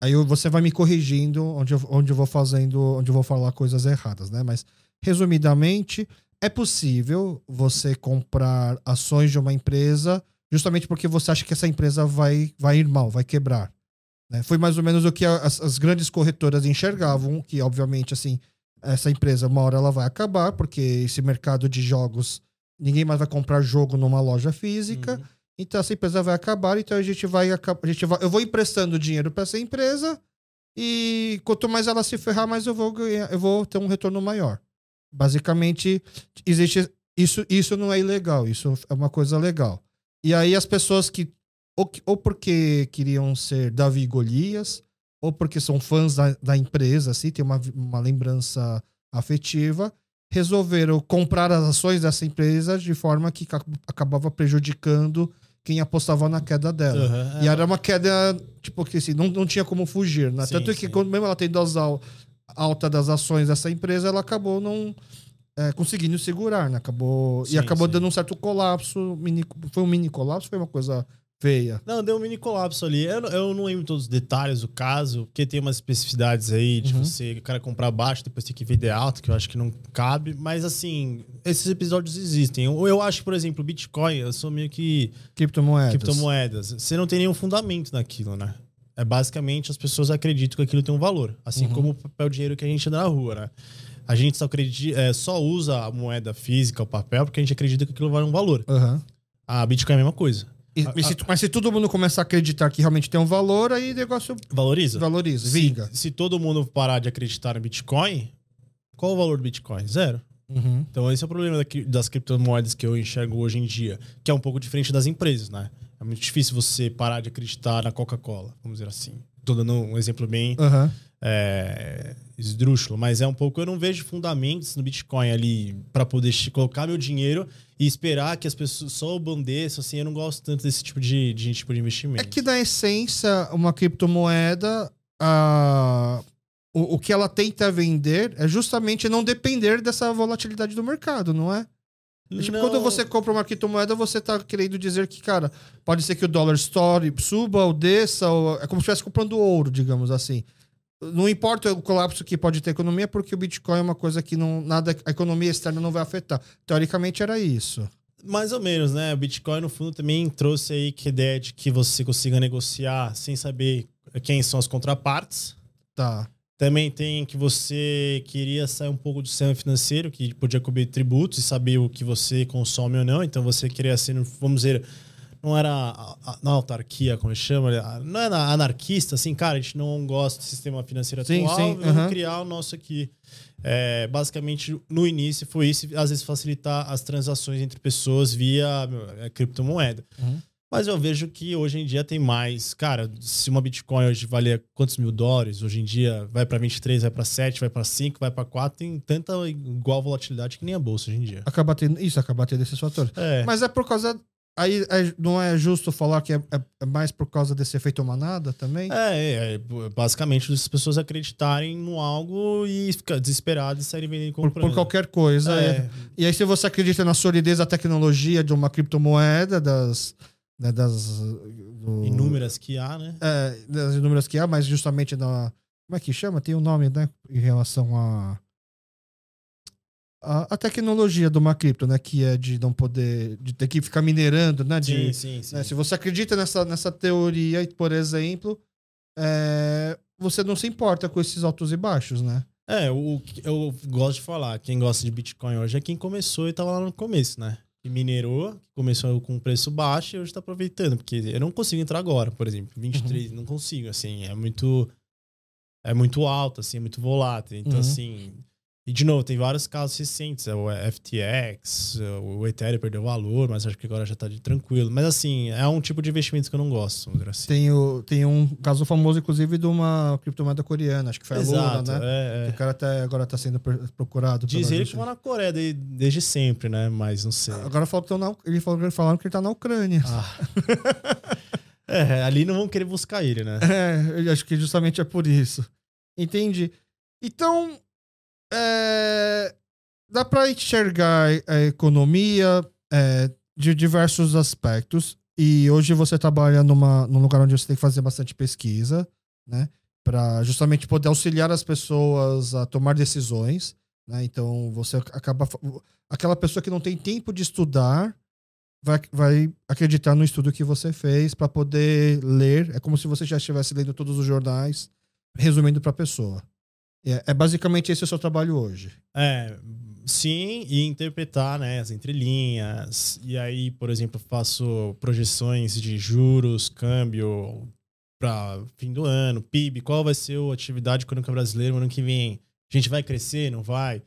Speaker 1: aí você vai me corrigindo onde eu, onde eu vou fazendo, onde eu vou falar coisas erradas, né? Mas, resumidamente, é possível você comprar ações de uma empresa justamente porque você acha que essa empresa vai, vai ir mal, vai quebrar. né? Foi mais ou menos o que as, as grandes corretoras enxergavam, que obviamente, assim, essa empresa, uma hora ela vai acabar, porque esse mercado de jogos, ninguém mais vai comprar jogo numa loja física, então essa empresa vai acabar, então a gente vai, a gente vai eu vou emprestando dinheiro para essa empresa E quanto mais ela se ferrar, mais eu vou ganhar, eu vou ter um retorno maior. Basicamente, existe isso, isso não é ilegal, isso é uma coisa legal. E aí as pessoas que ou, ou porque queriam ser Davi e Golias, ou porque são fãs da, da empresa, assim, tem uma, uma lembrança afetiva, resolveram comprar as ações dessa empresa de forma que acabava prejudicando quem apostava na queda dela. Uhum, e é. era uma queda, tipo, que assim, não, não tinha como fugir, né? Sim, Tanto que quando mesmo ela tem dose alta das ações dessa empresa, ela acabou não é, conseguindo segurar, né? Acabou, sim, e acabou sim. dando um certo colapso. Mini, foi um mini colapso? Foi uma coisa feia.
Speaker 2: Não, deu um mini colapso ali. Eu, eu não lembro todos os detalhes do caso, porque tem umas especificidades aí de uhum. você, o cara comprar baixo, depois tem que vender alto, que eu acho que não cabe. Mas assim, esses episódios existem. Eu, eu acho, por exemplo, Bitcoin, eu sou meio que.
Speaker 1: Criptomoedas.
Speaker 2: Criptomoedas. Você não tem nenhum fundamento naquilo, né? É basicamente as pessoas acreditam que aquilo tem um valor. Assim uhum. como o papel dinheiro que a gente anda na rua, né? A gente só, acredita, é, só usa a moeda física, o papel, porque a gente acredita que aquilo vale um valor.
Speaker 1: Uhum.
Speaker 2: A Bitcoin é a mesma coisa.
Speaker 1: E, a, se, mas se todo mundo começar a acreditar que realmente tem um valor, aí o negócio
Speaker 2: valoriza.
Speaker 1: Valoriza, vinga.
Speaker 2: Se, se todo mundo parar de acreditar no Bitcoin, qual o valor do Bitcoin? Zero.
Speaker 1: Uhum.
Speaker 2: Então esse é o problema das criptomoedas que eu enxergo hoje em dia, que é um pouco diferente das empresas, né? É muito difícil você parar de acreditar na Coca-Cola, vamos dizer assim. Tô dando um exemplo bem
Speaker 1: uhum.
Speaker 2: é, esdrúxulo, mas é um pouco. Eu não vejo fundamentos no Bitcoin ali para poder colocar meu dinheiro e esperar que as pessoas só bandeçam, assim, eu não gosto tanto desse tipo de, de tipo de investimento.
Speaker 1: É que, na essência, uma criptomoeda, a, o que ela tenta vender é justamente não depender dessa volatilidade do mercado, não é? É tipo, quando você compra uma criptomoeda, você tá querendo dizer que, cara, pode ser que o dólar store suba ou desça, ou é como se estivesse comprando ouro, digamos assim. Não importa o colapso que pode ter a economia, porque o Bitcoin é uma coisa que não, nada, a economia externa não vai afetar. Teoricamente era isso.
Speaker 2: Mais ou menos, né? O Bitcoin, no fundo, também trouxe aí que a ideia de que você consiga negociar sem saber quem são as contrapartes.
Speaker 1: Tá.
Speaker 2: Também tem que você queria sair um pouco do sistema financeiro, que podia cobrir tributos e saber o que você consome ou não. Então você queria ser, vamos dizer, não era na autarquia, como chama, não era anarquista, assim, cara, a gente não gosta do sistema financeiro sim, atual, sim, vamos uhum. criar o nosso aqui. É, basicamente, no início foi isso, às vezes facilitar as transações entre pessoas via é, criptomoeda.
Speaker 1: Uhum.
Speaker 2: Mas eu vejo que hoje em dia tem mais. Cara, se uma Bitcoin hoje valia quantos mil dólares, hoje em dia vai para 23, vai para 7, vai para 5, vai para 4, tem tanta igual volatilidade que nem a bolsa hoje em dia.
Speaker 1: Acaba tendo, isso, acaba tendo esses fatores.
Speaker 2: É.
Speaker 1: Mas é por causa Aí é, não é justo falar que é, é, é, mais por causa desse efeito manada também?
Speaker 2: É, é, é basicamente as pessoas acreditarem no algo e ficar desesperadas e saírem vendendo
Speaker 1: comprando. Por, por qualquer coisa. E aí, se você acredita na solidez da tecnologia de uma criptomoeda, das. Né, das
Speaker 2: do, inúmeras que há, né?
Speaker 1: É, das inúmeras que há, mas justamente na. Como é que chama? Tem um nome, né? Em relação a a, a, tecnologia do uma cripto, né? Que é de não poder. de ter que ficar minerando, né?
Speaker 2: De, sim, sim, sim.
Speaker 1: Né, se você acredita nessa, nessa teoria, por exemplo, é, você não se importa com esses altos e baixos, né?
Speaker 2: É, o, eu gosto de falar, quem gosta de Bitcoin hoje é quem começou e estava lá no começo, né? E minerou, começou com preço baixo e hoje está aproveitando, porque eu não consigo entrar agora, por exemplo, 23, uhum. não consigo, assim, é muito é muito alto, assim, é muito volátil. Então, uhum. assim, e, de novo, tem vários casos recentes. É o FTX, o Ethereum perdeu valor, mas acho que agora já está de tranquilo. Mas, assim, é um tipo de investimento que eu não gosto, assim.
Speaker 1: Tem, o, tem um caso famoso, inclusive, de uma criptomoeda coreana. Acho que foi a Exato, Luna, né?
Speaker 2: É, é.
Speaker 1: O cara até agora está sendo procurado.
Speaker 2: Diz ele que na Coreia desde, desde sempre, né? Mas não sei.
Speaker 1: Agora falou que na, ele falou, falaram que ele está na Ucrânia.
Speaker 2: Ah. é, ali não vão querer buscar ele, né?
Speaker 1: É, eu acho que justamente é por isso. Entendi. Então, é, dá para enxergar a economia é, de diversos aspectos. E hoje você trabalha numa, num lugar onde você tem que fazer bastante pesquisa, né? Para justamente poder auxiliar as pessoas a tomar decisões. Né? Então você acaba. Aquela pessoa que não tem tempo de estudar vai, vai acreditar no estudo que você fez para poder ler. É como se você já estivesse lendo todos os jornais, resumindo para a pessoa. É, é, basicamente esse o seu trabalho hoje.
Speaker 2: É, sim, e interpretar né, as entrelinhas. E aí, por exemplo, faço projeções de juros, câmbio, para fim do ano, PIB, qual vai ser a atividade econômica brasileira no ano que vem? A gente vai crescer, não vai?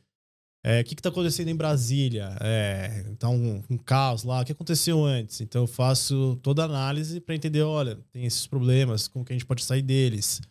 Speaker 2: É, o que está acontecendo em Brasília? É, tá um, um, caos lá. O que aconteceu antes? Então eu faço toda a análise para entender, olha, tem esses problemas, como que a gente pode sair deles.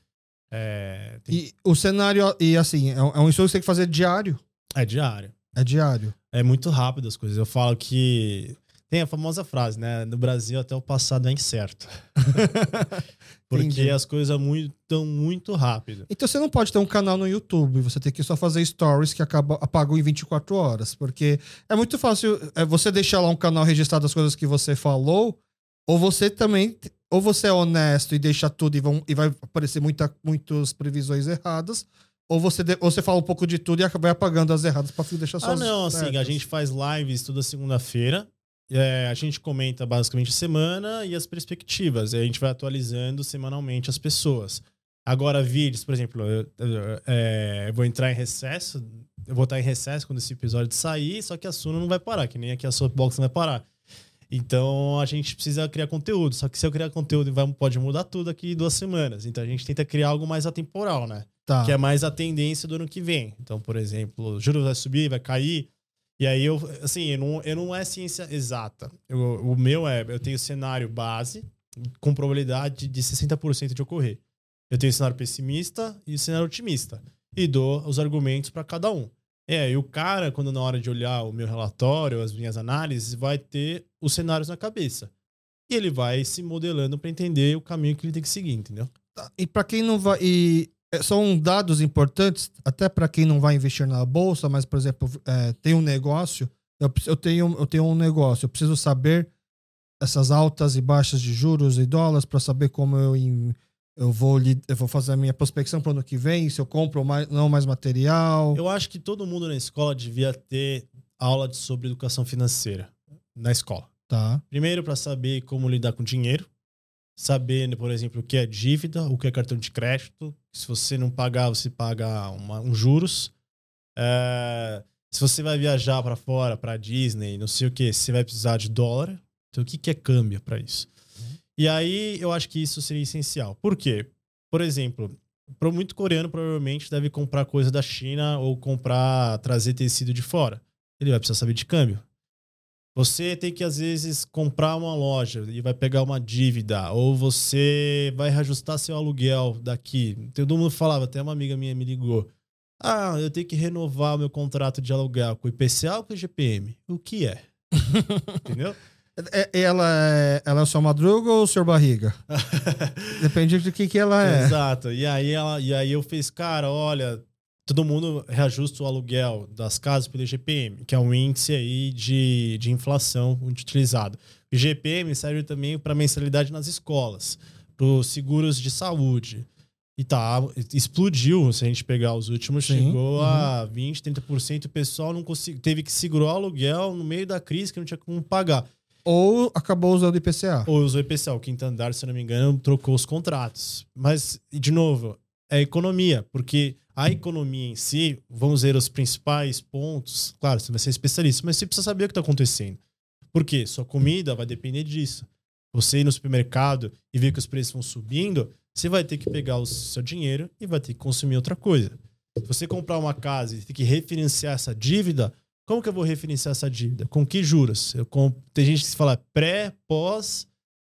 Speaker 1: É, tem... E o cenário, e assim, é um, é estudo que você tem que fazer diário.
Speaker 2: É diário.
Speaker 1: É diário.
Speaker 2: É muito rápido as coisas. Eu falo que tem a famosa frase, né? No Brasil até o passado é incerto. Porque Entendi. as coisas estão muito, muito rápido.
Speaker 1: Então você não pode ter um canal no YouTube, você tem que só fazer stories que acaba, apagam em 24 horas. Porque é muito fácil é, você deixar lá um canal registrado as coisas que você falou, ou você também. Ou você é honesto e deixa tudo e, vão, e vai aparecer muita, muitas previsões erradas, ou você, de, ou você fala um pouco de tudo e vai apagando as erradas para deixar só
Speaker 2: Ah, não, assim, a gente faz lives toda segunda-feira. É, a gente comenta basicamente a semana e as perspectivas. E a gente vai atualizando semanalmente as pessoas. Agora, vídeos, por exemplo, eu, eu, é, eu, vou entrar em recesso. Eu vou estar em recesso quando esse episódio sair, só que a Suno não vai parar, que nem aqui a Soapbox não vai parar. Então a gente precisa criar conteúdo. Só que se eu criar conteúdo, vai, pode mudar tudo aqui duas semanas. Então a gente tenta criar algo mais atemporal, né? Tá. Que é mais a tendência do ano que vem. Então, por exemplo, juros vai subir, vai cair. E aí eu, assim, eu não, eu não é ciência exata. Eu, o meu é, eu tenho cenário base com probabilidade de 60% de ocorrer. Eu tenho cenário pessimista e cenário otimista. E dou os argumentos para cada um. É, e o cara, quando na hora de olhar o meu relatório, as minhas análises, vai ter os cenários na cabeça. E ele vai se modelando para entender o caminho que ele tem que seguir, entendeu?
Speaker 1: Tá, e para quem não vai. E é, são dados importantes, até para quem não vai investir na bolsa, mas, por exemplo, é, tem um negócio, eu, eu, tenho, eu tenho um negócio, eu preciso saber essas altas e baixas de juros e dólares para saber como eu, eu, vou, eu vou fazer a minha prospecção para o ano que vem, se eu compro mais, não mais material.
Speaker 2: Eu acho que todo mundo na escola devia ter aula sobre educação financeira na escola.
Speaker 1: Tá.
Speaker 2: Primeiro, para saber como lidar com dinheiro, saber, por exemplo, o que é dívida, o que é cartão de crédito. Se você não pagar, você paga uma, um juros. É, se você vai viajar para fora, para Disney, não sei o que, você vai precisar de dólar. Então, o que, que é câmbio para isso? Uhum. E aí, eu acho que isso seria essencial. Por quê? Por exemplo, para muito coreano provavelmente deve comprar coisa da China ou comprar, trazer tecido de fora. Ele vai precisar saber de câmbio. Você tem que, às vezes, comprar uma loja e vai pegar uma dívida, ou você vai reajustar seu aluguel daqui. Todo mundo falava, até uma amiga minha me ligou. Ah, eu tenho que renovar o meu contrato de aluguel com o IPCA ou com o IGPM? O que é? Entendeu?
Speaker 1: É, ela é, ela é o seu madruga ou o seu barriga? Depende de que, que ela é.
Speaker 2: Exato. E aí, ela, e aí eu fiz, cara, olha, todo mundo reajusta o aluguel das casas pelo IGPM, que é um índice aí de, de inflação utilizado. O IGPM serve também para mensalidade nas escolas, para os seguros de saúde. E tá, explodiu, se a gente pegar os últimos, Sim, chegou uhum. a 20, 30%. O pessoal não consegui, teve que segurar o aluguel no meio da crise, que não tinha como pagar.
Speaker 1: Ou acabou usando IPCA.
Speaker 2: Ou usou IPCA. O quinto andar, se não me engano, trocou os contratos. Mas, de novo, é economia, porque a economia em si, vamos ver os principais pontos. Claro, você vai ser especialista, mas você precisa saber o que está acontecendo. Por quê? Sua comida vai depender disso. Você ir no supermercado e ver que os preços vão subindo, você vai ter que pegar o seu dinheiro e vai ter que consumir outra coisa. Se você comprar uma casa e ter que refinanciar essa dívida, como que eu vou refinanciar essa dívida? Com que juros? Eu comp... Tem gente que fala pré, pós,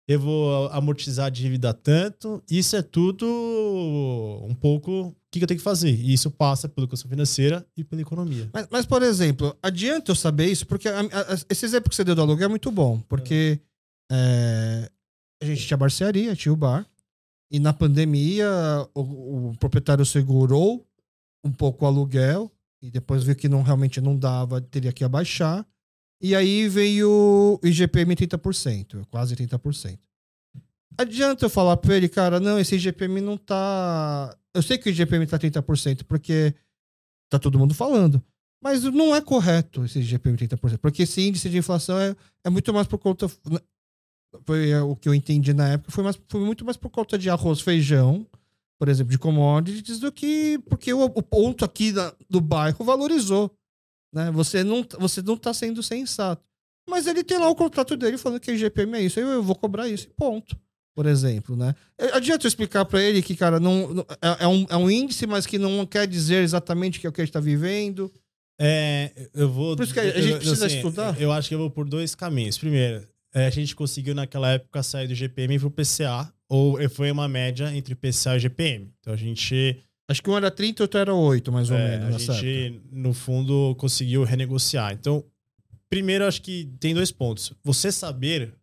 Speaker 2: eu vou amortizar a dívida tanto. Isso é tudo um pouco que, que eu tenho que fazer? E isso passa pela educação financeira e pela economia.
Speaker 1: Mas, mas por exemplo, adianta eu saber isso? Porque a, a, esse exemplo que você deu do aluguel é muito bom. Porque é. É, a gente tinha barcearia, tinha o bar. E na pandemia, o, o, proprietário segurou um pouco o aluguel. E depois viu que não, realmente não dava, teria que abaixar. E aí veio o IGPM 30%, quase 30%. Adianta eu falar pra ele, cara, não, esse IGPM não tá eu sei que o IGPM tá 30%, porque tá todo mundo falando. Mas não é correto esse IGPM 30%, porque esse índice de inflação é, é muito mais por conta. Foi é, o que eu entendi na época, foi, mais, foi muito mais por conta de arroz, feijão, por exemplo, de commodities, do que porque o, o ponto aqui da, do bairro valorizou. Né? Você, não, você não tá sendo sensato. Mas ele tem lá o contrato dele falando que o IGPM é isso, eu, eu vou cobrar isso, ponto. por exemplo, né? É, Adianta eu explicar para ele que, cara, não, é, é um, é um índice, mas que não quer dizer exatamente o que é o que a gente tá vivendo.
Speaker 2: É, eu vou.
Speaker 1: Por isso que a gente
Speaker 2: eu-
Speaker 1: precisa estudar.
Speaker 2: Eu acho que eu vou por dois caminhos. Primeiro, é, a gente conseguiu naquela época sair do GPM pro PCA, ou foi uma média entre PCA e GPM. Então a gente,
Speaker 1: Acho que um era 30 e outro era 8, mais ou
Speaker 2: é,
Speaker 1: menos.
Speaker 2: a
Speaker 1: nessa época.
Speaker 2: gente no fundo conseguiu renegociar. Então, primeiro, acho que tem dois pontos. Você saber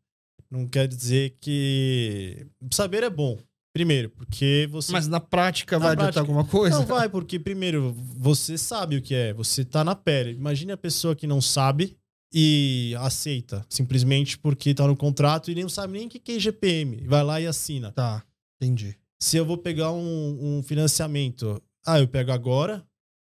Speaker 2: não quer dizer que saber é bom. Primeiro, porque você
Speaker 1: Mas na prática
Speaker 2: Na
Speaker 1: vai
Speaker 2: prática-
Speaker 1: adiantar alguma coisa?
Speaker 2: Não vai, porque primeiro, você sabe o que é, você tá na pele. Imagine a pessoa que não sabe e aceita, simplesmente porque tá no contrato e nem sabe nem o que que é GPM. Vai lá e assina.
Speaker 1: Tá, entendi.
Speaker 2: Se eu vou pegar um, um financiamento, ah, eu pego agora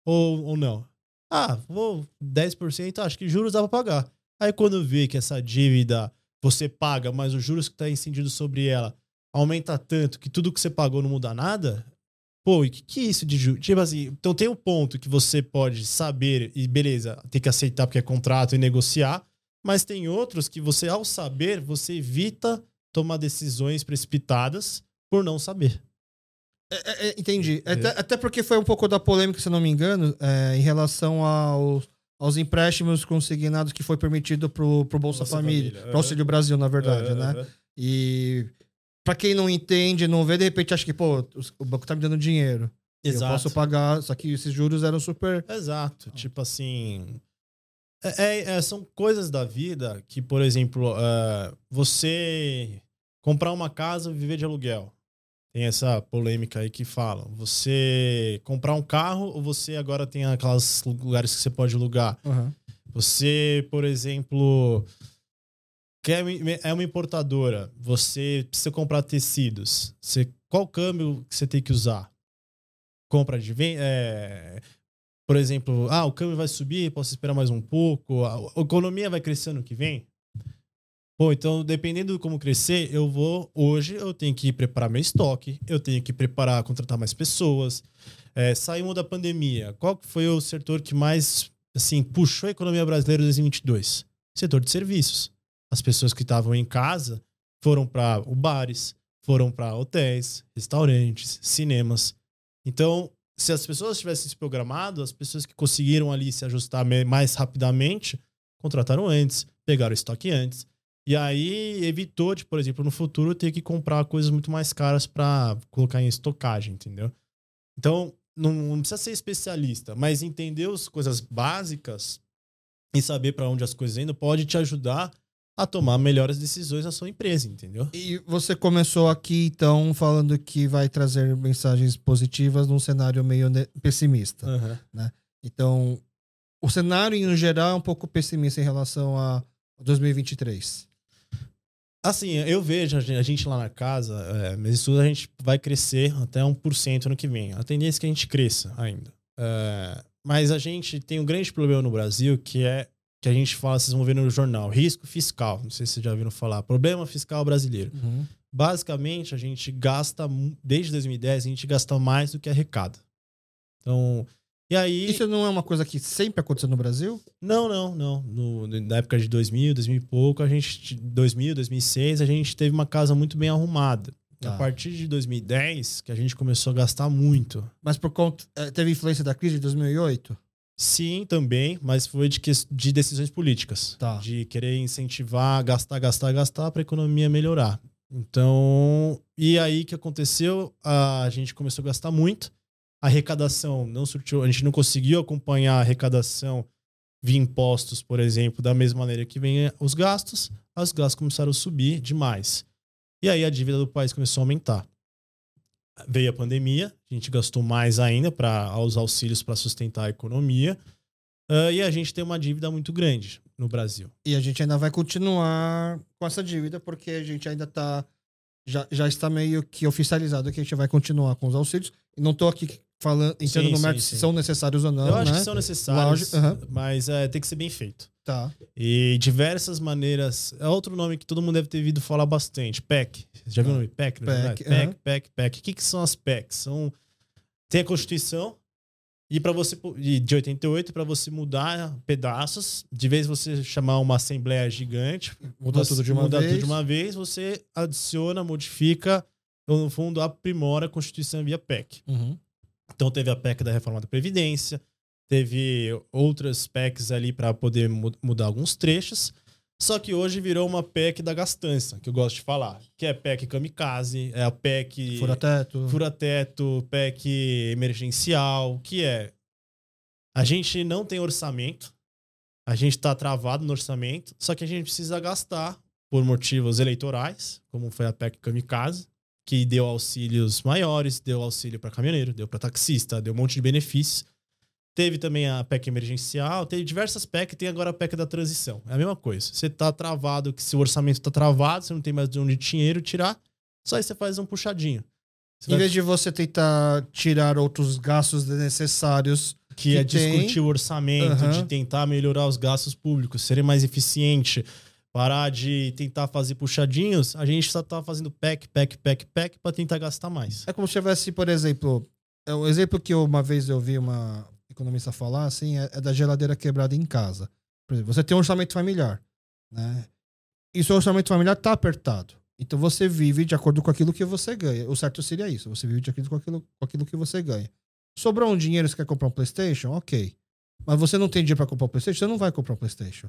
Speaker 2: ou, ou não? Ah, vou 10%, acho que juros dá pra pagar. Aí quando vê que essa dívida você paga, mas os juros que tá incidido sobre ela aumenta tanto que tudo que você pagou não muda nada, pô, e o que, que é isso de juros? Tipo assim, então tem um ponto que você pode saber e beleza, ter que aceitar porque é contrato e negociar, mas tem outros que você, ao saber, você evita tomar decisões precipitadas por não saber.
Speaker 1: É, é, entendi. Até, até porque foi um pouco da polêmica, se eu não me engano, é, em relação aos, aos empréstimos consignados que foi permitido pro, pro Bolsa,
Speaker 2: Bolsa
Speaker 1: Família.
Speaker 2: Família,
Speaker 1: Pro Auxílio Brasil, na verdade,
Speaker 2: É,
Speaker 1: né?
Speaker 2: é.
Speaker 1: E pra quem não entende, não vê, de repente acha que, pô, o banco tá me dando dinheiro. Eu
Speaker 2: Exato.
Speaker 1: posso pagar, só que esses juros eram super.
Speaker 2: Exato. Tipo assim. é- é- é, são coisas da vida que, por exemplo, é, você comprar uma casa e viver de aluguel. Tem essa polêmica aí que falam. Você comprar um carro ou você agora tem aquelas lugares que você pode alugar.
Speaker 1: Aham.
Speaker 2: Você, por exemplo, quer, é uma importadora, você precisa comprar tecidos. Você, qual câmbio que você tem que usar? Compra de vem, é, por exemplo, ah, o câmbio vai subir, posso esperar mais um pouco, a, a economia vai crescer ano que vem? Pô, então, dependendo de como crescer, eu vou. Hoje eu tenho que preparar meu estoque, eu tenho que preparar, contratar mais pessoas. É, saímos da pandemia. Qual foi o setor que mais assim puxou a economia brasileira em 2022? Setor de serviços. As pessoas que estavam em casa foram para bares, foram para hotéis, restaurantes, cinemas. Então, se as pessoas tivessem se programado, as pessoas que conseguiram ali se ajustar mais rapidamente, contrataram antes, pegaram estoque antes. E aí evitou de, por exemplo, no futuro ter que comprar coisas muito mais caras para colocar em estocagem, entendeu? Então, não, não precisa ser especialista, mas entender as coisas básicas e saber para onde as coisas indo pode te ajudar a tomar melhores decisões na sua empresa, entendeu?
Speaker 1: E você começou aqui, então, falando que vai trazer mensagens positivas num cenário meio pessimista. Então, o cenário, em geral, é um pouco pessimista em relação a 2023.
Speaker 2: Assim, eu vejo a gen- a gente lá na casa, é, mas isso a gente vai crescer até 1% ano que vem. A tendência é que a gente cresça ainda. É, mas a gente tem um grande problema no Brasil que é que a gente fala, vocês vão ver no jornal, risco fiscal. Não sei se vocês já viram falar. Problema fiscal brasileiro. Basicamente, a gente gasta, desde 2010, a gente gasta mais do que arrecada. Então, e aí...
Speaker 1: Isso não é uma coisa que sempre aconteceu no Brasil?
Speaker 2: Não, não, não. No, na época de 2000, 2000 e pouco, a gente 2000, 2006, a gente teve uma casa muito bem arrumada.
Speaker 1: Tá.
Speaker 2: A partir de 2010, que a gente começou a gastar muito.
Speaker 1: Mas por conta. eh, Teve influência da crise de 2008?
Speaker 2: Sim, também, mas foi de, que- de decisões políticas.
Speaker 1: Tá.
Speaker 2: De querer incentivar, gastar, gastar, gastar para a economia melhorar. Então, e aí que aconteceu? A gente começou a gastar muito. A arrecadação não surtiu, a gente não conseguiu acompanhar a arrecadação via impostos, por exemplo, da mesma maneira que vem os gastos. Os gastos começaram a subir demais. E aí a dívida do país começou a aumentar. Veio a pandemia, a gente gastou mais ainda para os auxílios para sustentar a economia. Ah, e a gente tem uma dívida muito grande no Brasil.
Speaker 1: E a gente ainda vai continuar com essa dívida, porque a gente ainda tá. Já, já está meio que oficializado que a gente vai continuar com os auxílios. Não tô aqui falando, entrando
Speaker 2: Sim,
Speaker 1: no
Speaker 2: sim.
Speaker 1: se são necessários ou não.
Speaker 2: Eu acho
Speaker 1: né?
Speaker 2: que são necessários, mas é, tem que ser bem feito.
Speaker 1: Tá.
Speaker 2: E diversas maneiras. É outro nome que todo mundo deve ter ouvido falar bastante. PEC. Você já viu o nome? PEC, na
Speaker 1: PEC.
Speaker 2: PEC, PEC, PEC. O que, que são as PECs? São... Tem a Constituição, E para você e de 88 para você mudar pedaços, de vez você chamar uma assembleia gigante,
Speaker 1: Muda
Speaker 2: você
Speaker 1: tudo de uma
Speaker 2: muda
Speaker 1: vez.
Speaker 2: tudo de uma vez, você adiciona, modifica, ou, no fundo aprimora a Constituição via PEC.
Speaker 1: Uhum.
Speaker 2: Então teve a PEC da reforma da previdência, teve outras PECs ali para poder mu- mudar alguns trechos. Só que hoje virou uma PEC da gastança, que eu gosto de falar, que é PEC kamikaze, é a PEC
Speaker 1: Fura teto.
Speaker 2: fura-teto, PEC emergencial, que é a gente não tem orçamento, a gente está travado no orçamento, só que a gente precisa gastar por motivos eleitorais, como foi a PEC kamikaze, que deu auxílios maiores, deu auxílio para caminhoneiro, deu para taxista, deu um monte de benefícios. Teve também a PEC emergencial, teve diversas PEC, tem agora a PEC da transição. É a mesma coisa. Você tá travado, que se o orçamento tá travado, você não tem mais de onde dinheiro tirar, só aí você faz um puxadinho. Você
Speaker 1: Em
Speaker 2: vai-
Speaker 1: vez de você tentar tirar outros gastos desnecessários,
Speaker 2: que é
Speaker 1: que tem-
Speaker 2: discutir o orçamento,
Speaker 1: Aham.
Speaker 2: de tentar melhorar os gastos públicos, ser mais eficiente, parar de tentar fazer puxadinhos, a gente só tá fazendo PEC, PEC, PEC, PEC para tentar gastar mais.
Speaker 1: é como se tivesse, por exemplo, é um exemplo que eu- uma vez eu vi uma economista falar, assim, é, é da geladeira quebrada em casa. Por exemplo, você tem um orçamento familiar, né? E seu orçamento familiar tá apertado. Então você vive de acordo com aquilo que você ganha. O certo seria isso. Você vive de acordo com aquilo, com aquilo que você ganha. Sobrou um dinheiro, você quer comprar um PlayStation? Ok. Mas você não tem dinheiro para comprar um PlayStation, você não vai comprar um PlayStation.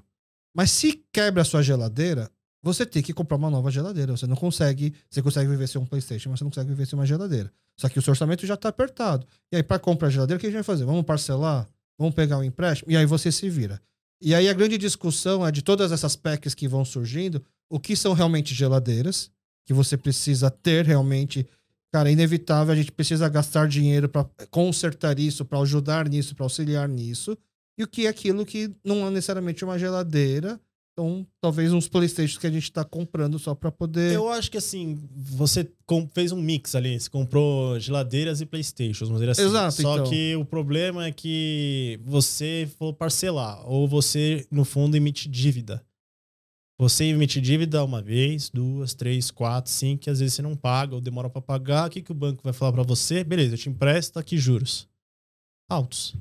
Speaker 1: Mas se quebra a sua geladeira, você tem que comprar uma nova geladeira. Você não consegue. Você consegue viver sem um PlayStation, mas você não consegue viver sem uma geladeira. Só que o seu orçamento já tá apertado. E aí, para comprar a geladeira, o que a gente vai fazer? Vamos parcelar? Vamos pegar um empréstimo? E aí você se vira. E aí a grande discussão é de todas essas PECs que vão surgindo, o que são realmente geladeiras, que você precisa ter realmente. Cara, é inevitável, a gente precisa gastar dinheiro para consertar isso, para ajudar nisso, para auxiliar nisso. E o que é aquilo que não é necessariamente uma geladeira. Então, talvez uns Playstations que a gente tá comprando só para poder.
Speaker 2: Eu acho que assim, você fez um mix ali, você comprou geladeiras e Playstations, dizer assim.
Speaker 1: Exato,
Speaker 2: Só
Speaker 1: então.
Speaker 2: que o problema é que você for parcelar, ou você, no fundo, emite dívida. Você emite dívida uma vez, duas, três, quatro, cinco, que às vezes você não paga ou demora para pagar. O que, que o banco vai falar para você? Beleza, eu te empresto, tá aqui juros. Altos.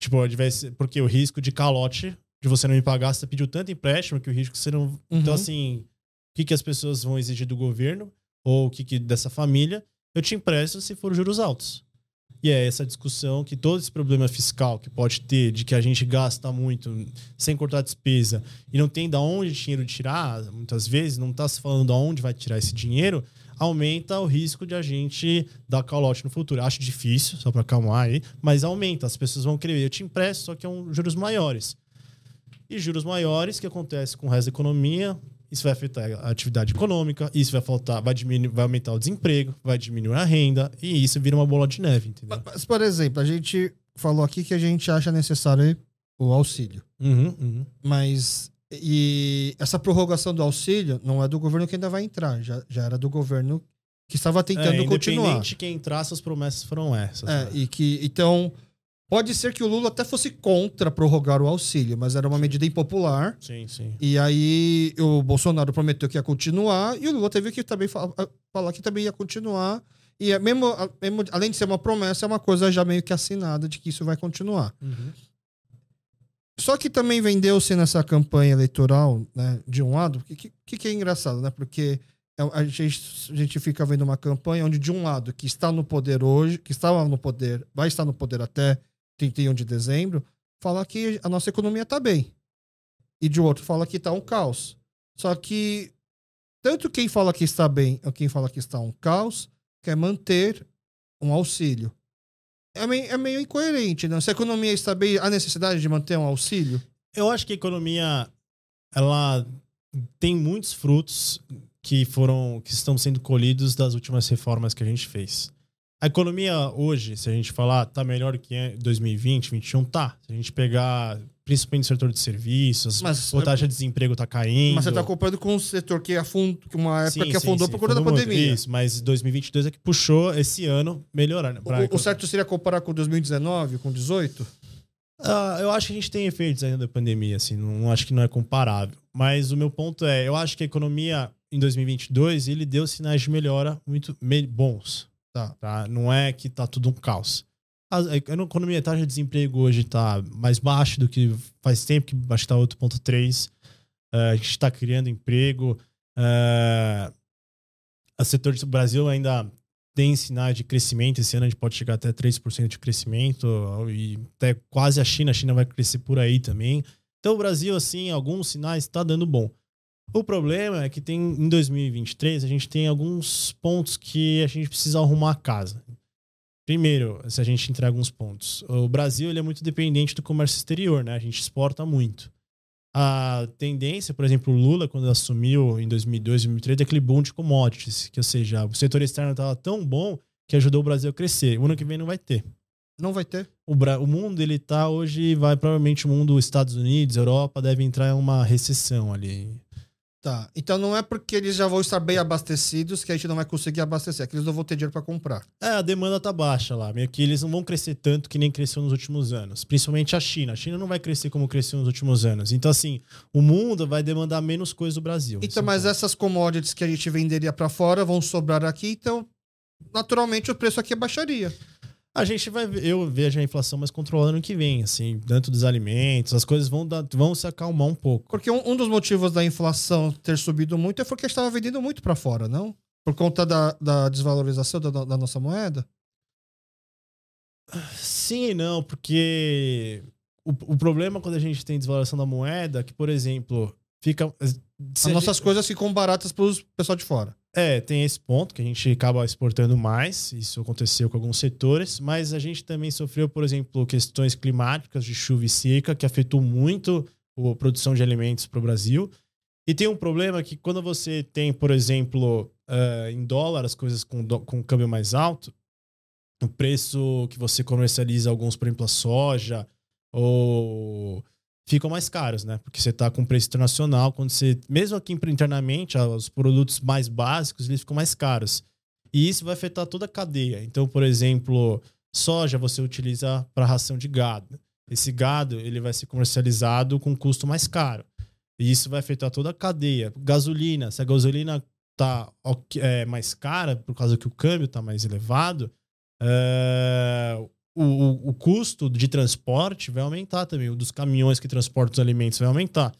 Speaker 2: Tipo, porque o risco de calote de você não me pagar, você pediu tanto empréstimo que o risco você não. Então,
Speaker 1: Uhum.
Speaker 2: assim, o que, que as pessoas vão exigir do governo ou o que, que dessa família? Eu te empresto se for juros altos. E é essa discussão que todo esse problema fiscal que pode ter, de que a gente gasta muito sem cortar despesa e não tem da onde dinheiro tirar, muitas vezes, não está se falando da onde vai tirar esse dinheiro, aumenta o risco de a gente dar calote no futuro. Acho difícil, só para acalmar aí, mas aumenta. As pessoas vão querer, eu te empresto, só que é um juros maiores. E juros maiores, que acontece com o resto da economia, isso vai afetar a atividade econômica, isso vai faltar, vai diminuir, vai aumentar o desemprego, vai diminuir a renda, e isso vira uma bola de neve, entendeu?
Speaker 1: Mas, por exemplo, a gente falou aqui que a gente acha necessário o auxílio.
Speaker 2: Uhum, uhum.
Speaker 1: Mas e essa prorrogação do auxílio não é do governo que ainda vai entrar, já, já era do governo que estava tentando
Speaker 2: é,
Speaker 1: continuar.
Speaker 2: Independente de quem entrasse, as promessas foram essas.
Speaker 1: É,
Speaker 2: né?
Speaker 1: e que então pode ser que o Lula até fosse contra prorrogar o auxílio, mas era uma medida impopular.
Speaker 2: Sim, sim.
Speaker 1: E aí o Bolsonaro prometeu que ia continuar e o Lula teve que também fa- falar que também ia continuar. E é mesmo, mesmo- além de ser uma promessa, é uma coisa já meio que assinada de que isso vai continuar.
Speaker 2: Uhum.
Speaker 1: Só que também vendeu-se nessa campanha eleitoral, né, de um lado, o que, que, que é engraçado, né? Porque é- a gente, a gente fica vendo uma campanha onde, de um lado, que está no poder hoje, que estava no poder, vai estar no poder até 31 de dezembro, fala que a nossa economia está bem. E de outro, fala que está um caos. Só que tanto quem fala que está bem ou quem fala que está um caos quer manter um auxílio. É meio, é meio incoerente, né? Se a economia está bem, há necessidade de manter um auxílio?
Speaker 2: Eu acho que a economia ela tem muitos frutos que foram que estão sendo colhidos das últimas reformas que a gente fez. A economia hoje, se a gente falar, tá melhor que em 2020, 2021, tá. Se a gente pegar principalmente o setor de serviços,
Speaker 1: Mas-
Speaker 2: a taxa de desemprego tá caindo.
Speaker 1: Mas você está comparando com um setor que afundou, uma época
Speaker 2: Sim,
Speaker 1: que afundou
Speaker 2: sim,
Speaker 1: por conta da pandemia.
Speaker 2: Isso, mas 2022 é que puxou esse ano melhorar. né,
Speaker 1: O, o certo seria comparar com 2019, com 18?
Speaker 2: Ah, eu acho que a gente tem efeitos ainda da pandemia, assim, não, não acho que não é comparável. Mas o meu ponto é, eu acho que a economia em 2022 ele deu sinais de melhora muito me- bons,
Speaker 1: Tá.
Speaker 2: tá? Não é que tá tudo um caos. A, a taxa de desemprego hoje está mais baixa do que faz tempo, que acho que está 8,3%. Uh, a gente está criando emprego. Uh, o setor do Brasil ainda tem sinais de crescimento. Esse ano a gente pode chegar até 3% de crescimento. E até quase a China. A China vai crescer por aí também. Então o Brasil, assim, alguns sinais está dando bom. O problema é que tem em 2023 a gente tem alguns pontos que a gente precisa arrumar a casa. Primeiro, se a gente entrega alguns pontos. O Brasil ele é muito dependente do comércio exterior, né? A gente exporta muito. A tendência, por exemplo, o Lula, quando assumiu em 2002, 2003, é aquele boom de commodities, que ou seja, o setor externo estava tão bom que ajudou o Brasil a crescer. O ano que vem não vai ter.
Speaker 1: Não vai ter.
Speaker 2: O, Bra o mundo, ele tá hoje, vai provavelmente o mundo, Estados Unidos, Europa, deve entrar em uma recessão ali.
Speaker 1: Tá. Então não é porque eles já vão estar bem abastecidos que a gente não vai conseguir abastecer, é que eles não vão ter dinheiro para comprar.
Speaker 2: É, a demanda tá baixa lá. Meio que eles não vão crescer tanto que nem cresceu nos últimos anos. Principalmente a China. A China não vai crescer como cresceu nos últimos anos. Então, assim, o mundo vai demandar menos coisas do Brasil.
Speaker 1: Então, mas essas commodities que a gente venderia para fora vão sobrar aqui, então, naturalmente, o preço aqui baixaria.
Speaker 2: A gente vai ver, eu vejo a inflação mais controlada no que vem, assim, dentro dos alimentos, as coisas vão, dar, vão se acalmar um pouco.
Speaker 1: Porque um, um dos motivos da inflação ter subido muito é porque estava vendendo muito para fora, não? Por conta da, da desvalorização da, da nossa moeda?
Speaker 2: Sim e não, porque o, o problema quando a gente tem desvalorização da moeda é que, por exemplo, fica.
Speaker 1: As nossas gente... coisas ficam baratas para o pessoal de fora.
Speaker 2: É, tem esse ponto que a gente acaba exportando mais, isso aconteceu com alguns setores, mas a gente também sofreu, por exemplo, questões climáticas de chuva e seca, que afetou muito a produção de alimentos para o Brasil. E tem um problema que quando você tem, por exemplo, uh, em dólar, as coisas com, com câmbio mais alto, o preço que você comercializa alguns, por exemplo, a soja ou ficam mais caros, né? Porque você está com preço internacional, quando você, mesmo aqui internamente, os produtos mais básicos, eles ficam mais caros. E isso vai afetar toda a cadeia. Então, por exemplo, soja você utiliza para ração de gado. Esse gado, ele vai ser comercializado com custo mais caro. E isso vai afetar toda a cadeia. Gasolina, se a gasolina tá é, mais cara por causa que o câmbio está mais elevado, é, o, o, o, custo de transporte vai aumentar também, o dos caminhões que transportam os alimentos vai aumentar.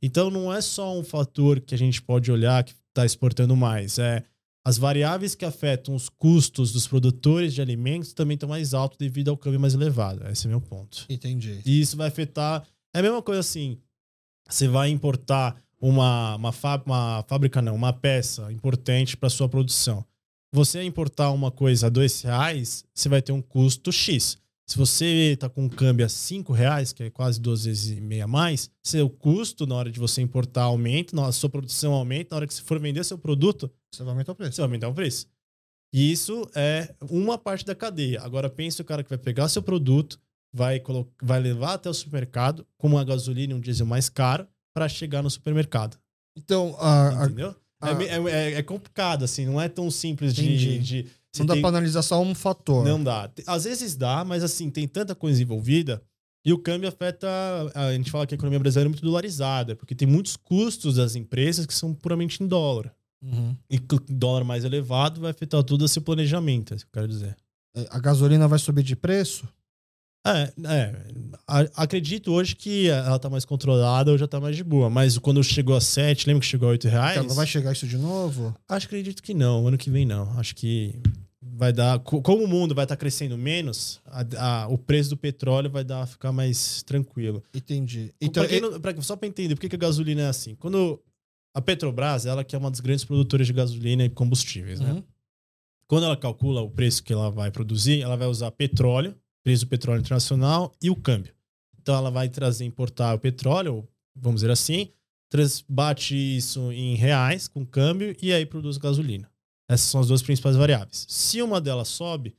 Speaker 2: Então não é só um fator que a gente pode olhar que está exportando mais, é as variáveis que afetam os custos dos produtores de alimentos também estão mais altos devido ao câmbio mais elevado. Esse é meu ponto.
Speaker 1: Entendi.
Speaker 2: E isso vai afetar. É a mesma coisa assim. Você vai importar uma, uma, uma fábrica, não, uma peça importante para sua produção você importar uma coisa a dois reais, você vai ter um custo X. Se você está com um câmbio a cinco reais, que é quase duas vezes e meia mais, seu custo na hora de você importar aumenta, na sua produção aumenta, na hora que você for vender seu produto,
Speaker 1: você vai aumentar o preço.
Speaker 2: Você vai aumentar o preço. E isso é uma parte da cadeia. Agora pense o cara que vai pegar seu produto, vai, vai levar até o supermercado, com uma gasolina e um diesel mais caro, para chegar no supermercado.
Speaker 1: Então, a,
Speaker 2: Entendeu? É ah. É, é, é, complicado, assim, não é tão simples de. de
Speaker 1: não dá tem... pra analisar só um fator.
Speaker 2: Não dá. Às vezes dá, mas assim, tem tanta coisa envolvida. E o câmbio afeta. A gente fala que a economia brasileira é muito dolarizada, porque tem muitos custos das empresas que são puramente em dólar.
Speaker 1: Uhum.
Speaker 2: E dólar mais elevado vai afetar todo esse planejamento, é isso que eu quero dizer.
Speaker 1: A gasolina vai subir de preço?
Speaker 2: É, é, acredito hoje que ela tá mais controlada ou já tá mais de boa. Mas quando chegou a 7, lembra que chegou a 8 reais? Ela
Speaker 1: vai chegar isso de novo?
Speaker 2: Acho acredito que não. Ano que vem não. Acho que vai dar. Como o mundo vai estar tá crescendo menos, a, a, o preço do petróleo vai dar ficar mais tranquilo.
Speaker 1: Entendi.
Speaker 2: Então, pra não, pra, só para entender por que, que a gasolina é assim. Quando a Petrobras, ela que é uma das grandes produtoras de gasolina e combustíveis, né? uhum. né? Quando ela calcula o preço que ela vai produzir, ela vai usar petróleo preço do petróleo internacional e o câmbio. Então ela vai trazer, importar o petróleo, vamos dizer assim, bate isso em reais com câmbio e aí produz gasolina. Essas são as duas principais variáveis. Se uma delas sobe,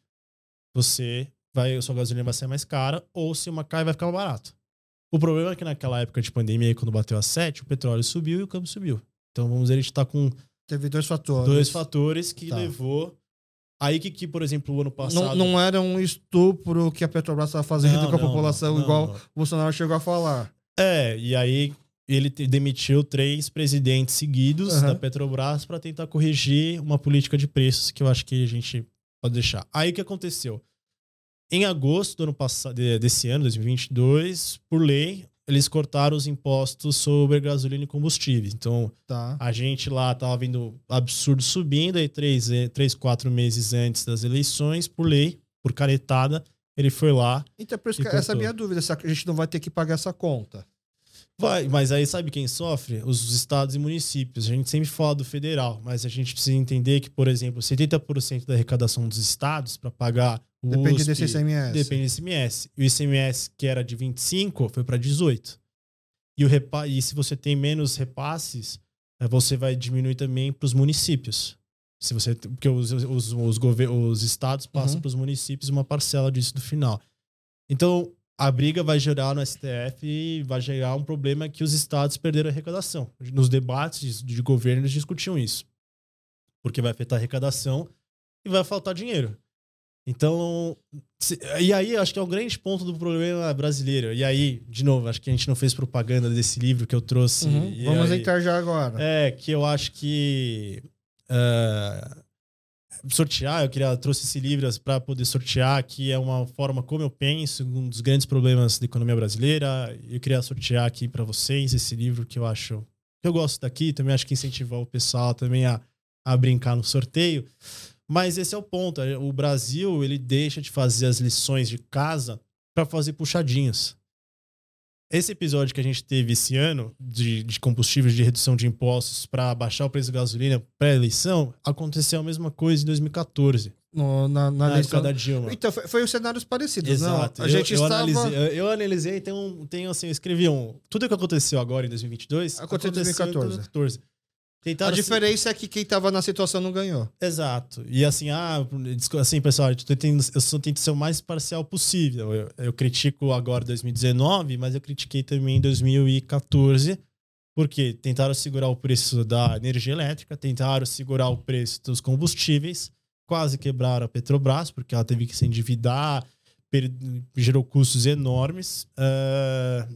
Speaker 2: você vai, sua gasolina vai ser mais cara, ou se uma cai, vai ficar mais barato. O problema é que naquela época de pandemia, quando bateu a 7, o petróleo subiu e o câmbio subiu. Então vamos dizer, a gente está com.
Speaker 1: Teve dois fatores.
Speaker 2: Dois fatores que tá. levou Aí que, que, por exemplo, o ano passado.
Speaker 1: Não, não era um estupro que a Petrobras estava fazendo não, com a não, população, igual o Bolsonaro chegou a falar.
Speaker 2: É, e aí ele demitiu três presidentes seguidos uhum. da Petrobras para tentar corrigir uma política de preços que eu acho que a gente pode deixar. Aí o que aconteceu? Em agosto do ano passado, desse ano, 2022, por lei, eles cortaram os impostos sobre gasolina e combustível. Então,
Speaker 1: Tá.
Speaker 2: a gente lá tava vendo absurdo subindo, aí três, três, quatro meses antes das eleições, por lei, por caretada, ele foi lá.
Speaker 1: Então, por isso que essa é a minha dúvida, se a gente não vai ter que pagar essa conta.
Speaker 2: Vai, mas aí sabe quem sofre? Os estados e municípios. A gente sempre fala do federal, mas a gente precisa entender que, por exemplo, 70% da arrecadação dos estados para pagar o
Speaker 1: Depende
Speaker 2: USP,
Speaker 1: desse ICMS.
Speaker 2: Depende do ICMS. E o ICMS, que era de 25, foi para 18. E, o repa e se você tem menos repasses, eh, você vai diminuir também para os municípios. Se você, porque os, os, os, os estados passam
Speaker 1: Uhum.
Speaker 2: para os municípios uma parcela disso no final. Então, a briga vai gerar no STF e vai gerar um problema que os estados perderam a arrecadação. Nos debates de governo, eles discutiam isso. Porque vai afetar a arrecadação e vai faltar dinheiro. Então, se- e aí acho que é um grande ponto do problema brasileiro. E aí, de novo, acho que a gente não fez propaganda desse livro que eu trouxe.
Speaker 1: Uhum. Vamos
Speaker 2: aí-
Speaker 1: entrar já agora.
Speaker 2: é, que eu acho que. ah, sortear, eu queria trouxe esse livro para poder sortear, que é uma forma como eu penso, um dos grandes problemas da economia brasileira. Eu queria sortear aqui para vocês esse livro que eu acho. que eu gosto daqui, também acho que incentivar o pessoal também a, a brincar no sorteio. Mas esse é o ponto. O Brasil, ele deixa de fazer as lições de casa para fazer puxadinhos. Esse episódio que a gente teve esse ano de, de combustíveis, de redução de impostos para baixar o preço da gasolina pré-eleição, aconteceu a mesma coisa em 2014,
Speaker 1: No- na, na
Speaker 2: na
Speaker 1: eleição.
Speaker 2: da Dilma.
Speaker 1: Então, foi, foi os cenários parecidos,
Speaker 2: Exato.
Speaker 1: não? A
Speaker 2: Eu-
Speaker 1: gente
Speaker 2: eu,
Speaker 1: estava...
Speaker 2: analisei, eu, eu analisei, tem um, tem assim, eu escrevi um. Tudo que aconteceu agora em 2022
Speaker 1: Aconteceu em 2014.
Speaker 2: 2014.
Speaker 1: A
Speaker 2: Tentaram se-
Speaker 1: diferença é que quem estava na situação não ganhou.
Speaker 2: Exato. E assim, ah, assim, pessoal, eu, tentando, eu só tento ser o mais parcial possível. Eu, eu critico agora 2019, mas eu critiquei também em 2014, porque tentaram segurar o preço da energia elétrica, tentaram segurar o preço dos combustíveis, quase quebraram a Petrobras, porque ela teve que se endividar, per- gerou custos enormes ah,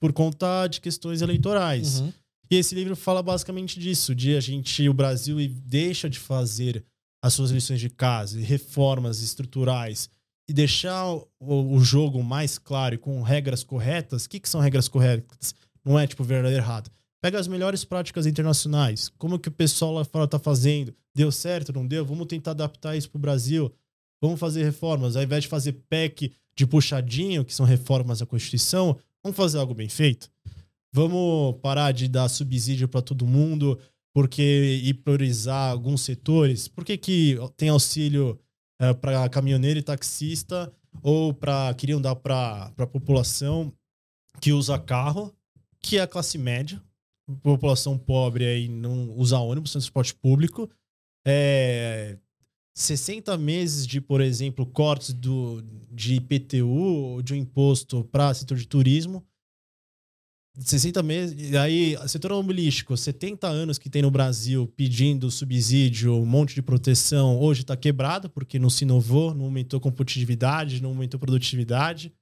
Speaker 2: por conta de questões eleitorais.
Speaker 1: Uhum.
Speaker 2: E esse livro fala basicamente disso, de a gente, o Brasil deixa de fazer as suas lições de casa, e reformas estruturais e deixar o, o jogo mais claro e com regras corretas. O que, que são regras corretas? Não é tipo verdade ou errado. Pega as melhores práticas internacionais. Como que o pessoal lá fora tá fazendo? Deu certo, não deu? Vamos tentar adaptar isso pro Brasil. Vamos fazer reformas. Ao invés de fazer PEC de puxadinho, que são reformas da Constituição, vamos fazer algo bem feito. Vamos parar de dar subsídio para todo mundo porque e priorizar alguns setores. Por que, que tem auxílio para caminhoneiro e taxista ou para queriam dar para a população que usa carro, que é a classe média, população pobre aí não usa ônibus, transporte público. É, 60 meses de, por exemplo, cortes do, de IPTU ou de um imposto para setor de turismo. 60 meses. E aí, setor automobilístico, 70 anos que tem no Brasil pedindo subsídio, um monte de proteção, hoje está quebrado porque não se inovou, não aumentou competitividade, não aumentou produtividade.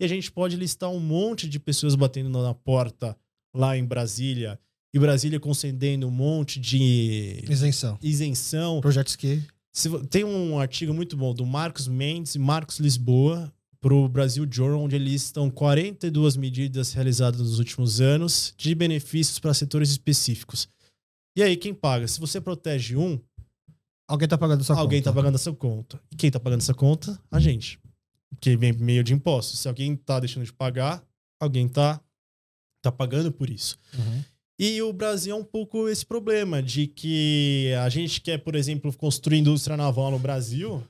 Speaker 2: E a gente pode listar um monte de pessoas batendo na porta lá em Brasília, e Brasília concedendo um monte de
Speaker 1: Isenção.
Speaker 2: isenção.
Speaker 1: Projeto Ski.
Speaker 2: Se vo- Tem um artigo muito bom do Marcos Mendes e Marcos Lisboa para o Brasil Journal, onde eles listam 42 medidas realizadas nos últimos anos de benefícios para setores específicos. E aí, quem paga? Se você protege um,
Speaker 1: Alguém tá pagando essa
Speaker 2: alguém está
Speaker 1: conta.
Speaker 2: pagando essa conta. E quem está pagando essa conta? A gente. Porque vem meio de impostos. Se alguém está deixando de pagar, alguém está tá pagando por isso.
Speaker 1: Uhum.
Speaker 2: E o Brasil é um pouco esse problema de que a gente quer, por exemplo, construir indústria naval no Brasil.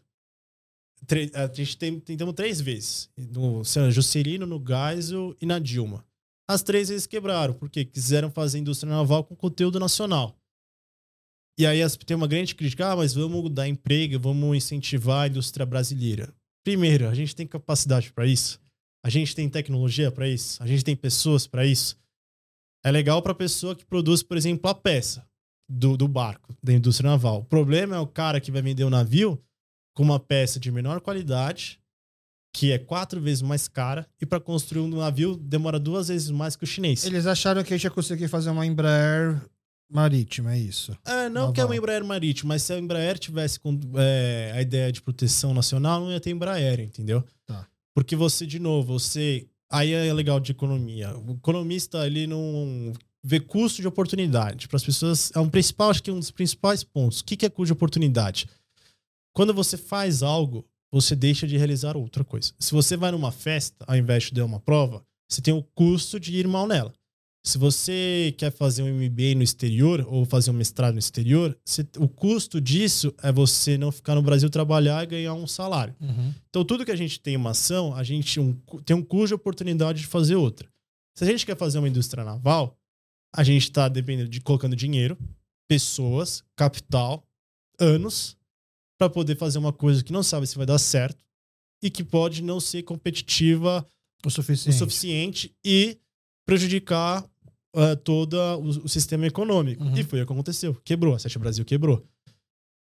Speaker 2: A gente tentamos três vezes. No lá, Juscelino, no Geisel e na Dilma. As três vezes quebraram, porque quiseram fazer indústria naval com conteúdo nacional. E aí as- tem uma grande crítica, ah, mas vamos dar emprego, vamos incentivar a indústria brasileira. Primeiro, a gente tem capacidade para isso. A gente tem tecnologia para isso. A gente tem pessoas para isso. É legal para a pessoa que produz, por exemplo, a peça do, do barco, da indústria naval. O problema é o cara que vai vender o navio com uma peça de menor qualidade, que é quatro vezes mais cara, e para construir um navio demora duas vezes mais que o chinês.
Speaker 1: Eles acharam que a gente ia conseguir fazer uma Embraer marítima, é isso.
Speaker 2: É, não
Speaker 1: Naval.
Speaker 2: que é uma Embraer marítima, mas se a Embraer tivesse com, é, a ideia de proteção nacional, não ia ter Embraer, entendeu?
Speaker 1: Tá.
Speaker 2: Porque você, de novo, você. Aí é legal de economia. O economista, ele não vê custo de oportunidade. Para as pessoas, é um principal, acho que é um dos principais pontos. O que que é custo de oportunidade? Quando você faz algo, você deixa de realizar outra coisa. Se você vai numa festa, ao invés de dar uma prova, você tem o custo de ir mal nela. Se você quer fazer um MBA no exterior ou fazer um mestrado no exterior, você- o custo disso é você não ficar no Brasil trabalhar e ganhar um salário. Então, tudo que a gente tem uma ação, a gente um- tem um custo de oportunidade de fazer outra. Se a gente quer fazer uma indústria naval, a gente está dependendo de colocando dinheiro, pessoas, capital, anos, para poder fazer uma coisa que não sabe se vai dar certo e que pode não ser competitiva
Speaker 1: O
Speaker 2: o
Speaker 1: suficiente.
Speaker 2: suficiente e prejudicar uh, todo o, o sistema econômico.
Speaker 1: Uhum.
Speaker 2: E foi o que aconteceu. Quebrou. A Sete Brasil quebrou.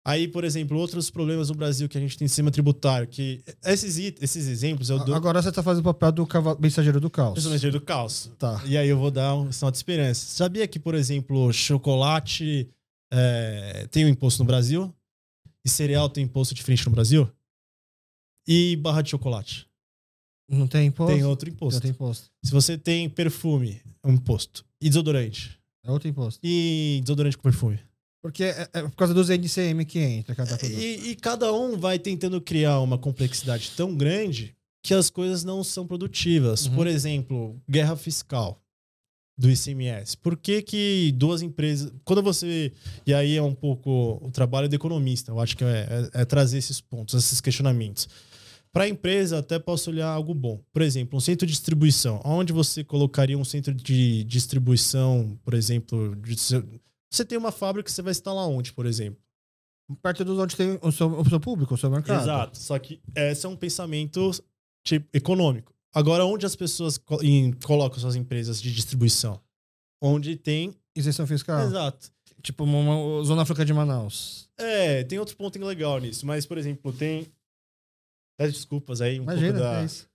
Speaker 2: Aí, por exemplo, outros problemas no Brasil que a gente tem em sistema tributário, que esses, esses exemplos eu dou
Speaker 1: Agora você tá fazendo o papel do cavalo, mensageiro do caos.
Speaker 2: principalmente do caos.
Speaker 1: Tá.
Speaker 2: E aí eu vou dar um sinal de esperança. Sabia que, por exemplo, chocolate é, tem um imposto no Brasil e cereal tem imposto diferente no Brasil? E barra de chocolate?
Speaker 1: Não tem imposto?
Speaker 2: Tem outro imposto.
Speaker 1: tem imposto.
Speaker 2: Se você tem perfume, é um imposto. E desodorante.
Speaker 1: É outro imposto.
Speaker 2: E desodorante com perfume.
Speaker 1: Porque é, é por causa dos NCM que entra cada produto.
Speaker 2: E, e cada um vai tentando criar uma complexidade tão grande que as coisas não são produtivas.
Speaker 1: Uhum.
Speaker 2: Por exemplo, guerra fiscal do ICMS. Por que, que duas empresas. Quando você. E aí é um pouco o trabalho do economista, eu acho que é, é- é trazer esses pontos, esses questionamentos. Para a empresa, até posso olhar algo bom. Por exemplo, um centro de distribuição. Onde você colocaria um centro de distribuição, por exemplo? de você tem uma fábrica, você vai instalar onde, por exemplo?
Speaker 1: Perto dos onde tem o seu, o seu público, o seu mercado.
Speaker 2: Exato. Só que esse é um pensamento tipo, econômico. Agora, onde as pessoas colocam suas empresas de distribuição? Onde tem.
Speaker 1: Isenção fiscal.
Speaker 2: Exato.
Speaker 1: Tipo uma, uma Zona Franca de Manaus.
Speaker 2: É, tem outro ponto legal nisso. Mas, por exemplo, tem. Peço desculpas aí, um
Speaker 1: Imagina,
Speaker 2: pouco da.
Speaker 1: é isso.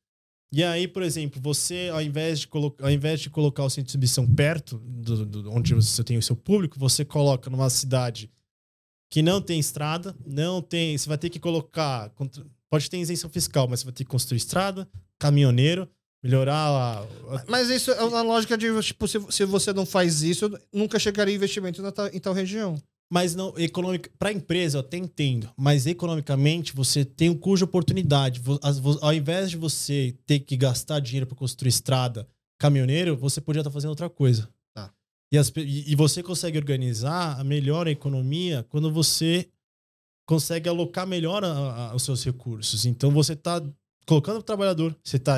Speaker 2: E aí, por exemplo, você, ao invés de, colo... ao invés de colocar o centro de distribuição perto do, do- onde você tem o seu público, você coloca numa cidade que não tem estrada, não tem. Você vai ter que colocar. Pode ter isenção fiscal, mas você vai ter que construir estrada, caminhoneiro, melhorar a.
Speaker 1: Mas isso é uma lógica de, tipo, se, se você não faz isso, nunca chegaria investimento na em tal região.
Speaker 2: Mas não, econômica, para a empresa eu até entendo, mas economicamente você tem um cujo oportunidade. Vo- as- vo- Ao invés de você ter que gastar dinheiro para construir estrada, caminhoneiro, você podia estar fazendo outra coisa.
Speaker 1: Tá.
Speaker 2: E, as e você consegue organizar a melhor a economia quando você consegue alocar melhor a- a- os seus recursos. Então você está colocando o trabalhador, você está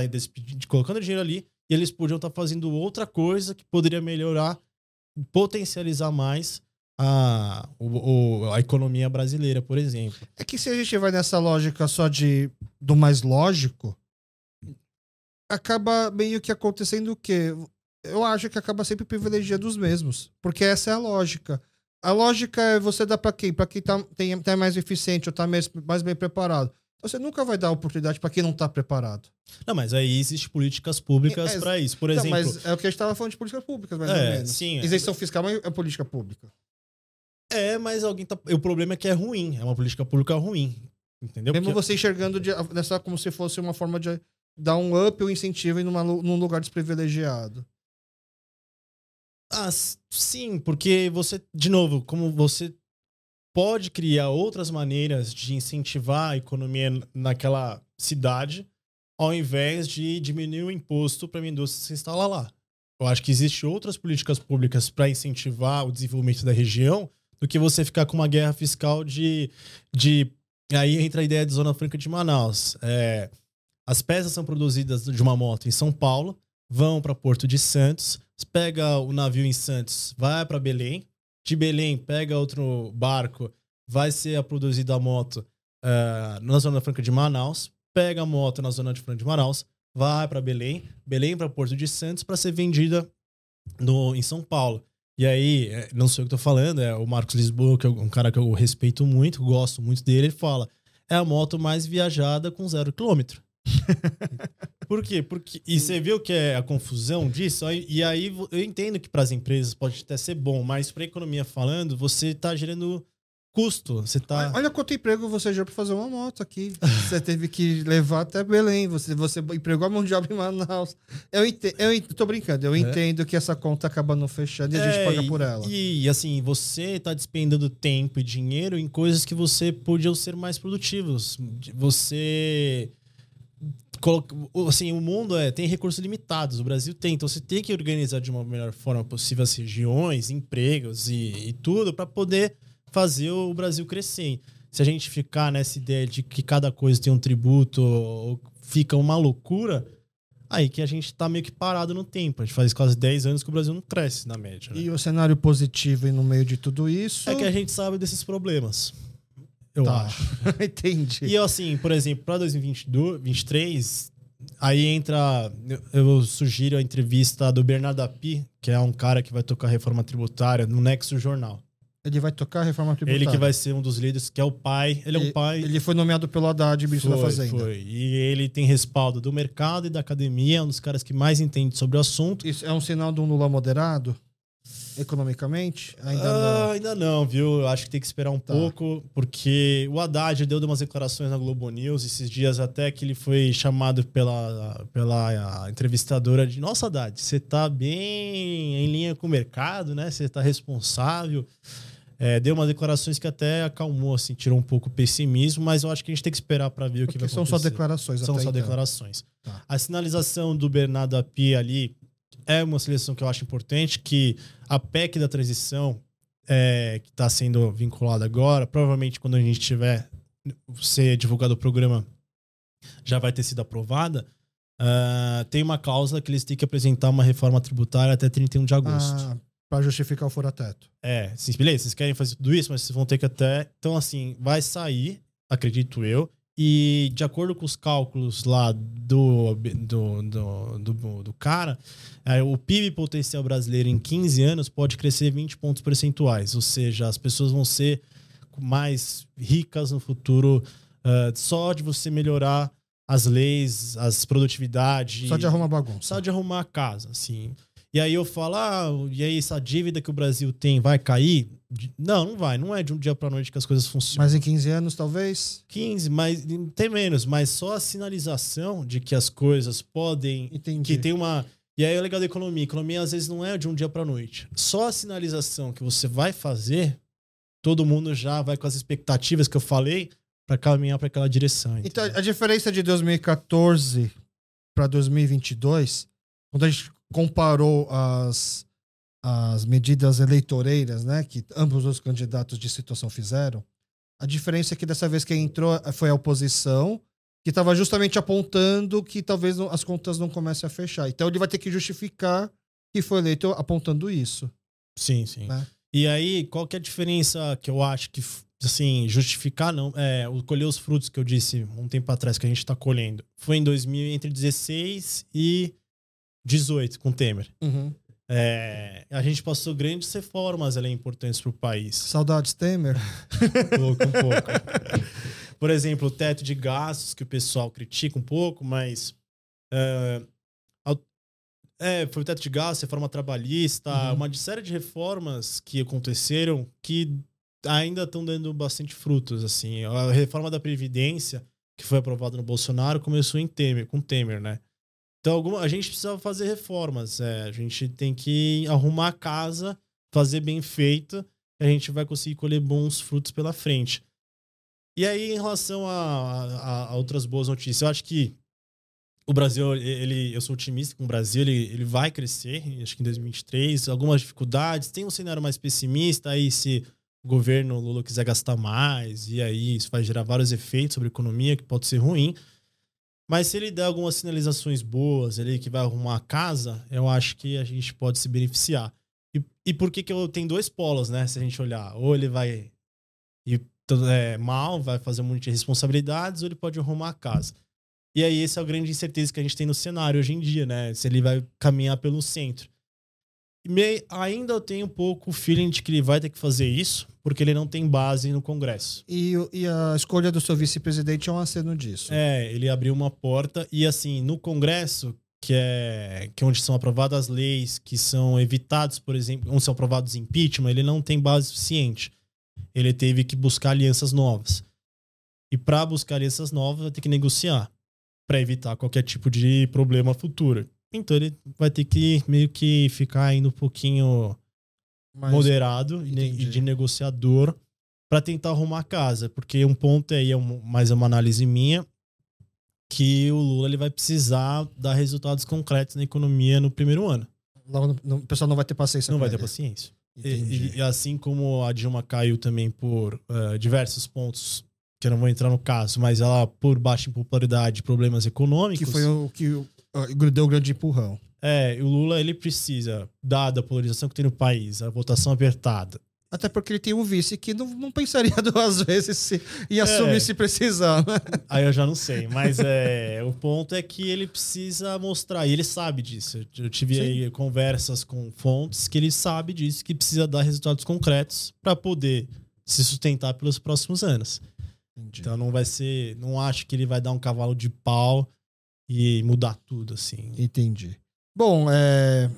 Speaker 2: colocando dinheiro ali, e eles podiam estar fazendo outra coisa que poderia melhorar, potencializar mais a, o- a economia brasileira, por exemplo.
Speaker 1: É que se a gente vai nessa lógica só de do mais lógico, acaba meio que acontecendo o quê? Eu acho que acaba sempre privilegiando os mesmos. Porque essa é a lógica. A lógica é você dar pra quem? Pra quem tá, tem, tá mais eficiente ou tá mais, mais bem preparado. Então você nunca vai dar oportunidade pra quem não tá preparado.
Speaker 2: Não, mas aí existem políticas públicas
Speaker 1: É, é,
Speaker 2: para isso. Por
Speaker 1: Não,
Speaker 2: exemplo,
Speaker 1: mas é o que a gente tava falando de políticas públicas, mais ou
Speaker 2: É,
Speaker 1: menos.
Speaker 2: sim, é.
Speaker 1: Isenção fiscal é política pública.
Speaker 2: é, mas alguém tá. O problema é que é ruim, é uma política pública ruim. Entendeu?
Speaker 1: Mesmo
Speaker 2: Porque-
Speaker 1: você enxergando de, nessa como se fosse uma forma de dar um up ou incentivo em numa, num lugar desprivilegiado.
Speaker 2: Ah, sim, porque você, de novo, como você pode criar outras maneiras de incentivar a economia naquela cidade, ao invés de diminuir o imposto para a indústria se instalar lá. Eu acho que existem outras políticas públicas para incentivar o desenvolvimento da região do que você ficar com uma guerra fiscal de. de aí entra a ideia de Zona Franca de Manaus. É, as peças são produzidas de uma moto em São Paulo, vão para Porto de Santos, pega o navio em Santos, vai para Belém, de Belém pega outro barco, vai ser produzida a moto eh, na Zona Franca de Manaus, pega a moto na Zona de Franca de Manaus, vai para Belém, Belém para Porto de Santos para ser vendida no, em São Paulo. E aí, eh, não sei o que eu tô falando, é o Marcos Lisboa, que é um cara que eu respeito muito, gosto muito dele, ele fala: é a moto mais viajada com zero quilômetro. Por quê? Porque, e você viu que é a confusão disso? E aí eu entendo que para as empresas pode até ser bom, mas para a economia falando, você está gerando custo. Você tá.
Speaker 1: Olha quanto emprego você gerou pra fazer uma moto aqui. Você teve que levar até Belém. Você, você empregou a mão de obra em Manaus. Eu, ente, eu ent- tô brincando. Eu entendo que essa conta acaba não fechando e a gente
Speaker 2: É,
Speaker 1: paga
Speaker 2: e-
Speaker 1: por ela.
Speaker 2: E, assim, você tá despendendo tempo e dinheiro em coisas que você podiam ser mais produtivos. Você. Assim, o mundo é, tem recursos limitados, o Brasil tem, então você tem que organizar de uma melhor forma possível as regiões, empregos e, e tudo para poder fazer o Brasil crescer. Se a gente ficar nessa ideia de que cada coisa tem um tributo, ou fica uma loucura, aí que a gente tá meio que parado no tempo. A gente faz quase 10 anos que o Brasil não cresce, na média. né?
Speaker 1: E o cenário positivo no meio de tudo isso.
Speaker 2: É que a gente sabe desses problemas. Eu
Speaker 1: Tá.
Speaker 2: acho.
Speaker 1: Entendi.
Speaker 2: E assim, por exemplo, para 2022, 2023, aí entra. eu- sugiro a entrevista do Bernardo Api, que é um cara que vai tocar reforma tributária no Nexo Jornal.
Speaker 1: Ele vai tocar a reforma tributária.
Speaker 2: Ele que vai ser um dos líderes, que é o pai. Ele é um pai.
Speaker 1: Ele foi nomeado pelo Haddad, ministro da
Speaker 2: Foi,
Speaker 1: Fazenda.
Speaker 2: foi. E ele tem respaldo do mercado e da academia, é um dos caras que mais entende sobre o assunto.
Speaker 1: Isso é um sinal de um Lula moderado? Economicamente? Ainda
Speaker 2: Ah,
Speaker 1: não.
Speaker 2: ainda não, viu? Eu acho que tem que esperar um
Speaker 1: Tá.
Speaker 2: pouco, porque o Haddad deu umas declarações na Globo News esses dias até que ele foi chamado pela, pela entrevistadora de Nossa, Haddad, você tá bem em linha com o mercado, né? Você tá responsável. É, deu umas declarações que até acalmou, assim, tirou um pouco o pessimismo, mas eu acho que a gente tem que esperar para ver o que vai
Speaker 1: são
Speaker 2: acontecer.
Speaker 1: só declarações
Speaker 2: São só
Speaker 1: então.
Speaker 2: declarações.
Speaker 1: Tá.
Speaker 2: A sinalização do Bernardo Api ali é uma seleção que eu acho importante, que a PEC da transição, é, que está sendo vinculada agora, provavelmente quando a gente tiver ser divulgado o programa, já vai ter sido aprovada. ah, tem uma cláusula que eles têm que apresentar uma reforma tributária até 31 de agosto.
Speaker 1: Ah, pra justificar o fura-teto.
Speaker 2: É, sim, beleza, vocês querem fazer tudo isso, mas vocês vão ter que até. Então, assim, vai sair, acredito eu. E de acordo com os cálculos lá do, do, do, do, do cara, é, o PIB potencial brasileiro em 15 anos pode crescer 20 pontos percentuais. Ou seja, as pessoas vão ser mais ricas no futuro ah, só de você melhorar as leis, as produtividades.
Speaker 1: Só de arrumar bagunça.
Speaker 2: Só de arrumar a casa, assim. E aí eu falo, ah, e aí essa dívida que o Brasil tem vai cair? Não, não vai. Não é de um dia pra noite que as coisas funcionam.
Speaker 1: Mas em 15 anos, talvez?
Speaker 2: 15, mas tem menos. Mas só a sinalização de que as coisas podem...
Speaker 1: Entendi.
Speaker 2: Que tem uma... E aí é o legal da economia. Economia, às vezes, não é de um dia pra noite. Só a sinalização que você vai fazer, todo mundo já vai com as expectativas que eu falei pra caminhar pra aquela direção.
Speaker 1: Então,
Speaker 2: entendeu?
Speaker 1: a diferença de 2014 para 2022, quando a gente comparou as, as medidas eleitoreiras, né, que ambos os candidatos de situação fizeram, a diferença é que dessa vez quem entrou foi a oposição, que estava justamente apontando que talvez as contas não comecem a fechar. Então ele vai ter que justificar que foi eleito apontando isso.
Speaker 2: Sim, sim.
Speaker 1: Né?
Speaker 2: E aí, qual que é a diferença que eu acho que, assim, justificar não, é, colher os frutos que eu disse um tempo atrás que a gente tá colhendo. Foi em 2000, entre 16 e 18, com Temer. É, a gente passou grandes reformas ali importantes pro país.
Speaker 1: Saudades, Temer.
Speaker 2: Um pouco, um pouco. Por exemplo, o teto de gastos, que o pessoal critica um pouco, mas. É, é, foi o teto de gastos, reforma trabalhista,
Speaker 1: Uhum.
Speaker 2: uma série de reformas que aconteceram que ainda estão dando bastante frutos. assim. A reforma da Previdência, que foi aprovada no Bolsonaro, começou em Temer, com Temer, né? Então, alguma, a gente precisa fazer reformas. é, a gente tem que arrumar a casa, fazer bem feito, e a gente vai conseguir colher bons frutos pela frente. E aí, em relação a, a- a outras boas notícias, eu acho que o Brasil, ele, eu sou otimista com o Brasil, ele, ele vai crescer, acho que em 2023, algumas dificuldades, tem um cenário mais pessimista, aí se o governo Lula quiser gastar mais, e aí isso vai gerar vários efeitos sobre a economia, que pode ser ruim. Mas se ele der algumas sinalizações boas ali, que vai arrumar a casa, eu acho que a gente pode se beneficiar. E, e por que que eu tenho dois polos, né? Se a gente olhar, ou ele vai ir é, mal, vai fazer um monte de responsabilidades, ou ele pode arrumar a casa. E aí, essa é a grande incerteza que a gente tem no cenário hoje em dia, né? Se ele vai caminhar pelo centro. Me, ainda eu tenho um pouco o feeling de que ele vai ter que fazer isso, porque ele não tem base no Congresso.
Speaker 1: E, e a escolha do seu vice-presidente é um aceno disso.
Speaker 2: É, ele abriu uma porta e assim, no Congresso, que é, que é onde são aprovadas leis que são evitados, por exemplo, onde são aprovados impeachment, ele não tem base suficiente. Ele teve que buscar alianças novas. E para buscar alianças novas, vai ter que negociar para evitar qualquer tipo de problema futuro. Então ele vai ter que meio que ficar indo um pouquinho moderado e
Speaker 1: entendi.
Speaker 2: e de negociador para tentar arrumar a casa, porque um ponto aí é um- mais uma análise minha que o Lula ele vai precisar dar resultados concretos na economia no primeiro ano.
Speaker 1: Logo no- o pessoal não vai ter paciência
Speaker 2: Não vai ter paciência. E, e- assim como a Dilma caiu também por eh, diversos pontos que eu não vou entrar no caso, mas ela por baixa impopularidade, problemas econômicos.
Speaker 1: que foi o que deu o grande empurrão.
Speaker 2: É, o Lula ele precisa, dada a polarização que tem no país, a votação apertada,
Speaker 1: Até porque ele tem um vice que não, não pensaria duas vezes se, em assumir
Speaker 2: É.
Speaker 1: se precisar. né?
Speaker 2: Aí eu já não sei, mas é, o ponto é que ele precisa mostrar, e ele sabe disso. Eu tive aí conversas com fontes que ele sabe disso, que precisa dar resultados concretos para poder se sustentar pelos próximos anos. Então não vai ser, não acho que ele vai dar um cavalo de pau e mudar tudo assim.
Speaker 1: Entendi. Bom, é,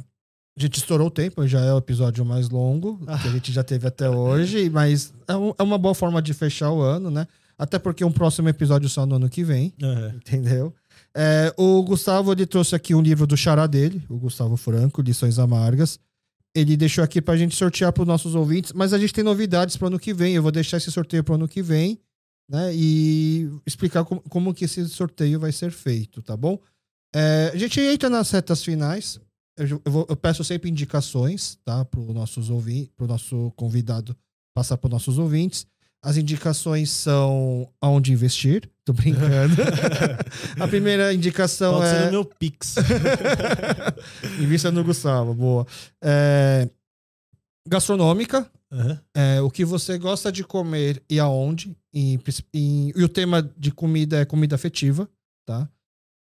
Speaker 1: a gente estourou o tempo, já é o episódio mais longo que a gente já teve até hoje, mas é, um- é uma boa forma de fechar o ano, né? Até porque um próximo episódio só no ano que vem, entendeu? É, o Gustavo ele trouxe aqui um livro do xará dele, o Gustavo Franco, Lições Amargas. Ele deixou aqui pra gente sortear para os nossos ouvintes, mas a gente tem novidades para ano que vem. Eu vou deixar esse sorteio para ano que vem, né? E explicar como, como que esse sorteio vai ser feito, tá bom? É, a gente entra nas retas finais. Eu, eu vou- eu peço sempre indicações, tá? Para o nossos ouvintes, para o nosso convidado passar para os nossos ouvintes. As indicações são aonde investir. Tô brincando. a primeira indicação
Speaker 2: Pode ser
Speaker 1: é
Speaker 2: no meu Pix.
Speaker 1: invista no Gustavo, boa. É, Gastronômica,
Speaker 2: Aham.
Speaker 1: é, o que você gosta de comer e aonde. em- em- e o tema de comida é comida afetiva, tá?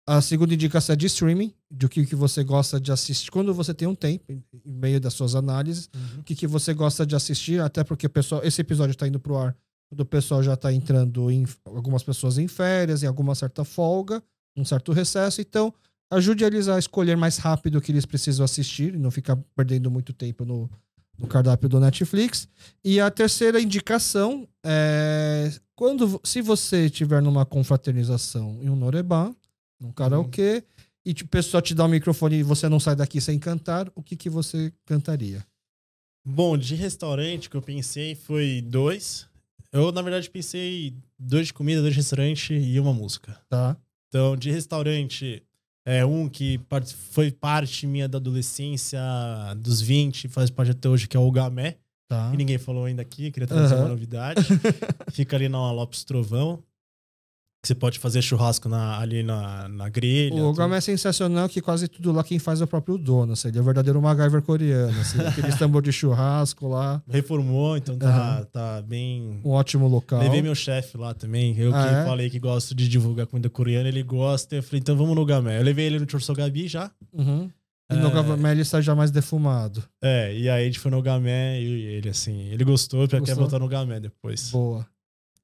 Speaker 1: A segunda indicação é de streaming, do que, que você gosta de assistir. Quando você tem um tempo, em meio das suas análises, o que, que você gosta de assistir, até porque o pessoal, esse episódio está indo pro ar, quando o pessoal já está entrando em algumas pessoas em férias, em alguma certa folga, um certo recesso. Então, ajude eles a escolher mais rápido o que eles precisam assistir e não ficar perdendo muito tempo no, no cardápio do Netflix. E a terceira indicação é quando se você estiver numa confraternização em um Norebá, num karaokê, e tipo, o pessoal te dá o microfone e você não sai daqui sem cantar, o que, que você cantaria?
Speaker 2: Bom, de restaurante que eu pensei foi dois. Eu, na verdade, pensei dois de comida, dois de restaurante e uma música.
Speaker 1: Tá?
Speaker 2: Então, de restaurante, é um que foi parte minha da adolescência, dos 20, faz parte até hoje, que é o Gamé.
Speaker 1: Tá.
Speaker 2: Que ninguém falou ainda aqui, queria trazer
Speaker 1: Aham.
Speaker 2: uma novidade. Fica ali na Lopes Trovão. Que você pode fazer churrasco na- ali na, na grelha.
Speaker 1: O
Speaker 2: tudo.
Speaker 1: Gamé é sensacional que quase tudo lá quem faz é o próprio dono. Assim, ele é o verdadeiro MacGyver coreano. Assim, aquele tambor de churrasco lá,
Speaker 2: Reformou, então tá, tá bem.
Speaker 1: um ótimo local.
Speaker 2: Levei meu chefe lá também. Eu
Speaker 1: Ah,
Speaker 2: que
Speaker 1: é?
Speaker 2: falei que gosto de divulgar comida coreana, ele gosta. Eu falei, então vamos no Gamé. Eu levei ele no Chorsogabi já.
Speaker 1: Uhum. E no
Speaker 2: É.
Speaker 1: Gamé ele sai já mais defumado.
Speaker 2: É, e aí a gente foi no Gamé e ele, assim, ele gostou, quer
Speaker 1: Gostou?
Speaker 2: voltar no Gamé depois.
Speaker 1: Boa.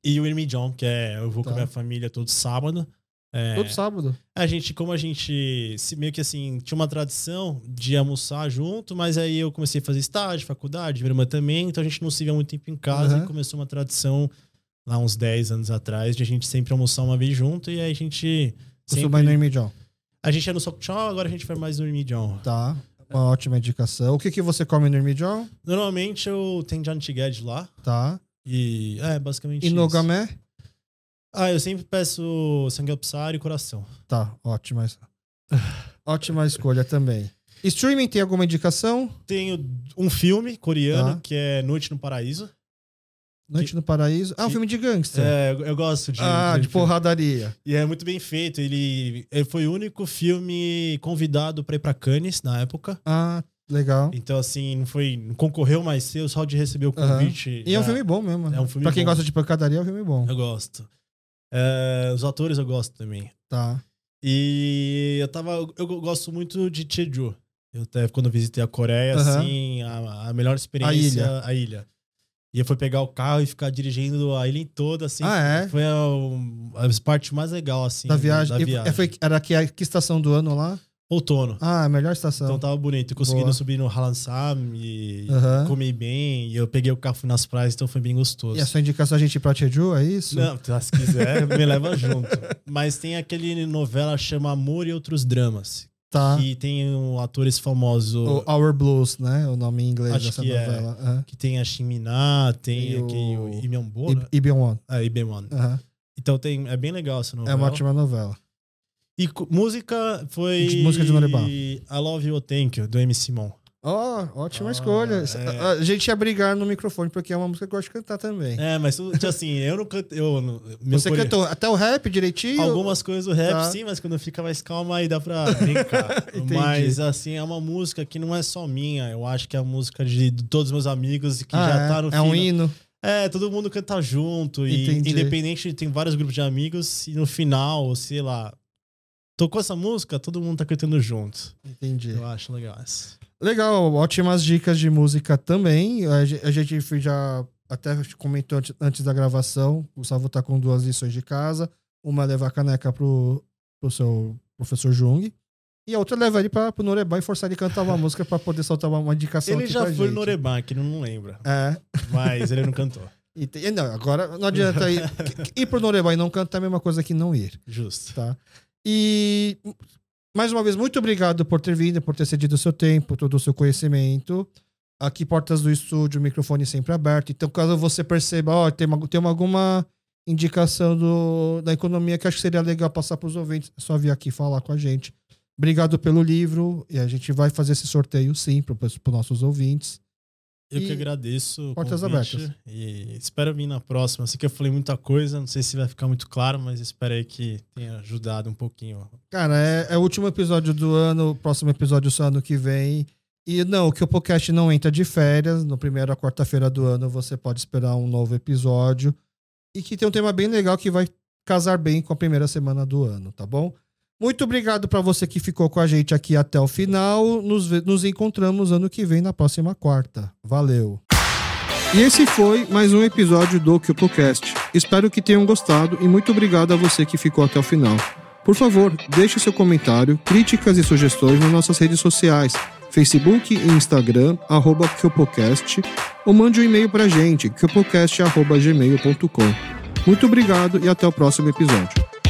Speaker 2: E o Irmi John, que é, eu vou
Speaker 1: Tá.
Speaker 2: com a minha família todo sábado. É,
Speaker 1: Todo sábado.
Speaker 2: A gente, como a gente, se meio que assim, tinha uma tradição de almoçar junto, mas aí eu comecei a fazer estágio, faculdade, minha irmã também, então a gente não se via muito tempo em casa
Speaker 1: Aham.
Speaker 2: e começou uma tradição lá uns 10 anos atrás de a gente sempre almoçar uma vez junto e aí a gente
Speaker 1: Costuma
Speaker 2: sempre...
Speaker 1: ir no Irmidjon.
Speaker 2: A gente ia no Sokchon, agora a gente vai mais no Irmi John.
Speaker 1: Tá. Uma ótima indicação. O que, que você come no Irmidjon?
Speaker 2: Normalmente eu tenho John Tiged lá
Speaker 1: Tá.
Speaker 2: E é basicamente
Speaker 1: E
Speaker 2: isso. Ah, eu sempre peço sangue e coração.
Speaker 1: Tá, ótima. ótima escolha também. Streaming tem alguma indicação?
Speaker 2: Tenho um filme coreano
Speaker 1: Tá.
Speaker 2: que é Noite no Paraíso.
Speaker 1: Noite no Paraíso. Ah, um
Speaker 2: que-
Speaker 1: filme de gangster.
Speaker 2: É, eu- gosto de.
Speaker 1: ah, de porradaria.
Speaker 2: E é muito bem feito. Ele, ele foi o único filme convidado pra ir pra Cannes na época.
Speaker 1: Ah, legal.
Speaker 2: Então, assim, não foi. Não concorreu mais cedo, só de receber o convite.
Speaker 1: E é um
Speaker 2: já-
Speaker 1: filme bom mesmo. né?
Speaker 2: É um filme
Speaker 1: pra quem
Speaker 2: bom.
Speaker 1: gosta de pancadaria, é um filme bom.
Speaker 2: Eu gosto. É, os atores eu gosto também.
Speaker 1: Tá.
Speaker 2: E eu tava. Eu gosto muito de Cheju. Eu até quando eu visitei a Coreia,
Speaker 1: Aham.
Speaker 2: assim, a, a melhor experiência, a ilha. E eu fui pegar o carro e ficar dirigindo a ilha toda, assim.
Speaker 1: Ah, é?
Speaker 2: Foi a, a parte mais legal, assim.
Speaker 1: da viagem.
Speaker 2: Da
Speaker 1: E-
Speaker 2: viagem.
Speaker 1: é, foi, era que, que estação do ano lá?
Speaker 2: Outono.
Speaker 1: Ah, a melhor estação.
Speaker 2: Então tava bonito. Eu consegui
Speaker 1: Boa.
Speaker 2: subir no Halansam e
Speaker 1: Aham.
Speaker 2: comi bem. E eu peguei o carro fui nas praias, então foi bem gostoso.
Speaker 1: E a sua indicação a gente ir pra Jeju, é isso?
Speaker 2: Não, tá, se quiser, me leva junto. Mas tem aquele novela chama Amor e Outros Dramas.
Speaker 1: Tá.
Speaker 2: Que tem um, atores famosos.
Speaker 1: O Our Blues, né? O nome em inglês
Speaker 2: Acho
Speaker 1: dessa
Speaker 2: que é.
Speaker 1: novela. Aham.
Speaker 2: Que tem a Shimina, tem
Speaker 1: E o-
Speaker 2: aquele o Imyonbo, né?
Speaker 1: I- Ibn
Speaker 2: Ah, Ibemon.
Speaker 1: Aham.
Speaker 2: Então tem, é bem legal essa novela.
Speaker 1: É uma ótima novela.
Speaker 2: E música foi.
Speaker 1: De- música de Norebá.
Speaker 2: I Love You Thank You, do MC Simon.
Speaker 1: Ó, ótima
Speaker 2: Ah,
Speaker 1: escolha.
Speaker 2: é.
Speaker 1: A, a gente ia brigar no microfone, porque é uma música que eu gosto de cantar também.
Speaker 2: É, mas tipo assim, eu não canto. Eu, não-
Speaker 1: Você
Speaker 2: core-
Speaker 1: cantou até o rap direitinho?
Speaker 2: Algumas coisas do rap,
Speaker 1: Tá.
Speaker 2: sim, mas quando fica mais calma aí dá pra brincar. Mas assim, é uma música que não é só minha. Eu acho que é a música de, todos os meus amigos que
Speaker 1: Ah,
Speaker 2: já
Speaker 1: é?
Speaker 2: tá no
Speaker 1: É um
Speaker 2: fim.
Speaker 1: hino.
Speaker 2: É, todo mundo canta junto. E
Speaker 1: Entendi.
Speaker 2: independente, tem vários grupos de amigos e no final, sei lá. Tocou essa música, todo mundo tá cantando junto.
Speaker 1: Entendi.
Speaker 2: Eu acho legal essa.
Speaker 1: Legal, ótimas dicas de música também. A ge- a gente já até comentou antes- da gravação. O Gustavo tá com duas lições de casa. Uma é levar a caneca pro, pro seu professor Jung. E a outra levar ele pra, pro Norebá e forçar ele a cantar uma música pra poder soltar uma, uma indicação
Speaker 2: Ele já foi no Norebá, que ele não lembra.
Speaker 1: É.
Speaker 2: Mas ele não cantou.
Speaker 1: E tem- não, agora não adianta ir, ir pro Norebá e não cantar é a mesma coisa que não ir.
Speaker 2: Justo.
Speaker 1: tá? E mais uma vez, muito obrigado por ter vindo, por ter cedido o seu tempo, todo o seu conhecimento. Aqui, portas do estúdio, microfone sempre aberto. Então, caso você perceba, tem, uma- tem uma- alguma indicação do, da economia que acho que seria legal passar para os ouvintes, é só vir aqui falar com a gente. Obrigado pelo livro. E a gente vai fazer esse sorteio sim para os nossos ouvintes.
Speaker 2: Eu que agradeço.
Speaker 1: portas abertas.
Speaker 2: E espero vir na próxima. Sei que eu falei muita coisa, não sei se vai ficar muito claro, mas espero aí que tenha ajudado um pouquinho.
Speaker 1: Cara, é, é o último episódio do ano, o próximo episódio só ano que vem. E não, o que o podcast não entra de férias. No primeiro a quarta-feira do ano você pode esperar um novo episódio. E que tem um tema bem legal que vai casar bem com a primeira semana do ano, tá bom? Muito obrigado para você que ficou com a gente aqui até o final. Nos, nos encontramos ano que vem na próxima quarta. Valeu! E esse foi mais um episódio do Podcast. Espero que tenham gostado e muito obrigado a você que ficou até o final. Por favor, deixe seu comentário, críticas e sugestões nas nossas redes sociais, Facebook e Instagram, arroba Kyopocast, ou mande um e-mail pra gente, kyopocast.gmail.com. Muito obrigado e até o próximo episódio.